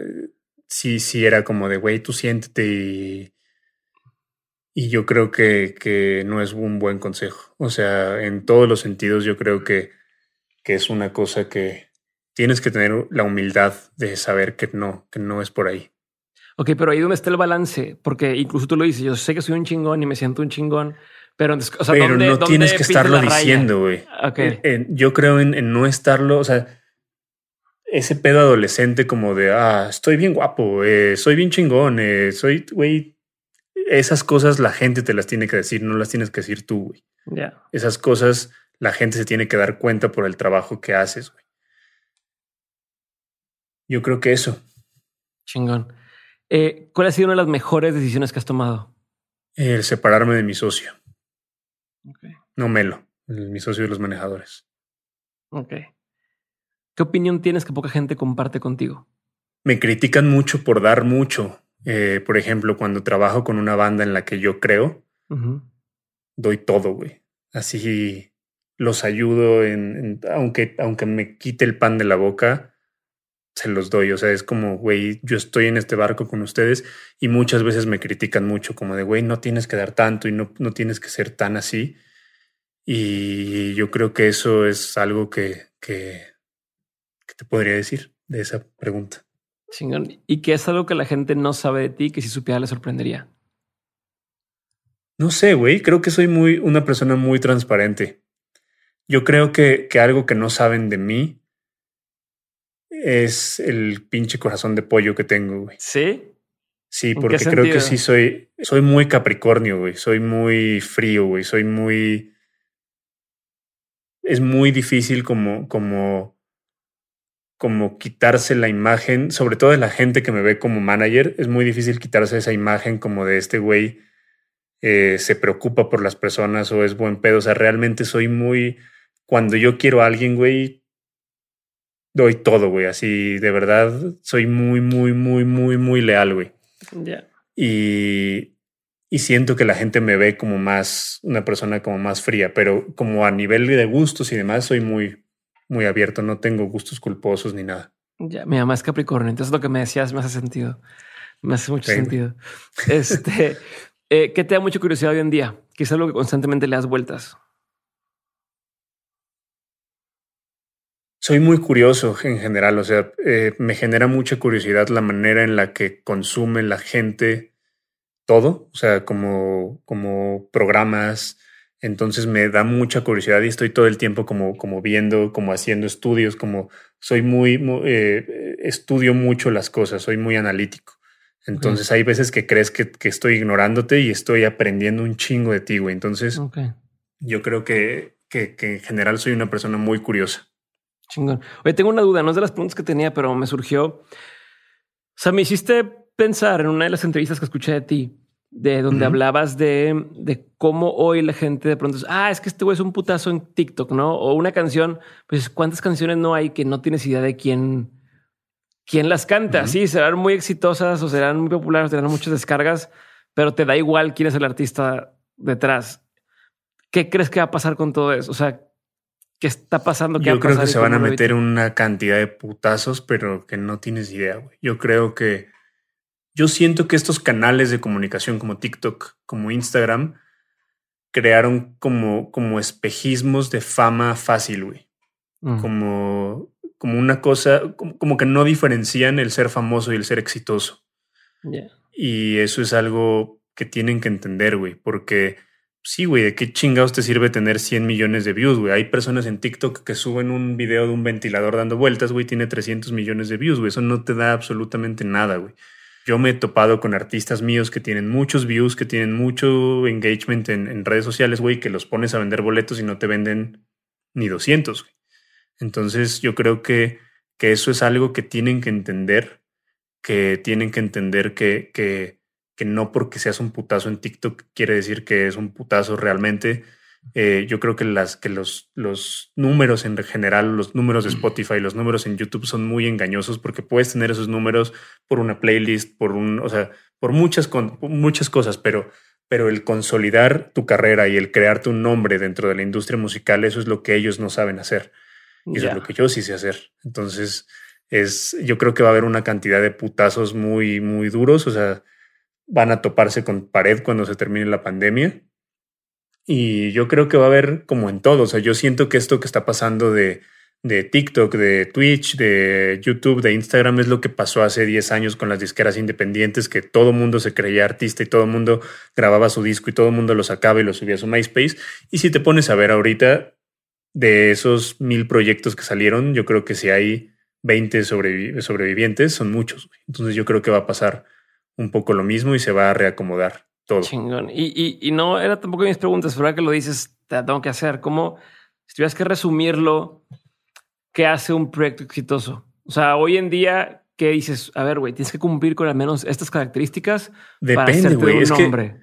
sí, sí era como de, güey, tú siéntete y, y yo creo que, que no es un buen consejo. O sea, en todos los sentidos yo creo que, que es una cosa que tienes que tener la humildad de saber que no, que no es por ahí. Ok, pero ahí donde está el balance, porque incluso tú lo dices, yo sé que soy un chingón y me siento un chingón, pero, o sea, pero no tienes que estarlo diciendo, güey. Okay. yo creo en, no estarlo, o sea, ese pedo adolescente como de, ah, estoy bien guapo, eh, soy bien chingón, eh, soy, güey, esas cosas la gente te las tiene que decir, no las tienes que decir tú, güey. Esas cosas la gente se tiene que dar cuenta por el trabajo que haces, güey. Yo creo que eso. Chingón. Eh, ¿Cuál ha sido una de las mejores decisiones que has tomado? El separarme de mi socio. No Melo, mi socio de los manejadores. Ok. ¿Qué opinión tienes que poca gente comparte contigo? Me critican mucho por dar mucho. Eh, por ejemplo, cuando trabajo con una banda en la que yo creo, doy todo, güey. Así los ayudo en, aunque, aunque me quite el pan de la boca, se los doy. O sea, es como, güey, yo estoy en este barco con ustedes y muchas veces me critican mucho, como de, güey, no tienes que dar tanto y no, no tienes que ser tan así. Y yo creo que eso es algo que, que, te podría decir de esa pregunta. Chingón. ¿Y qué es algo que la gente no sabe de ti que si supiera le sorprendería? No sé, güey. Creo que soy muy una persona muy transparente. Yo creo que, que algo que no saben de mí es el pinche corazón de pollo que tengo, güey. ¿Sí? Sí, porque creo que sí soy, soy muy capricornio, güey. Soy muy frío, güey. Soy muy. Es muy difícil como, como, como quitarse la imagen, sobre todo de la gente que me ve como manager. Es muy difícil quitarse esa imagen como de este güey eh, se preocupa por las personas o es buen pedo. O sea, realmente soy muy. Cuando yo quiero a alguien, güey, doy todo, güey. Así, de verdad, soy muy, muy, muy, muy, muy leal, güey. Y, y siento que la gente me ve como más, una persona como más fría, pero como a nivel de gustos y demás, soy muy, muy abierto. No tengo gustos culposos ni nada. Ya, mi mamá es Capricornio, entonces lo que me decías me hace sentido. Me hace mucho sentido. Este, eh, ¿qué te da mucha curiosidad hoy en día? ¿Qué es algo que constantemente le das vueltas? Soy muy curioso en general, o sea, eh, me genera mucha curiosidad la manera en la que consume la gente todo, o sea, como, como programas. Entonces me da mucha curiosidad y estoy todo el tiempo como, como viendo, como haciendo estudios, como soy muy, eh, estudio mucho las cosas, soy muy analítico. Entonces hay veces que crees que, que, estoy ignorándote y estoy aprendiendo un chingo de ti, güey. Entonces yo creo que, que, que en general soy una persona muy curiosa. Chingón. Oye, tengo una duda, no es de las preguntas que tenía, pero me surgió. O sea, me hiciste pensar en una de las entrevistas que escuché de ti, de donde hablabas de, de, cómo hoy la gente de pronto es, ah, es que este güey es un putazo en TikTok, ¿no? O una canción, pues cuántas canciones no hay que no tienes idea de quién, quién las canta. Sí, serán muy exitosas o serán muy populares, tendrán muchas descargas, pero te da igual quién es el artista detrás. ¿Qué crees que va a pasar con todo eso? O sea, ¿Qué está pasando? Yo creo que se van a meter una cantidad de putazos, pero que no tienes idea, güey. Yo creo que yo siento que estos canales de comunicación como TikTok, como Instagram, crearon como, como espejismos de fama fácil, güey. Mm. Como, como una cosa, como, que no diferencian el ser famoso y el ser exitoso. Y eso es algo que tienen que entender, güey, porque Sí, güey, ¿de qué chingados te sirve tener 100 millones de views, güey? Hay personas en TikTok que suben un video de un ventilador dando vueltas, güey, tiene 300 millones de views, güey. Eso no te da absolutamente nada, güey. Yo me he topado con artistas míos que tienen muchos views, que tienen mucho engagement en, redes sociales, güey, que los pones a vender boletos y no te venden ni 200, güey. Entonces yo creo que, que eso es algo que tienen que entender, que tienen que entender que, que que no porque seas un putazo en TikTok quiere decir que es un putazo realmente Eh, yo creo que, las, que los, los números en general, los números de Spotify, los números en YouTube son muy engañosos porque puedes tener esos números por una playlist, por un, o sea, por muchas, muchas cosas, pero, pero el consolidar tu carrera y el crearte un nombre dentro de la industria musical, eso es lo que ellos no saben hacer. Y eso es lo que yo sí sé hacer. Entonces, es, yo creo que va a haber una cantidad de putazos muy, muy duros. O sea, van a toparse con pared cuando se termine la pandemia. Y yo creo que va a haber como en todo. O sea, yo siento que esto que está pasando de, de TikTok, de Twitch, de YouTube, de Instagram es lo que pasó hace 10 años con las disqueras independientes, que todo mundo se creía artista y todo mundo grababa su disco y todo mundo lo sacaba y lo subía a su MySpace. Y si te pones a ver ahorita, de esos mil proyectos que salieron, yo creo que si hay 20 sobrevivientes, son muchos. Entonces yo creo que va a pasar un poco lo mismo y se va a reacomodar todo. Chingón. Y, y, no era tampoco mis preguntas, pero ahora que lo dices, te tengo que hacer. ¿Cómo, si tuvieras que resumirlo, qué hace un proyecto exitoso? O sea, hoy en día, ¿qué dices? A ver, güey, tienes que cumplir con al menos estas características. Depende, güey. Es que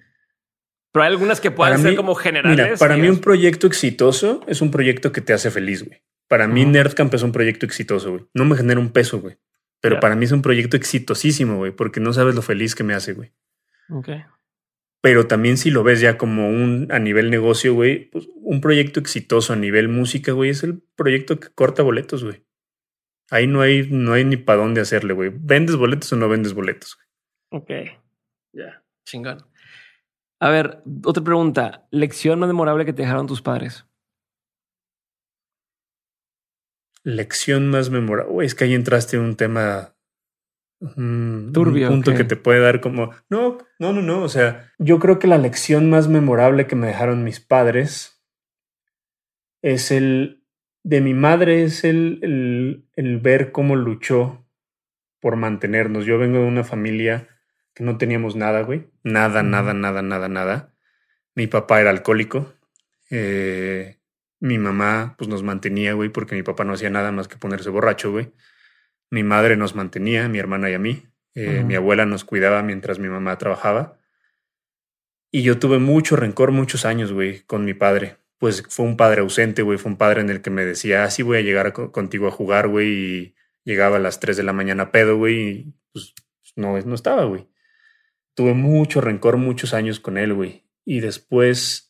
pero hay algunas que pueden ser como generales. Mira, para mí un proyecto exitoso es un proyecto que te hace feliz, güey. Para mí Nerdcamp es un proyecto exitoso, güey. No me genera un peso, güey. Pero para mí es un proyecto exitosísimo, güey, porque no sabes lo feliz que me hace, güey. Ok. Pero también si lo ves ya como un a nivel negocio, güey, pues un proyecto exitoso a nivel música, güey, es el proyecto que corta boletos, güey. Ahí no hay, no hay ni para dónde hacerle, güey. ¿Vendes boletos o no vendes boletos? Ok. Ya, chingón. A ver, otra pregunta. ¿Lección más memorable que te dejaron tus padres? Lección más memorable. es que ahí entraste en un tema Turbio. Un punto que te puede dar como, no, no, no, no. O sea, yo creo que la lección más memorable que me dejaron mis padres es el, de mi madre, es el, el, el ver cómo luchó por mantenernos. Yo vengo de una familia que no teníamos nada, güey. Nada, nada, nada, nada, nada. Mi papá era alcohólico. Eh, mi mamá, pues nos mantenía, güey, porque mi papá no hacía nada más que ponerse borracho, güey. Mi madre nos mantenía, mi hermana y a mí. Eh, mi abuela nos cuidaba mientras mi mamá trabajaba. Y yo tuve mucho rencor muchos años, güey, con mi padre. Pues fue un padre ausente, güey. Fue un padre en el que me decía, ah, sí voy a llegar contigo a jugar, güey. Y llegaba a las 3 de la mañana pedo, güey. Y pues no, no estaba, güey tuve mucho rencor muchos años con él, güey. Y después,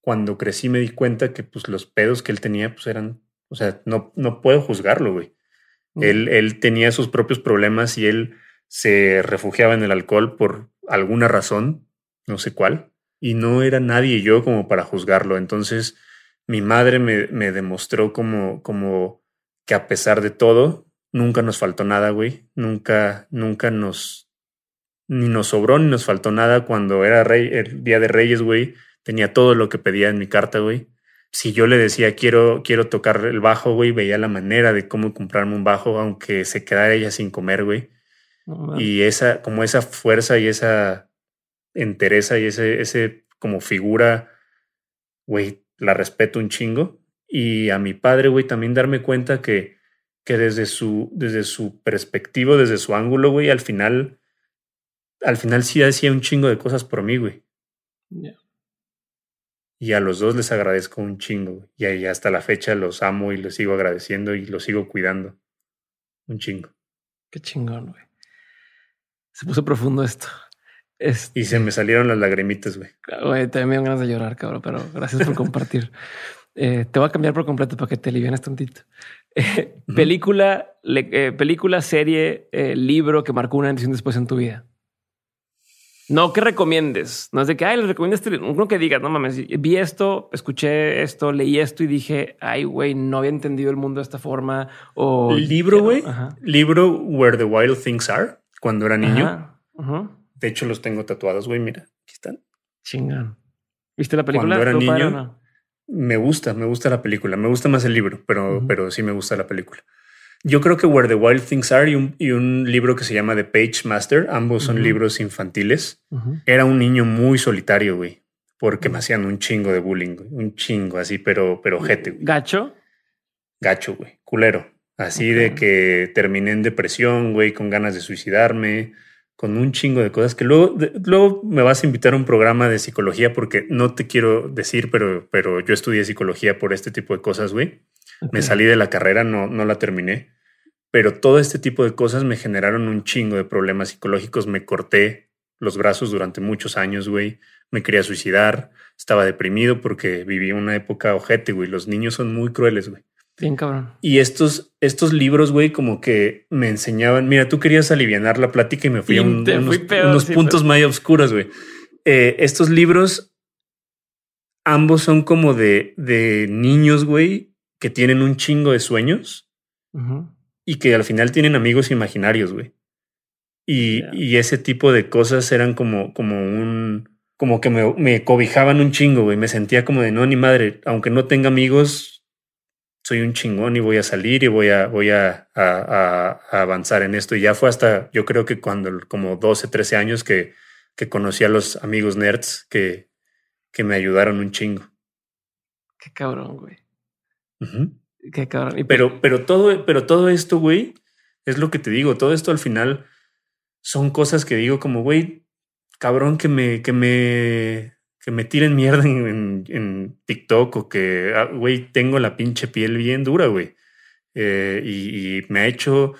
cuando crecí, me di cuenta que pues los pedos que él tenía, pues eran, o sea, no, no puedo juzgarlo, güey. Él, él tenía sus propios problemas y él se refugiaba en el alcohol por alguna razón, no sé cuál, y no era nadie yo como para juzgarlo. Entonces, mi madre me, me demostró como, como que a pesar de todo, nunca nos faltó nada, güey. Nunca, nunca nos, ni nos sobró ni nos faltó nada cuando era rey, el día de Reyes, güey. Tenía todo lo que pedía en mi carta, güey. Si yo le decía quiero, quiero tocar el bajo, güey, veía la manera de cómo comprarme un bajo, aunque se quedara ella sin comer, güey. y esa, como esa fuerza y esa entereza y ese, ese como figura, güey, la respeto un chingo. Y a mi padre, güey, también darme cuenta que, que desde su, desde su perspectiva, desde su ángulo, güey, al final al final sí hacía un chingo de cosas por mí, güey. Y a los dos les agradezco un chingo. Y ahí hasta la fecha los amo y los sigo agradeciendo y los sigo cuidando. Un chingo. Qué chingón, güey. Se puso profundo esto. Y se me salieron las lagrimitas, güey. Güey, también me dan ganas de llorar, cabrón, pero gracias por compartir. Eh, te voy a cambiar por completo para que te alivianes tantito. Eh, película, eh, película, serie, libro que marcó una decisión después en tu vida. No que recomiendes, no es de que ay, le recomiendas uno que digas, no mames, vi esto, escuché esto, leí esto y dije, ay, güey, no había entendido el mundo de esta forma. O libro, güey, libro Where the Wild Things Are, cuando era niño. De hecho, los tengo tatuados, güey. Mira, aquí están. Chingan. ¿Viste la película? Cuando era niño, me gusta, me gusta la película. Me gusta más el libro, pero, pero sí me gusta la película. Yo creo que Where the Wild Things Are y un, libro que se llama The Page Master, ambos son libros infantiles. Era un niño muy solitario, güey, porque me hacían un chingo de bullying, un chingo así, pero, pero jete. ¿Gacho? Gacho, güey, culero. Así de que terminé en depresión, güey, con ganas de suicidarme, con un chingo de cosas que luego, luego me vas a invitar a un programa de psicología porque no te quiero decir, pero, pero yo estudié psicología por este tipo de cosas, güey. Me salí de la carrera, no, no la terminé, pero todo este tipo de cosas me generaron un chingo de problemas psicológicos. Me corté los brazos durante muchos años, güey. Me quería suicidar, estaba deprimido porque viví una época ojete, güey. Los niños son muy crueles, güey. Bien cabrón. Y estos, estos libros, güey, como que me enseñaban, mira, tú querías aliviar la plática y me fui a unos, puntos más oscuros, güey. Eh, estos libros, ambos son como de, de niños, güey, que tienen un chingo de sueños y que al final tienen amigos imaginarios, güey. Y, y, ese tipo de cosas eran como, como un, como que me, me cobijaban un chingo, güey. Me sentía como de no, ni madre, aunque no tenga amigos, soy un chingón y voy a salir y voy a, voy a, avanzar en esto. Y ya fue hasta, yo creo que cuando, como 12, 13 años que, que conocí a los amigos nerds que, que me ayudaron un chingo. Qué cabrón, güey. Qué cabrón. pero, pero, todo, pero todo esto, güey, es lo que te digo. Todo esto al final son cosas que digo como, güey, cabrón, que me, que me que me tiren mierda en, TikTok o que, ah, güey, tengo la pinche piel bien dura, güey. Eh, y, me ha hecho,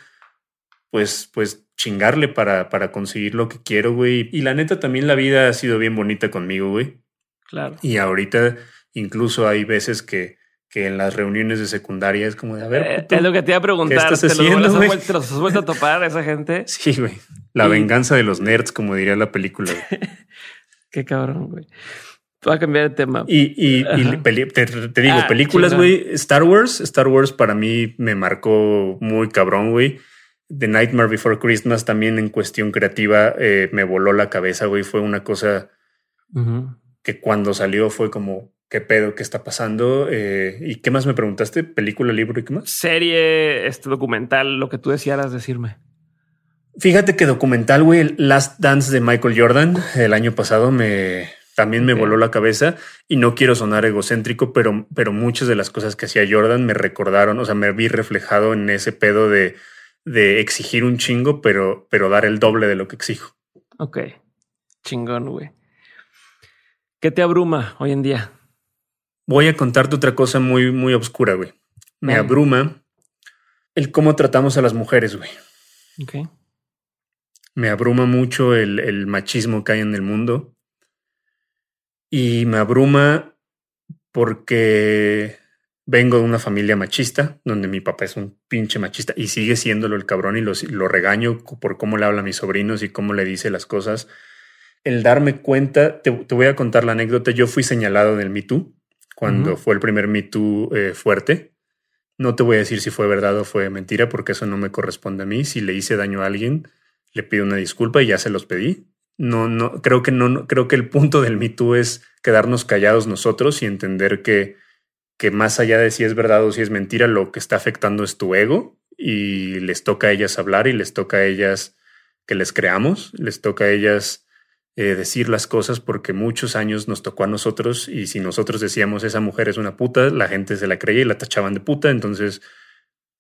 pues, pues, chingarle para, para conseguir lo que quiero, güey. Y la neta también la vida ha sido bien bonita conmigo, güey. Claro. Y ahorita incluso hay veces que, que en las reuniones de secundaria es como de, a ver, eh, es lo que te iba a preguntar. ¿Te, los has, has vuelto a topar a esa gente? Sí, güey. La venganza de los nerds, como diría la película. Qué cabrón, güey. Voy a cambiar de tema. Y, y, te, digo, ah, películas, güey. Star Wars. Star Wars para mí me marcó muy cabrón, güey. The Nightmare Before Christmas también en cuestión creativa eh, me voló la cabeza, güey. Fue una cosa que cuando salió fue como, ¿qué pedo? ¿Qué está pasando? Eh, ¿Y qué más me preguntaste? ¿Película, libro y qué más? Serie, este documental, lo que tú decías decirme. Fíjate que documental, güey, Last Dance de Michael Jordan el año pasado me también me voló la cabeza y no quiero sonar egocéntrico, pero, pero muchas de las cosas que hacía Jordan me recordaron, o sea, me vi reflejado en ese pedo de, de exigir un chingo, pero, pero dar el doble de lo que exijo. Ok, chingón, güey. ¿Qué te abruma hoy en día? Voy a contarte otra cosa muy, muy oscura, güey. Me abruma el cómo tratamos a las mujeres, güey. Ok me abruma mucho el, machismo que hay en el mundo y me abruma porque vengo de una familia machista, donde mi papá es un pinche machista y sigue siéndolo el cabrón y lo, lo, regaño por cómo le habla a mis sobrinos y cómo le dice las cosas. El darme cuenta, te, voy a contar la anécdota, yo fui señalado en el Me Too, cuando fue el primer Me Too eh, fuerte. No te voy a decir si fue verdad o fue mentira, porque eso no me corresponde a mí. Si le hice daño a alguien, le pido una disculpa y ya se los pedí. No, no, creo que no, creo que el punto del Me es quedarnos callados nosotros y entender que, que más allá de si es verdad o si es mentira, lo que está afectando es tu ego y les toca a ellas hablar y les toca a ellas que les creamos, les toca a ellas eh, decir las cosas porque muchos años nos tocó a nosotros y si nosotros decíamos esa mujer es una puta, la gente se la creía y la tachaban de puta, entonces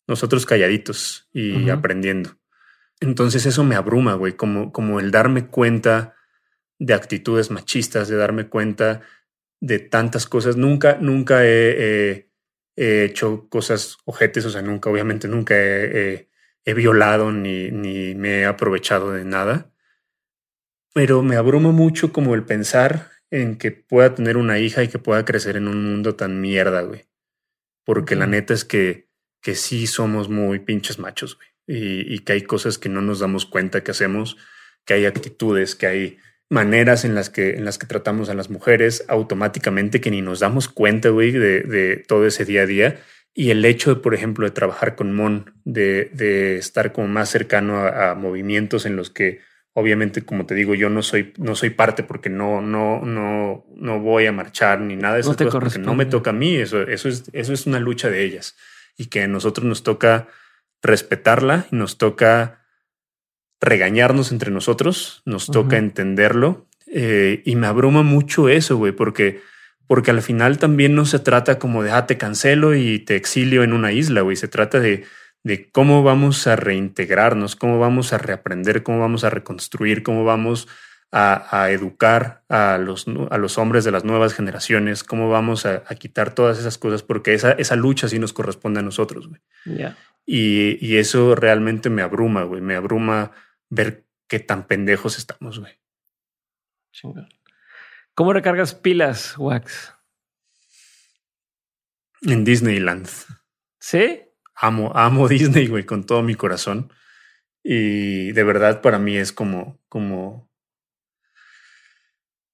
nosotros calladitos y aprendiendo. Entonces eso me abruma, güey, como, como el darme cuenta de actitudes machistas, de darme cuenta de tantas cosas. Nunca, nunca he, hecho cosas ojetes, o sea, nunca, obviamente nunca he, violado ni, ni me he aprovechado de nada. Pero me abruma mucho como el pensar en que pueda tener una hija y que pueda crecer en un mundo tan mierda, güey. Porque la neta es que, que sí somos muy pinches machos, güey y, que hay cosas que no nos damos cuenta que hacemos, que hay actitudes, que hay maneras en las que, en las que tratamos a las mujeres automáticamente que ni nos damos cuenta, güey, de, de, todo ese día a día. Y el hecho, de, por ejemplo, de trabajar con Mon, de, de estar como más cercano a, movimientos en los que, obviamente, como te digo, yo no soy, no soy parte porque no, no, no, no voy a marchar ni nada de eso, no porque no me toca a mí. Eso, eso, es, eso es una lucha de ellas y que a nosotros nos toca respetarla y nos toca regañarnos entre nosotros, nos toca entenderlo. Eh, y me abruma mucho eso, güey, porque, porque al final también no se trata como de, ah, te cancelo y te exilio en una isla, güey. Se trata de, de cómo vamos a reintegrarnos, cómo vamos a reaprender, cómo vamos a reconstruir, cómo vamos a, educar a los, a los hombres de las nuevas generaciones, cómo vamos a, quitar todas esas cosas, porque esa, esa lucha sí nos corresponde a nosotros, güey. Y, y, eso realmente me abruma, güey. Me abruma ver qué tan pendejos estamos, güey. ¿Cómo recargas pilas, Wax? En Disneyland. ¿Sí? Amo, amo Disney, güey, con todo mi corazón. Y de verdad para mí es como, como,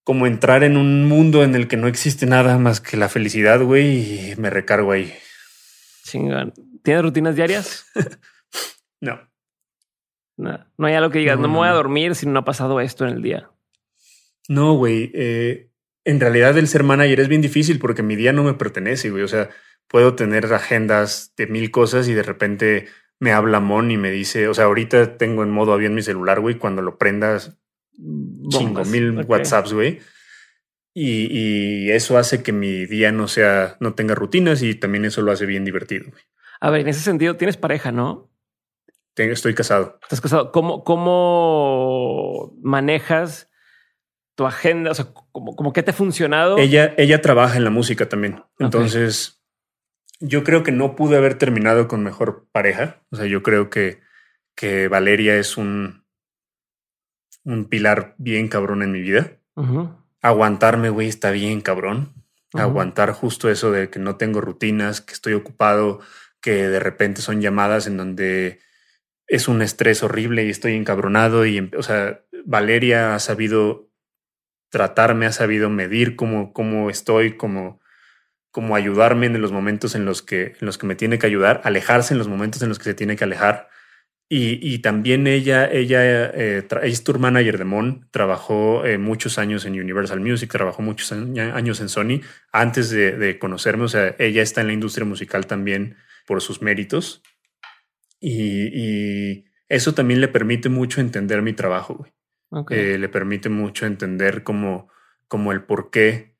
como entrar en un mundo en el que no existe nada más que la felicidad, güey, y me recargo ahí. Chingón. ¿Tienes rutinas diarias? no. no. No hay algo que digas, no, me voy a dormir si no ha pasado esto en el día. No, güey. Eh, en realidad el ser manager es bien difícil porque mi día no me pertenece, güey. O sea, puedo tener agendas de mil cosas y de repente me habla Mon y me dice, o sea, ahorita tengo en modo avión mi celular, güey, cuando lo prendas, chingo mil WhatsApps, güey. Y, y, eso hace que mi día no sea, no tenga rutinas y también eso lo hace bien divertido. Güey. A ver, en ese sentido, tienes pareja, ¿no? Tengo, estoy casado. Estás casado. ¿Cómo, cómo manejas tu agenda? O sea, ¿cómo, cómo qué te ha funcionado? Ella, ella trabaja en la música también. Entonces, yo creo que no pude haber terminado con mejor pareja. O sea, yo creo que, que Valeria es un, un pilar bien cabrón en mi vida. Aguantarme, güey, está bien cabrón. Aguantar justo eso de que no tengo rutinas, que estoy ocupado, que de repente son llamadas en donde es un estrés horrible y estoy encabronado. Y, o sea, Valeria ha sabido tratarme, ha sabido medir cómo, cómo estoy, cómo como ayudarme en los momentos en los que, en los que me tiene que ayudar, alejarse en los momentos en los que se tiene que alejar. Y, también ella, ella, eh, es tour manager de Mon, trabajó eh, muchos años en Universal Music, trabajó muchos años en Sony antes de, conocerme. O sea, ella está en la industria musical también por sus méritos. Y, eso también le permite mucho entender mi trabajo, eh, le permite mucho entender como, como el por qué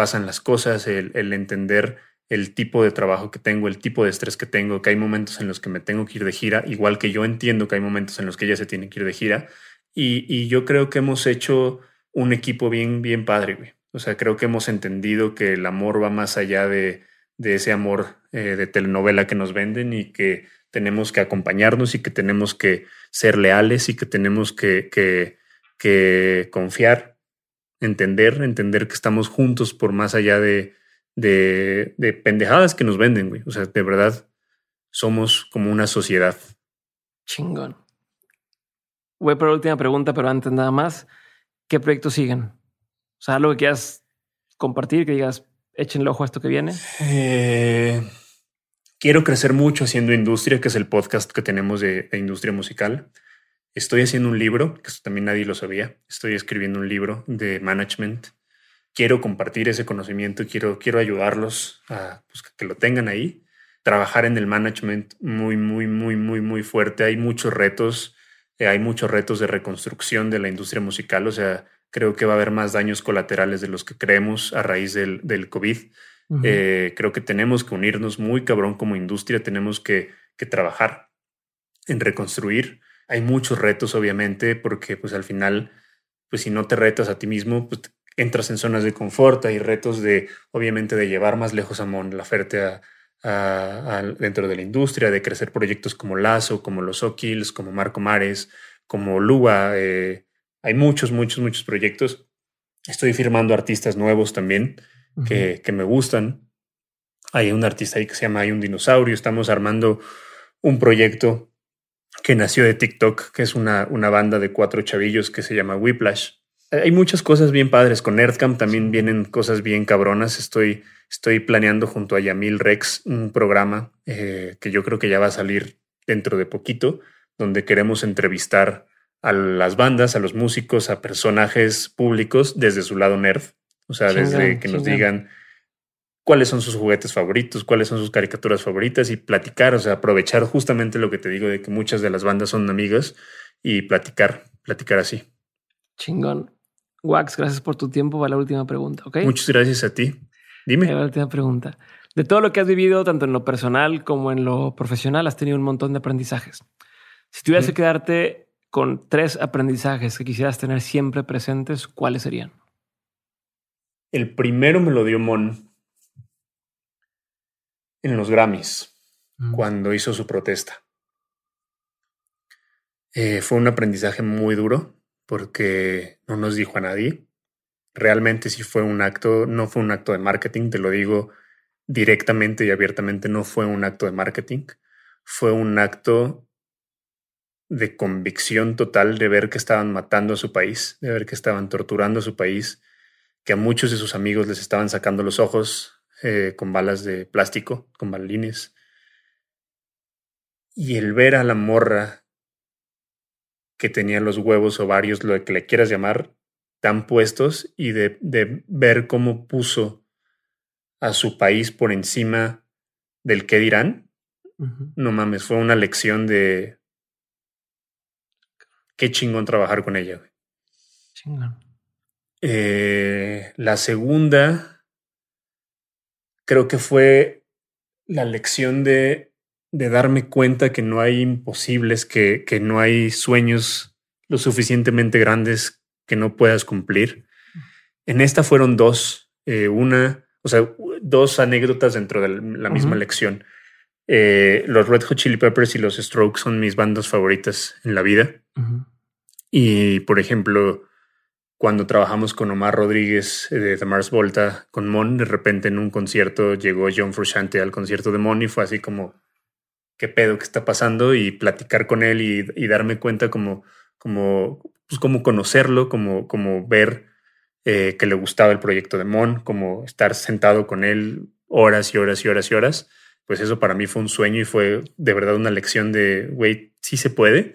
pasan las cosas, el, entender el tipo de trabajo que tengo, el tipo de estrés que tengo, que hay momentos en los que me tengo que ir de gira, igual que yo entiendo que hay momentos en los que ella se tiene que ir de gira. Y, yo creo que hemos hecho un equipo bien, bien padre, güey. O sea, creo que hemos entendido que el amor va más allá de, ese amor eh, de telenovela que nos venden y que tenemos que acompañarnos y que tenemos que ser leales y que tenemos que, que, que confiar entender, entender que estamos juntos por más allá de, de, de pendejadas que nos venden, güey. O sea, de verdad, somos como una sociedad. Chingón. Voy por la última pregunta, pero antes nada más, ¿qué proyectos siguen? O sea, algo que quieras compartir, que digas, échenle ojo a esto que viene. Eh, quiero crecer mucho haciendo industria, que es el podcast que tenemos de industria musical. Estoy haciendo un libro, que también nadie lo sabía. Estoy escribiendo un libro de management. Quiero compartir ese conocimiento, quiero, quiero ayudarlos a pues, que lo tengan ahí. Trabajar en el management muy, muy, muy, muy, muy fuerte. Hay muchos retos, eh, hay muchos retos de reconstrucción de la industria musical. O sea, creo que va a haber más daños colaterales de los que creemos a raíz del, del COVID. Eh, creo que tenemos que unirnos muy cabrón como industria, tenemos que, que trabajar en reconstruir hay muchos retos, obviamente, porque pues al final, pues si no te retas a ti mismo, pues entras en zonas de confort, hay retos de, obviamente, de llevar más lejos a Mon Laferte a, dentro de la industria, de crecer proyectos como Lazo, como Los O'Kills, como Marco Mares, como Lua. Eh, hay muchos, muchos, muchos proyectos. Estoy firmando artistas nuevos también que, que, me gustan. Hay un artista ahí que se llama Hay un dinosaurio. Estamos armando un proyecto que nació de TikTok, que es una, una banda de cuatro chavillos que se llama Whiplash. Hay muchas cosas bien padres. Con Nerdcamp también vienen cosas bien cabronas. Estoy, estoy planeando junto a Yamil Rex un programa eh, que yo creo que ya va a salir dentro de poquito, donde queremos entrevistar a las bandas, a los músicos, a personajes públicos desde su lado nerd. O sea, desde que nos digan cuáles son sus juguetes favoritos, cuáles son sus caricaturas favoritas y platicar, o sea, aprovechar justamente lo que te digo de que muchas de las bandas son amigas y platicar, platicar así. Chingón. Wax, gracias por tu tiempo. Va la última pregunta, ¿ok? Muchas gracias a ti. Dime. la última pregunta. De todo lo que has vivido, tanto en lo personal como en lo profesional, has tenido un montón de aprendizajes. Si tuvieras que quedarte con tres aprendizajes que quisieras tener siempre presentes, ¿cuáles serían? El primero me lo dio Mon en los Grammys, mm. cuando hizo su protesta. Eh, fue un aprendizaje muy duro porque no nos dijo a nadie. Realmente sí fue un acto, no fue un acto de marketing, te lo digo directamente y abiertamente, no fue un acto de marketing, fue un acto de convicción total de ver que estaban matando a su país, de ver que estaban torturando a su país, que a muchos de sus amigos les estaban sacando los ojos eh, con balas de plástico, con balines. Y el ver a la morra que tenía los huevos o varios, lo que le quieras llamar, tan puestos y de, de ver cómo puso a su país por encima del que dirán. No mames, fue una lección de, qué chingón trabajar con ella. Chingón. Eh, la segunda, creo que fue la lección de, de darme cuenta que no hay imposibles, que, que, no hay sueños lo suficientemente grandes que no puedas cumplir. En esta fueron dos, eh, una, o sea, dos anécdotas dentro de la misma lección. Eh, los Red Hot Chili Peppers y los Strokes son mis bandas favoritas en la vida. Y por ejemplo, cuando trabajamos con Omar Rodríguez eh, de The Mars Volta con Mon, de repente en un concierto llegó John Frusciante al concierto de Mon y fue así como, ¿qué pedo que está pasando? Y platicar con él y, darme cuenta como, como, pues como conocerlo, como, como ver eh, que le gustaba el proyecto de Mon, como estar sentado con él horas y horas y horas y horas pues eso para mí fue un sueño y fue de verdad una lección de, güey, sí se puede.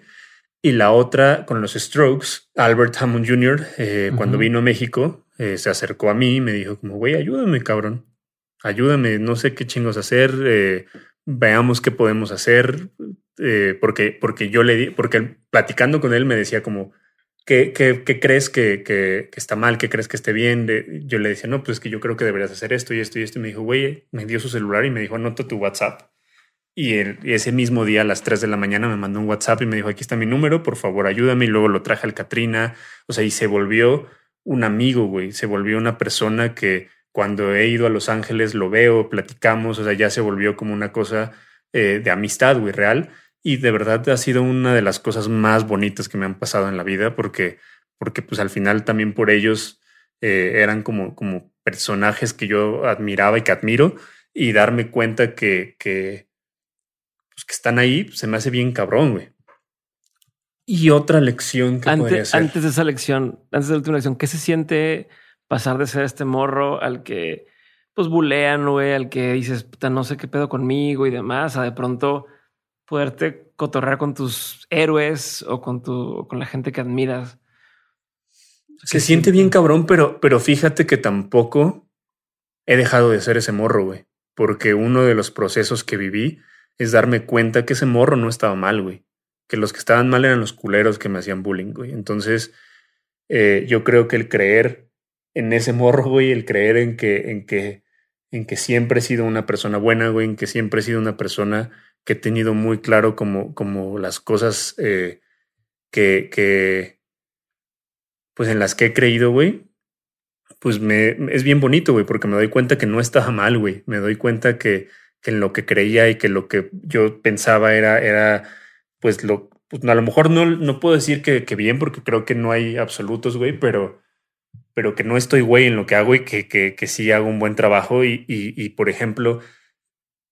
Y la otra con los Strokes, Albert Hammond Jr., eh, cuando vino a México, eh, se acercó a mí y me dijo como, güey, ayúdame, cabrón. Ayúdame, no sé qué chingos hacer, eh, veamos qué podemos hacer, porque, porque yo le di, porque platicando con él me decía como, ¿qué, qué, crees que, que, está mal? ¿Qué crees que esté bien? yo le decía, no, pues que yo creo que deberías hacer esto y esto y esto. Y me dijo, güey, me dio su celular y me dijo, anota tu WhatsApp. Y, ese mismo día a las 3 de la mañana me mandó un WhatsApp y me dijo, aquí está mi número, por favor ayúdame. Y luego lo traje al Katrina. O sea, y se volvió un amigo, güey. Se volvió una persona que cuando he ido a Los Ángeles lo veo, platicamos. O sea, ya se volvió como una cosa eh, de amistad, güey, real y de verdad ha sido una de las cosas más bonitas que me han pasado en la vida porque, porque pues al final también por ellos eh, eran como, como personajes que yo admiraba y que admiro y darme cuenta que, que, pues que están ahí pues, se me hace bien cabrón, güey. Y otra lección que antes, Antes de esa lección, antes de la última lección, ¿qué se siente pasar de ser este morro al que pues bulean, güey, al que dices, puta, no sé qué pedo conmigo y demás, a de pronto poderte cotorrear con tus héroes o con tu con la gente que admiras. Se siente bien cabrón, pero, pero fíjate que tampoco he dejado de ser ese morro, güey. Porque uno de los procesos que viví es darme cuenta que ese morro no estaba mal, güey. Que los que estaban mal eran los culeros que me hacían bullying, güey. Entonces, eh, yo creo que el creer en ese morro, güey, el creer en que, en que, en que siempre he sido una persona buena, güey, en que siempre he sido una persona que he tenido muy claro como, como las cosas eh, que, que, pues en las que he creído, güey, pues me, es bien bonito, güey, porque me doy cuenta que no estaba mal, güey. Me doy cuenta que, que, en lo que creía y que lo que yo pensaba era, era pues lo, pues a lo mejor no, no puedo decir que, que bien, porque creo que no hay absolutos, güey, pero, pero que no estoy, güey, en lo que hago y que, que, que sí hago un buen trabajo. Y, y, y por ejemplo,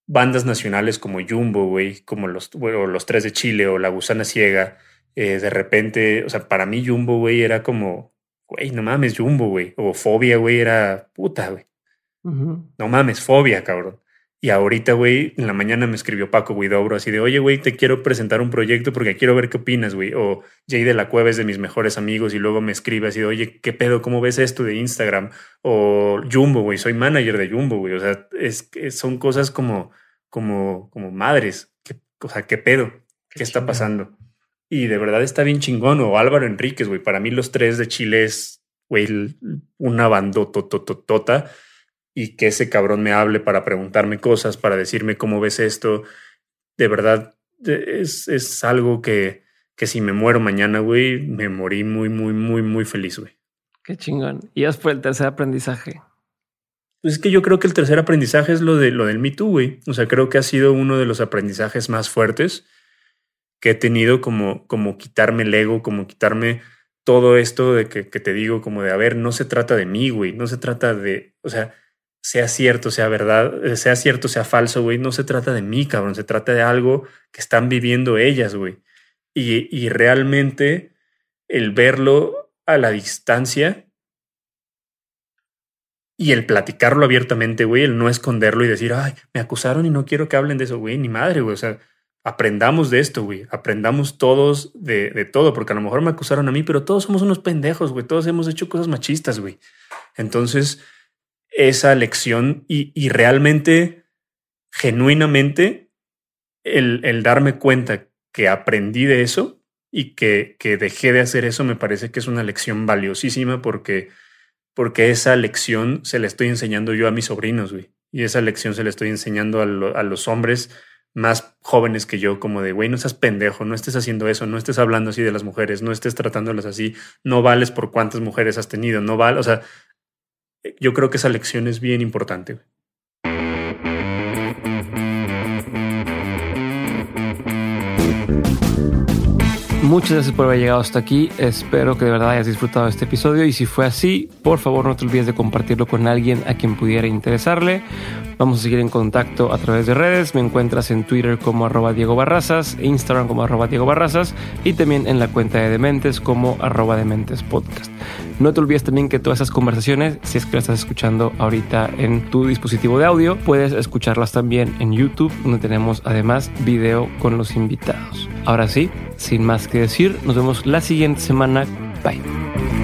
bandas nacionales como Jumbo, güey, como los, o los Tres de Chile o La Gusana Ciega, eh, de repente, o sea, para mí Jumbo, güey, era como, güey, no mames, Jumbo, güey, o Fobia, güey, era puta, güey. No mames, Fobia, cabrón. Y ahorita, güey, en la mañana me escribió Paco Guidobro así de, oye, güey, te quiero presentar un proyecto porque quiero ver qué opinas, güey. O Jay de la Cueva es de mis mejores amigos y luego me escribe así de, oye, ¿qué pedo? ¿Cómo ves esto de Instagram? O Jumbo, güey, soy manager de Jumbo, güey. O sea, es, son cosas como, como, como madres. o sea, ¿qué pedo? ¿Qué, está pasando? Y de verdad está bien chingón. O Álvaro Enríquez, güey. Para mí los tres de Chile es, güey, una bandotototota y que ese cabrón me hable para preguntarme cosas, para decirme cómo ves esto, de verdad es, es algo que, que si me muero mañana, güey, me morí muy, muy, muy, muy feliz, güey. Qué chingón. Y fue el tercer aprendizaje. Pues es que yo creo que el tercer aprendizaje es lo de lo del Me Too, güey. O sea, creo que ha sido uno de los aprendizajes más fuertes que he tenido como, como quitarme el ego, como quitarme todo esto de que, que te digo, como de, a ver, no se trata de mí, güey, no se trata de, o sea, sea cierto, sea verdad, eh, sea cierto, sea falso, güey, no se trata de mí, cabrón, se trata de algo que están viviendo ellas, güey. Y, y realmente el verlo a la distancia y el platicarlo abiertamente, güey, el no esconderlo y decir, ay, me acusaron y no quiero que hablen de eso, güey, ni madre, güey, o sea, aprendamos de esto, güey. Aprendamos todos de, de, todo, porque a lo mejor me acusaron a mí, pero todos somos unos pendejos, güey. Todos hemos hecho cosas machistas, güey. Entonces, esa lección y, y realmente, genuinamente, el, el, darme cuenta que aprendí de eso y que, que dejé de hacer eso me parece que es una lección valiosísima porque, porque esa lección se la estoy enseñando yo a mis sobrinos, güey. Y esa lección se la estoy enseñando a, a los hombres más jóvenes que yo, como de, güey, no seas pendejo, no estés haciendo eso, no estés hablando así de las mujeres, no estés tratándolas así, no vales por cuántas mujeres has tenido, no vale, o sea, yo creo que esa lección es bien importante. Muchas gracias por haber llegado hasta aquí. Espero que de verdad hayas disfrutado este episodio y si fue así, por favor no te olvides de compartirlo con alguien a quien pudiera interesarle. Vamos a seguir en contacto a través de redes. Me encuentras en Twitter como arroba Diego Barrazas, Instagram como arroba Diego Barrazas y también en la cuenta de Dementes como arroba Dementes Podcast. No te olvides también que todas esas conversaciones, si es que las estás escuchando ahorita en tu dispositivo de audio, puedes escucharlas también en YouTube, donde tenemos además video con los invitados. Ahora sí, sin más que decir, nos vemos la siguiente semana. Bye.